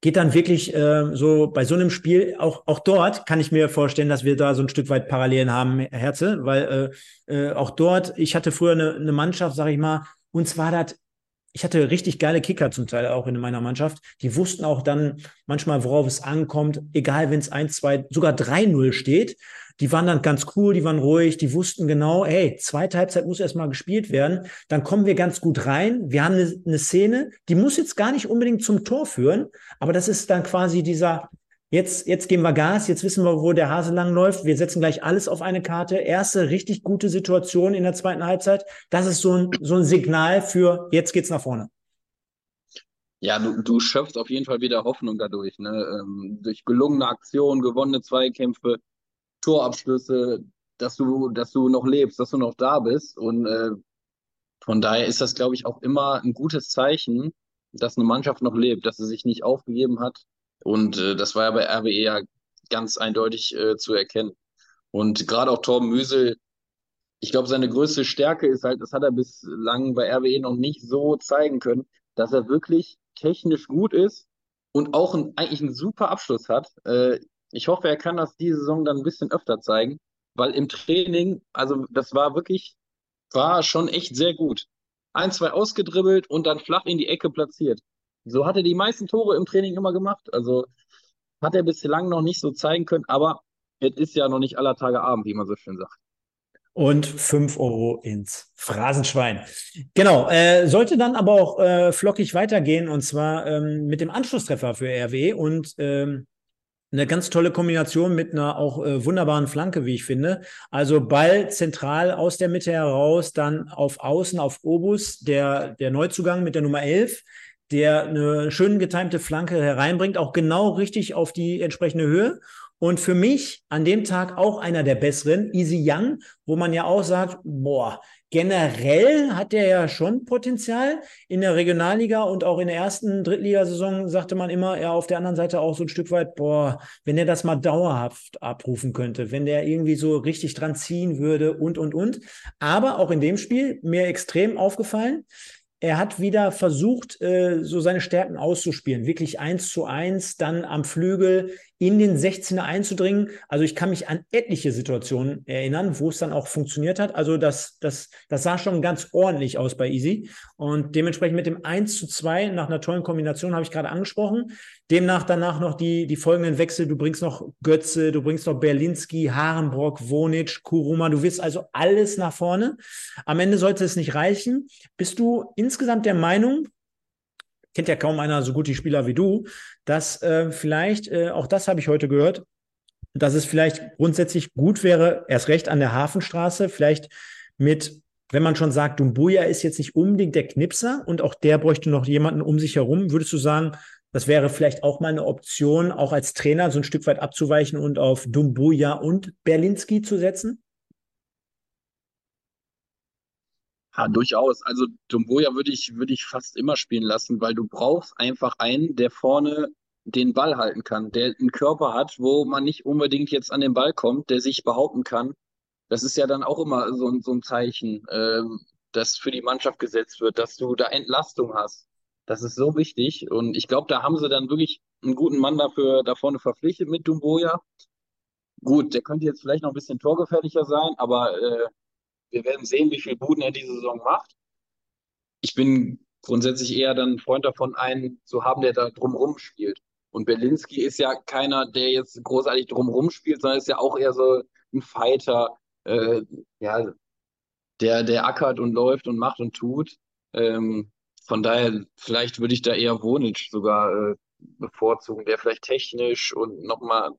Speaker 1: Geht dann wirklich äh, so bei so einem Spiel, auch, auch dort kann ich mir vorstellen, dass wir da so ein Stück weit Parallelen haben, Herze, weil äh, äh, auch dort, ich hatte früher eine, eine Mannschaft, sag ich mal, uns war das ich hatte richtig geile Kicker zum Teil auch in meiner Mannschaft. Die wussten auch dann manchmal, worauf es ankommt, egal wenn es 1, 2, sogar 3-0 steht. Die waren dann ganz cool, die waren ruhig, die wussten genau, hey, zweite Halbzeit muss erstmal gespielt werden. Dann kommen wir ganz gut rein. Wir haben eine, eine Szene, die muss jetzt gar nicht unbedingt zum Tor führen, aber das ist dann quasi dieser, Jetzt, jetzt geben wir Gas, jetzt wissen wir, wo der Hase lang läuft. Wir setzen gleich alles auf eine Karte. Erste richtig gute Situation in der zweiten Halbzeit. Das ist so ein, so ein Signal für jetzt geht's nach vorne.
Speaker 2: Ja, du, du schöpfst auf jeden Fall wieder Hoffnung dadurch. Ne? Ähm, durch gelungene Aktionen, gewonnene Zweikämpfe, Torabschlüsse, dass du, dass du noch lebst, dass du noch da bist. Und äh, von daher ist das, glaube ich, auch immer ein gutes Zeichen, dass eine Mannschaft noch lebt, dass sie sich nicht aufgegeben hat, und äh, das war ja bei RWE ja ganz eindeutig äh, zu erkennen. Und gerade auch Torben Müsel, ich glaube, seine größte Stärke ist halt, das hat er bislang bei RWE noch nicht so zeigen können, dass er wirklich technisch gut ist und auch ein, eigentlich einen super Abschluss hat. Äh, ich hoffe, er kann das diese Saison dann ein bisschen öfter zeigen, weil im Training, also das war wirklich, war schon echt sehr gut. Ein, zwei ausgedribbelt und dann flach in die Ecke platziert. So hat er die meisten Tore im Training immer gemacht. Also hat er bislang noch nicht so zeigen können, aber es ist ja noch nicht aller Tage Abend, wie man so schön sagt.
Speaker 1: Und 5 Euro ins Phrasenschwein. Genau, äh, sollte dann aber auch äh, flockig weitergehen und zwar ähm, mit dem Anschlusstreffer für RW und ähm, eine ganz tolle Kombination mit einer auch äh, wunderbaren Flanke, wie ich finde. Also Ball zentral aus der Mitte heraus, dann auf Außen auf Obus, der, der Neuzugang mit der Nummer 11 der eine schön getimte Flanke hereinbringt, auch genau richtig auf die entsprechende Höhe. Und für mich an dem Tag auch einer der besseren, Easy Young, wo man ja auch sagt, boah, generell hat der ja schon Potenzial in der Regionalliga und auch in der ersten Drittligasaison sagte man immer, ja, auf der anderen Seite auch so ein Stück weit, boah, wenn der das mal dauerhaft abrufen könnte, wenn der irgendwie so richtig dran ziehen würde und, und, und. Aber auch in dem Spiel mir extrem aufgefallen, er hat wieder versucht, äh, so seine Stärken auszuspielen. Wirklich eins zu eins, dann am Flügel in den 16er einzudringen. Also ich kann mich an etliche Situationen erinnern, wo es dann auch funktioniert hat. Also das, das, das sah schon ganz ordentlich aus bei Easy. Und dementsprechend mit dem 1 zu 2 nach einer tollen Kombination habe ich gerade angesprochen. Demnach danach noch die, die folgenden Wechsel. Du bringst noch Götze, du bringst noch Berlinski, Harenbrock, Wonic, Kuruma. Du wirst also alles nach vorne. Am Ende sollte es nicht reichen. Bist du insgesamt der Meinung, kennt ja kaum einer so gut die Spieler wie du, dass äh, vielleicht, äh, auch das habe ich heute gehört, dass es vielleicht grundsätzlich gut wäre, erst recht an der Hafenstraße, vielleicht mit, wenn man schon sagt, Dumbuya ist jetzt nicht unbedingt der Knipser und auch der bräuchte noch jemanden um sich herum, würdest du sagen, das wäre vielleicht auch mal eine Option, auch als Trainer so ein Stück weit abzuweichen und auf Dumbuya und Berlinski zu setzen?
Speaker 2: Ja, durchaus. Also Dumboja würde ich, würde ich fast immer spielen lassen, weil du brauchst einfach einen, der vorne den Ball halten kann, der einen Körper hat, wo man nicht unbedingt jetzt an den Ball kommt, der sich behaupten kann. das ist ja dann auch immer so, ein- so ein Zeichen, ähm, das für die Mannschaft gesetzt wird, dass du da Entlastung hast. Das ist so wichtig. Und ich glaube, da haben sie dann wirklich einen guten Mann dafür da vorne verpflichtet mit Dumboya. Gut, der könnte jetzt vielleicht noch ein bisschen torgefährlicher sein, aber äh, wir werden sehen, wie viel Buden er diese Saison macht. Ich bin grundsätzlich eher dann Freund davon, einen zu haben, der da drumrum spielt. Und Berlinski ist ja keiner, der jetzt großartig drumrum spielt, sondern ist ja auch eher so ein Fighter, äh, ja, der, der ackert und läuft und macht und tut. Ähm, von daher, vielleicht würde ich da eher Wonic sogar äh, bevorzugen, der vielleicht technisch und nochmal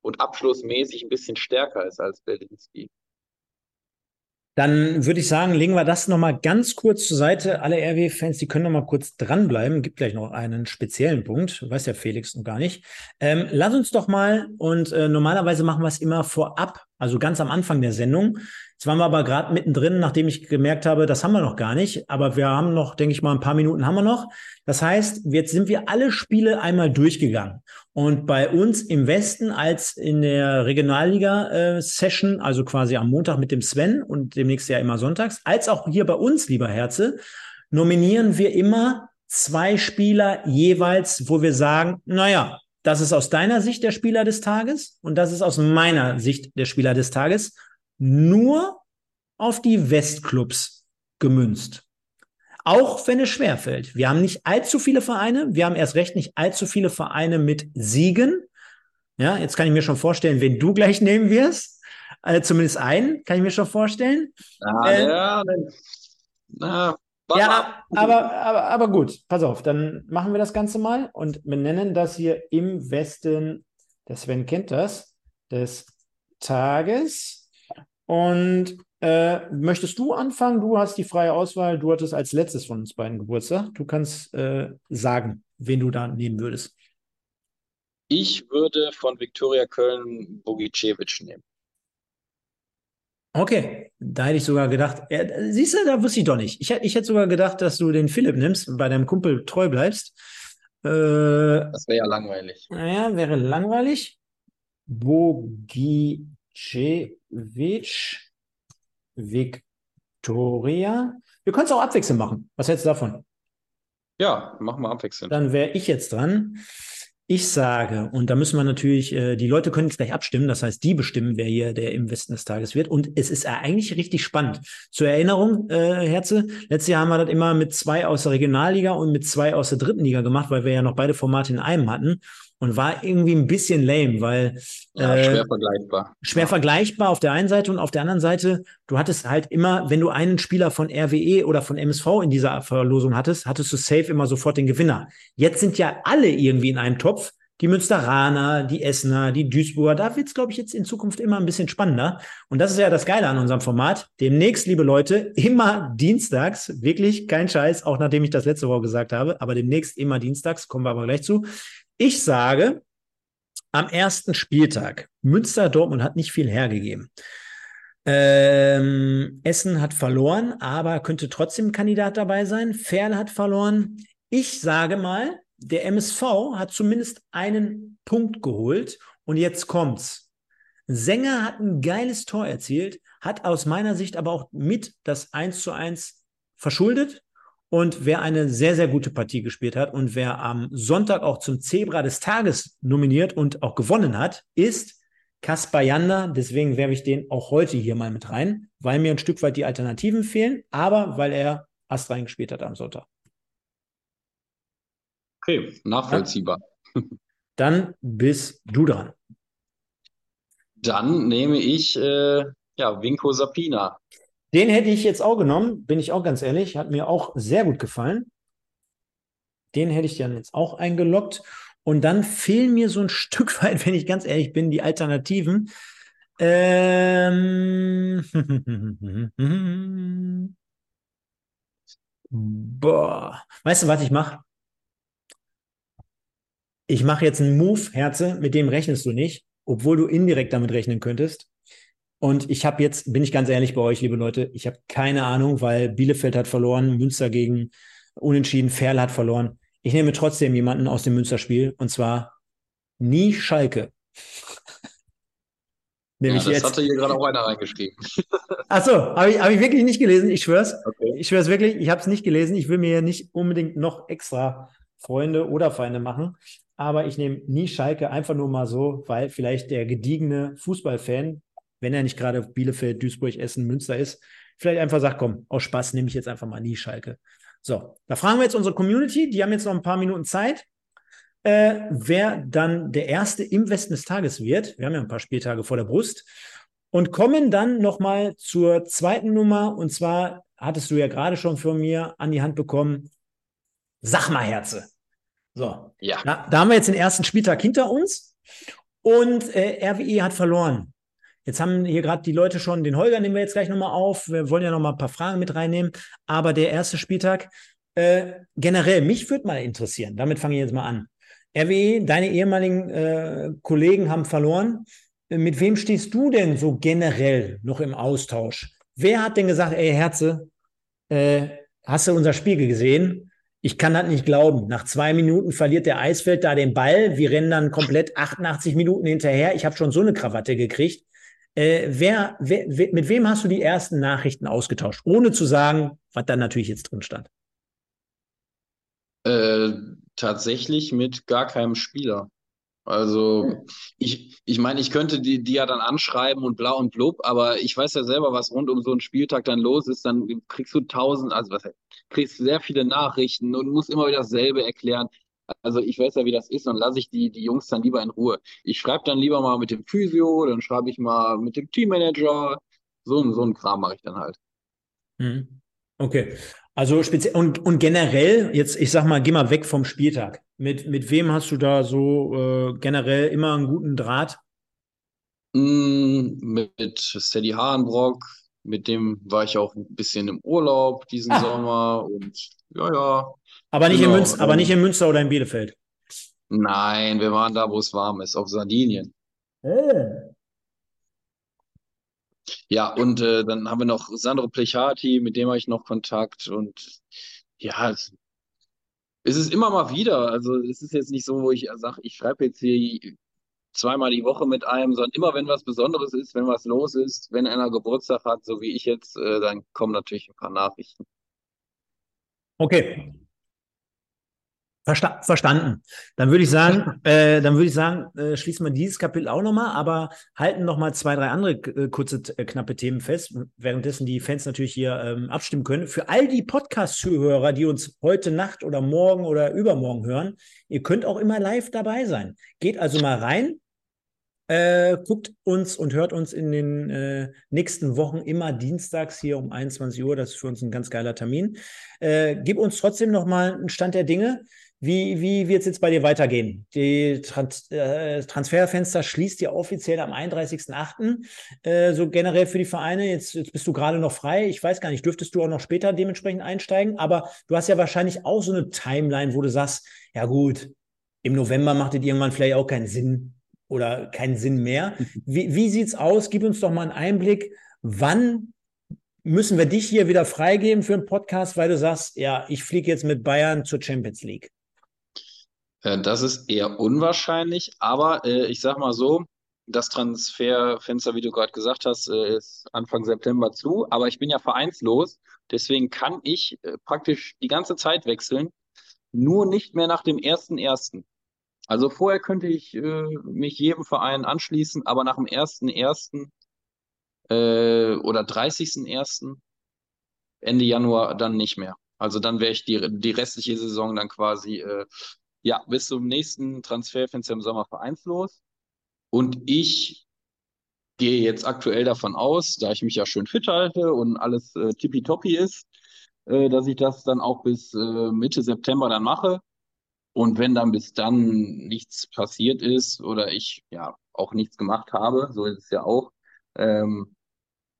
Speaker 2: und abschlussmäßig ein bisschen stärker ist als Berlinski.
Speaker 1: Dann würde ich sagen, legen wir das nochmal ganz kurz zur Seite. Alle RW-Fans, die können nochmal kurz dranbleiben. Gibt gleich noch einen speziellen Punkt. Weiß ja Felix noch gar nicht. Ähm, lass uns doch mal, und äh, normalerweise machen wir es immer vorab, also ganz am Anfang der Sendung. Jetzt waren wir aber gerade mittendrin, nachdem ich gemerkt habe, das haben wir noch gar nicht. Aber wir haben noch, denke ich mal, ein paar Minuten haben wir noch. Das heißt, jetzt sind wir alle Spiele einmal durchgegangen. Und bei uns im Westen als in der Regionalliga-Session, also quasi am Montag mit dem Sven und demnächst ja immer sonntags, als auch hier bei uns, lieber Herze, nominieren wir immer zwei Spieler jeweils, wo wir sagen, naja, das ist aus deiner Sicht der Spieler des Tages und das ist aus meiner Sicht der Spieler des Tages nur auf die Westclubs gemünzt. Auch wenn es schwerfällt. Wir haben nicht allzu viele Vereine. Wir haben erst recht nicht allzu viele Vereine mit Siegen. Ja, jetzt kann ich mir schon vorstellen, wen du gleich nehmen wirst. Also zumindest einen, kann ich mir schon vorstellen.
Speaker 2: Ja,
Speaker 1: Äh,
Speaker 2: ja, na,
Speaker 1: Ja,
Speaker 2: ab.
Speaker 1: aber, aber, aber gut, pass auf, dann machen wir das Ganze mal und benennen das hier im Westen, der Sven kennt das, des Tages. Und äh, möchtest du anfangen? Du hast die freie Auswahl, du hattest als letztes von uns beiden Geburtstag. Du kannst äh, sagen, wen du da nehmen würdest.
Speaker 2: Ich würde von Viktoria Köln Bogicevic nehmen.
Speaker 1: Okay, da hätte ich sogar gedacht, äh, siehst du, da wusste ich doch nicht. Ich, ich hätte sogar gedacht, dass du den Philipp nimmst bei deinem Kumpel treu bleibst. Äh,
Speaker 2: Das wäre ja langweilig.
Speaker 1: Naja, wäre langweilig. Bogicevic, Victoria. Wir können es auch abwechselnd machen. Was hältst du davon?
Speaker 2: Ja, machen wir abwechselnd.
Speaker 1: Dann wäre ich jetzt dran. Ich sage, und da müssen wir natürlich, äh, die Leute können jetzt gleich abstimmen, das heißt, die bestimmen, wer hier der im Westen des Tages wird. Und es ist eigentlich richtig spannend. Zur Erinnerung, äh, Herze, letztes Jahr haben wir das immer mit zwei aus der Regionalliga und mit zwei aus der dritten Liga gemacht, weil wir ja noch beide Formate in einem hatten. Und war irgendwie ein bisschen lame, weil
Speaker 2: Ja,
Speaker 1: äh,
Speaker 2: schwer vergleichbar.
Speaker 1: schwer
Speaker 2: Ja.
Speaker 1: vergleichbar auf der einen Seite und auf der anderen Seite, du hattest halt immer, wenn du einen Spieler von RWE oder von MSV in dieser Verlosung hattest, hattest du safe immer sofort den Gewinner. Jetzt sind ja alle irgendwie in einem Topf. Die Münsteraner, die Essener, die Duisburger, da wird's, glaube ich, jetzt in Zukunft immer ein bisschen spannender. Und das ist ja das Geile an unserem Format. Demnächst, liebe Leute, immer dienstags, wirklich kein Scheiß, auch nachdem ich das letzte Woche gesagt habe, aber demnächst immer dienstags, kommen wir aber gleich zu. Ich sage, am ersten Spieltag. Münster Dortmund hat nicht viel hergegeben. Ähm, Essen hat verloren, aber könnte trotzdem Kandidat dabei sein. Ferl hat verloren. Ich sage mal, der MSV hat zumindest einen Punkt geholt. Und jetzt kommt's. Sänger hat ein geiles Tor erzielt, hat aus meiner Sicht aber auch mit das 1 zu 1 verschuldet. Und wer eine sehr, sehr gute Partie gespielt hat und wer am Sonntag auch zum Zebra des Tages nominiert und auch gewonnen hat, ist Kaspar Janda. Deswegen werfe ich den auch heute hier mal mit rein, weil mir ein Stück weit die Alternativen fehlen, aber weil er astrein gespielt hat am Sonntag.
Speaker 2: Okay, nachvollziehbar.
Speaker 1: Dann bist du dran.
Speaker 2: Dann nehme ich äh, ja, Vinko Sapina.
Speaker 1: Den hätte ich jetzt auch genommen, bin ich auch ganz ehrlich, hat mir auch sehr gut gefallen. Den hätte ich dann jetzt auch eingeloggt. Und dann fehlen mir so ein Stück weit, wenn ich ganz ehrlich bin, die Alternativen. Ähm Boah. Weißt du, was ich mache? Ich mache jetzt einen Move, Herze, mit dem rechnest du nicht, obwohl du indirekt damit rechnen könntest. Und ich habe jetzt, bin ich ganz ehrlich bei euch, liebe Leute, ich habe keine Ahnung, weil Bielefeld hat verloren, Münster gegen Unentschieden, Ferl hat verloren. Ich nehme trotzdem jemanden aus dem Münsterspiel und zwar nie Schalke. Nämlich
Speaker 2: ja, das
Speaker 1: jetzt.
Speaker 2: hatte hier gerade auch einer reingeschrieben.
Speaker 1: Achso, habe ich, hab ich wirklich nicht gelesen. Ich schwör's.
Speaker 2: Okay.
Speaker 1: Ich schwör's wirklich. Ich habe es nicht gelesen. Ich will mir hier nicht unbedingt noch extra Freunde oder Feinde machen. Aber ich nehme nie Schalke einfach nur mal so, weil vielleicht der gediegene Fußballfan, wenn er nicht gerade Bielefeld, Duisburg, Essen, Münster ist, vielleicht einfach sagt, komm, aus Spaß nehme ich jetzt einfach mal nie Schalke. So, da fragen wir jetzt unsere Community. Die haben jetzt noch ein paar Minuten Zeit äh, wer dann der Erste im Westen des Tages wird. Wir haben ja ein paar Spieltage vor der Brust. Und kommen dann nochmal zur zweiten Nummer. Und zwar hattest du ja gerade schon von mir an die Hand bekommen. Sag mal, Herze. So,
Speaker 2: Ja.
Speaker 1: da, da haben wir jetzt den ersten Spieltag hinter uns. Und äh, RWE hat verloren. Jetzt haben hier gerade die Leute schon, den Holger nehmen wir jetzt gleich nochmal auf. Wir wollen ja nochmal ein paar Fragen mit reinnehmen. Aber der erste Spieltag, äh, generell, mich würde mal interessieren. Damit fange ich jetzt mal an. RWE, deine ehemaligen äh, Kollegen haben verloren. Äh, Mit wem stehst du denn so generell noch im Austausch? Wer hat denn gesagt, ey Herze, äh, hast du unser Spiel gesehen? Ich kann das nicht glauben. Nach zwei Minuten verliert der Eisfeld da den Ball. Wir rennen dann komplett 88 Minuten hinterher. Ich habe schon so eine Krawatte gekriegt. Äh, wer, wer, wer, mit wem hast du die ersten Nachrichten ausgetauscht? Ohne zu sagen, was da natürlich jetzt drin stand.
Speaker 2: Äh, tatsächlich mit gar keinem Spieler. Also ich, ich meine, ich könnte die, die ja dann anschreiben und bla und blub, aber ich weiß ja selber, was rund um so einen Spieltag dann los ist. Dann kriegst du tausend, also was kriegst sehr viele Nachrichten und musst immer wieder dasselbe erklären. Also ich weiß ja, wie das ist und lasse ich die, die Jungs dann lieber in Ruhe. Ich schreibe dann lieber mal mit dem Physio, dann schreibe ich mal mit dem Teammanager. So, so einen Kram mache ich dann halt.
Speaker 1: Mhm. Okay. Also speziell und, und generell, jetzt, ich sag mal, geh mal weg vom Spieltag. Mit, mit wem hast du da so äh, generell immer einen guten Draht?
Speaker 2: Mm, mit Steady Harenbrock, mit dem war ich auch ein bisschen im Urlaub diesen
Speaker 1: Ah.
Speaker 2: Sommer und ja, ja.
Speaker 1: Aber nicht, in
Speaker 2: Genau,
Speaker 1: Münster, aber nicht in Münster oder in Bielefeld.
Speaker 2: Nein, wir waren da, wo es warm ist, auf Sardinien. Ja, und äh, dann haben wir noch Sandro Plechati, mit dem habe ich noch Kontakt und ja, es, es ist immer mal wieder. Also es ist jetzt nicht so, wo ich sage, ich schreibe jetzt hier zweimal die Woche mit einem, sondern immer, wenn was Besonderes ist, wenn was los ist, wenn einer Geburtstag hat, so wie ich jetzt, äh, dann kommen natürlich ein paar Nachrichten.
Speaker 1: Okay. Versta verstanden. Dann würde ich sagen, äh, dann würde ich sagen, äh, schließen wir dieses Kapitel auch nochmal, aber halten nochmal zwei, drei andere äh, kurze, äh, knappe Themen fest, währenddessen die Fans natürlich hier ähm, abstimmen können. Für all die Podcast-Zuhörer, die uns heute Nacht oder morgen oder übermorgen hören, ihr könnt auch immer live dabei sein. Geht also mal rein, äh, guckt uns und hört uns in den äh, nächsten Wochen immer dienstags hier um 21 Uhr. Das ist für uns ein ganz geiler Termin. Äh, gib uns trotzdem nochmal einen Stand der Dinge. Wie, wie wird es jetzt bei dir weitergehen? Die Trans äh, Transferfenster schließt ja offiziell am 31.08. Äh, so generell für die Vereine. Jetzt, jetzt bist du gerade noch frei. Ich weiß gar nicht, dürftest du auch noch später dementsprechend einsteigen? Aber du hast ja wahrscheinlich auch so eine Timeline, wo du sagst, ja gut, im November macht es irgendwann vielleicht auch keinen Sinn oder keinen Sinn mehr. Wie, wie sieht's aus? Gib uns doch mal einen Einblick. Wann müssen wir dich hier wieder freigeben für einen Podcast, weil du sagst, ja, ich fliege jetzt mit Bayern zur Champions League?
Speaker 2: Äh, das ist eher unwahrscheinlich, aber äh, ich sag mal so, das Transferfenster, wie du gerade gesagt hast, äh, ist Anfang September zu, aber ich bin ja vereinslos, deswegen kann ich äh, praktisch die ganze Zeit wechseln, nur nicht mehr nach dem 1.1. Also vorher könnte ich äh, mich jedem Verein anschließen, aber nach dem 1.1. Äh, oder 30.1. Ende Januar dann nicht mehr. Also dann wäre ich die, die restliche Saison dann quasi äh, ja, bis zum nächsten Transferfenster im Sommer vereinslos. Und ich gehe jetzt aktuell davon aus, da ich mich ja schön fit halte und alles äh, tippitoppi ist, äh, dass ich das dann auch bis äh, Mitte September dann mache. Und wenn dann bis dann nichts passiert ist oder ich ja auch nichts gemacht habe, so ist es ja auch, ähm,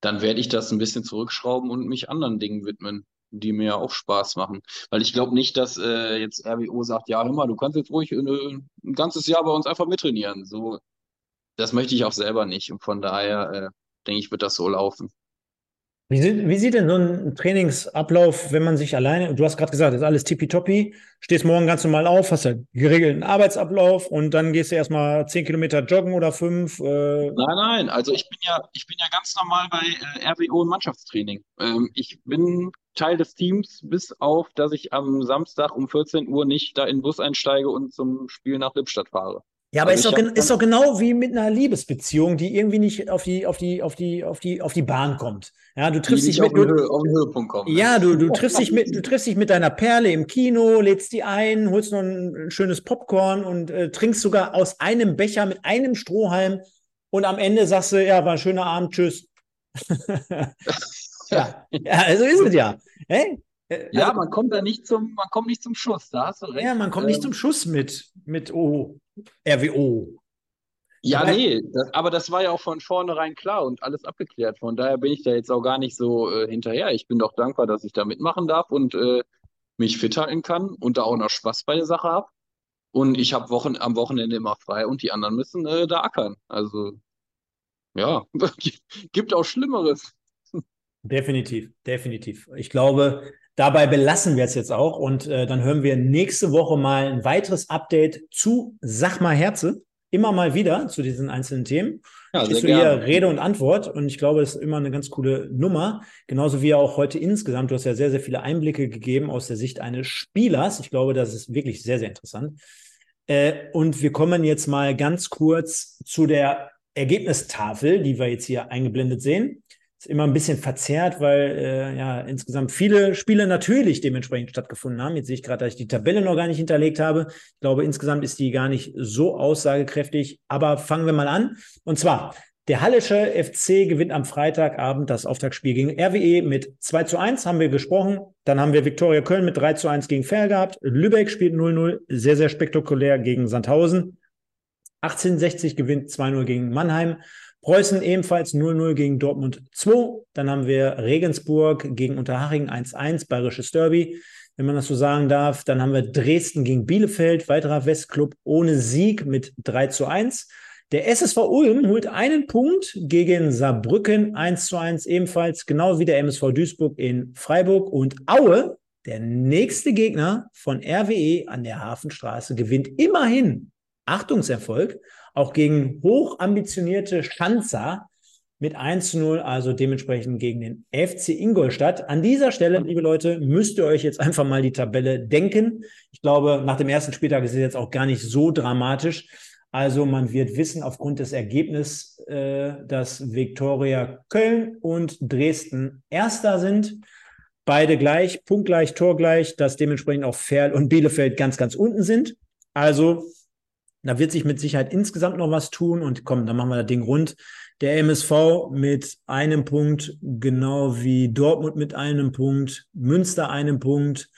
Speaker 2: dann werde ich das ein bisschen zurückschrauben und mich anderen Dingen widmen, die mir auch Spaß machen. Weil ich glaube nicht, dass äh, jetzt RWO sagt, ja, hör mal, du kannst jetzt ruhig äh, ein ganzes Jahr bei uns einfach mittrainieren. So, das möchte ich auch selber nicht. Und von daher äh, denke ich, wird das so laufen.
Speaker 1: Wie, sieht, wie sieht denn so ein Trainingsablauf, wenn man sich alleine, du hast gerade gesagt, ist alles tippitoppi, stehst morgen ganz normal auf, hast ja geregelten Arbeitsablauf und dann gehst du erstmal zehn Kilometer joggen oder fünf? Äh
Speaker 2: nein, nein, also ich bin ja, ich bin ja ganz normal bei äh, RWO im Mannschaftstraining. Ähm, ich bin Teil des Teams, bis auf, dass ich am Samstag um 14 Uhr nicht da in den Bus einsteige und zum Spiel nach Lippstadt fahre.
Speaker 1: Ja, aber also ist, doch, ist doch genau wie mit einer Liebesbeziehung, die irgendwie nicht auf die, auf die, auf die, auf die, auf die Bahn kommt. Ja, du triffst dich mit.
Speaker 2: Auf, den, auf den Höhepunkt kommen.
Speaker 1: Ja, du, du triffst dich mit, du triffst dich mit deiner Perle im Kino, lädst die ein, holst noch ein schönes Popcorn und äh, trinkst sogar aus einem Becher mit einem Strohhalm und am Ende sagst du, ja, war ein schöner Abend, tschüss. ja. ja, also ist es ja. Hey?
Speaker 2: Ja, also, man kommt da nicht zum, man kommt nicht zum Schuss, da hast du recht.
Speaker 1: Ja, man kommt ähm, nicht zum Schuss mit, mit O, RWO.
Speaker 2: Ja, aber, nee, das, aber das war ja auch von vornherein klar und alles abgeklärt. Von daher bin ich da jetzt auch gar nicht so äh, hinterher. Ich bin doch dankbar, dass ich da mitmachen darf und äh, mich fit halten kann und da auch noch Spaß bei der Sache habe. Und ich habe Wochen, am Wochenende immer frei und die anderen müssen äh, da ackern. Also, ja, gibt auch Schlimmeres.
Speaker 1: Definitiv, definitiv. Ich glaube, Dabei belassen wir es jetzt auch und äh, dann hören wir nächste Woche mal ein weiteres Update zu Sag mal Herze. Immer mal wieder zu diesen einzelnen Themen. Ja, Stehst du hier Rede und Antwort und ich glaube, das ist immer eine ganz coole Nummer. Genauso wie auch heute insgesamt. Du hast ja sehr, sehr viele Einblicke gegeben aus der Sicht eines Spielers. Ich glaube, das ist wirklich sehr, sehr interessant. Äh, und wir kommen jetzt mal ganz kurz zu der Ergebnistafel, die wir jetzt hier eingeblendet sehen ist immer ein bisschen verzerrt, weil äh, ja insgesamt viele Spiele natürlich dementsprechend stattgefunden haben. Jetzt sehe ich gerade, dass ich die Tabelle noch gar nicht hinterlegt habe. Ich glaube, insgesamt ist die gar nicht so aussagekräftig. Aber fangen wir mal an. Und zwar, der Hallische FC gewinnt am Freitagabend das Auftaktspiel gegen RWE mit 2 zu 1, haben wir gesprochen. Dann haben wir Viktoria Köln mit 3 zu 1 gegen Fair gehabt. Lübeck spielt 0-0, sehr, sehr spektakulär gegen Sandhausen. 1860 gewinnt 2-0 gegen Mannheim. Preußen ebenfalls 0-0 gegen Dortmund 2. Dann haben wir Regensburg gegen Unterhaching 1-1, Bayerisches Derby, wenn man das so sagen darf. Dann haben wir Dresden gegen Bielefeld, weiterer Westclub ohne Sieg mit 3 zu 1. Der SSV Ulm holt einen Punkt gegen Saarbrücken 1 zu 1 ebenfalls, genau wie der MSV Duisburg in Freiburg. Und Aue, der nächste Gegner von RWE an der Hafenstraße, gewinnt immerhin Achtungserfolg auch gegen hochambitionierte Schanzer mit 1 zu 0, also dementsprechend gegen den FC Ingolstadt. An dieser Stelle, liebe Leute, müsst ihr euch jetzt einfach mal die Tabelle denken. Ich glaube, nach dem ersten Spieltag ist es jetzt auch gar nicht so dramatisch. Also man wird wissen aufgrund des Ergebnisses, äh, dass Viktoria Köln und Dresden Erster sind. Beide gleich, punktgleich, torgleich, dass dementsprechend auch Ferl und Bielefeld ganz, ganz unten sind. Also da wird sich mit Sicherheit insgesamt noch was tun und komm, dann machen wir das Ding rund. Der MSV mit einem Punkt, genau wie Dortmund mit einem Punkt, Münster einem Punkt.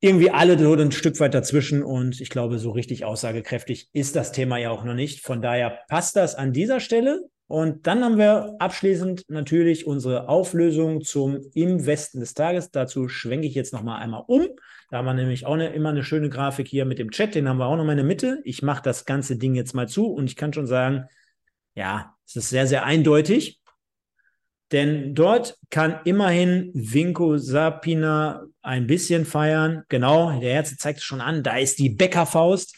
Speaker 1: Irgendwie alle so ein Stück weit dazwischen und ich glaube, so richtig aussagekräftig ist das Thema ja auch noch nicht. Von daher passt das an dieser Stelle. Und dann haben wir abschließend natürlich unsere Auflösung zum Im Westen des Tages. Dazu schwenke ich jetzt nochmal einmal um. Da haben wir nämlich auch eine, immer eine schöne Grafik hier mit dem Chat, den haben wir auch noch mal in der Mitte. Ich mache das ganze Ding jetzt mal zu und ich kann schon sagen, ja, es ist sehr, sehr eindeutig. Denn dort kann immerhin Vinko Sapina ein bisschen feiern. Genau, der Herz zeigt es schon an, da ist die Bäckerfaust.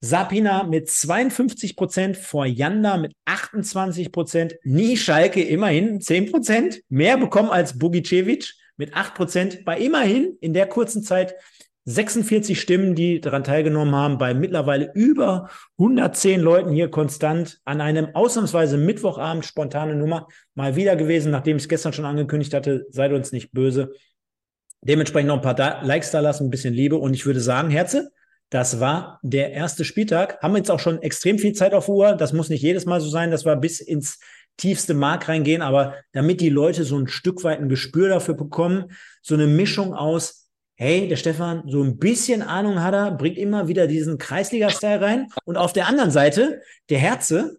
Speaker 1: Sapina mit 52 Prozent vor Janda mit 28 Prozent. Nie Schalke immerhin 10 Prozent. Mehr bekommen als Bugicevic mit 8 Prozent bei immerhin in der kurzen Zeit 46 Stimmen, die daran teilgenommen haben, bei mittlerweile über 110 Leuten hier konstant an einem ausnahmsweise Mittwochabend spontane Nummer mal wieder gewesen, nachdem ich es gestern schon angekündigt hatte, seid uns nicht böse. Dementsprechend noch ein paar da Likes da lassen, ein bisschen Liebe und ich würde sagen, Herze, das war der erste Spieltag. Haben wir jetzt auch schon extrem viel Zeit auf Uhr. Das muss nicht jedes Mal so sein, dass wir bis ins tiefste Mark reingehen, aber damit die Leute so ein Stück weit ein Gespür dafür bekommen, so eine Mischung aus, hey, der Stefan, so ein bisschen Ahnung hat er, bringt immer wieder diesen Kreisliga-Style rein und auf der anderen Seite, der Herze,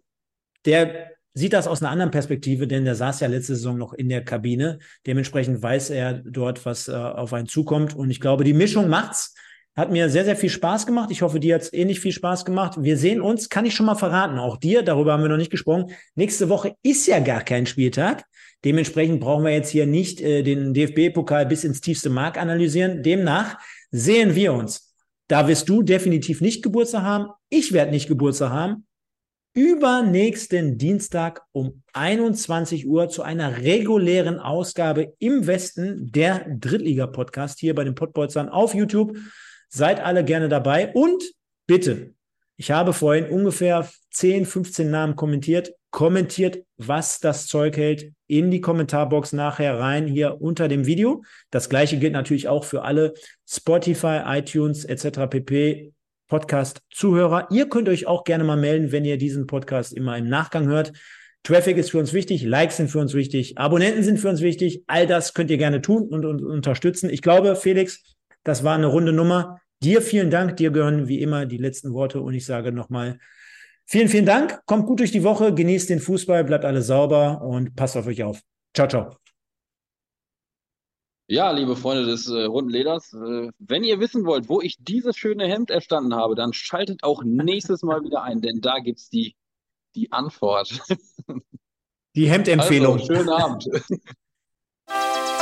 Speaker 1: der sieht das aus einer anderen Perspektive, denn der saß ja letzte Saison noch in der Kabine. Dementsprechend weiß er dort, was äh, auf einen zukommt. Und ich glaube, die Mischung macht's. Hat mir sehr, sehr viel Spaß gemacht. Ich hoffe, dir hat es ähnlich viel Spaß gemacht. Wir sehen uns, kann ich schon mal verraten, auch dir, darüber haben wir noch nicht gesprochen. Nächste Woche ist ja gar kein Spieltag. Dementsprechend brauchen wir jetzt hier nicht äh, den DFB-Pokal bis ins tiefste Mark analysieren. Demnach sehen wir uns. Da wirst du definitiv nicht Geburtstag haben. Ich werde nicht Geburtstag haben übernächsten Dienstag um 21 Uhr zu einer regulären Ausgabe im Westen der Drittliga-Podcast hier bei den Pottbolzern auf YouTube. Seid alle gerne dabei und bitte, ich habe vorhin ungefähr 10, 15 Namen kommentiert. Kommentiert, was das Zeug hält, in die Kommentarbox nachher rein hier unter dem Video. Das gleiche gilt natürlich auch für alle Spotify, iTunes etc. pp. Podcast-Zuhörer. Ihr könnt euch auch gerne mal melden, wenn ihr diesen Podcast immer im Nachgang hört. Traffic ist für uns wichtig, Likes sind für uns wichtig, Abonnenten sind für uns wichtig. All das könnt ihr gerne tun und, und unterstützen. Ich glaube, Felix, das war eine runde Nummer. Dir vielen Dank. Dir gehören wie immer die letzten Worte und ich sage nochmal vielen, vielen Dank. Kommt gut durch die Woche, genießt den Fußball, bleibt alle sauber und passt auf euch auf. Ciao, ciao.
Speaker 2: Ja, liebe Freunde des äh, runden Leders, äh, wenn ihr wissen wollt, wo ich dieses schöne Hemd erstanden habe, dann schaltet auch nächstes Mal wieder ein, denn da gibt es die, die Antwort.
Speaker 1: Die Hemdempfehlung.
Speaker 2: Also, schönen Abend.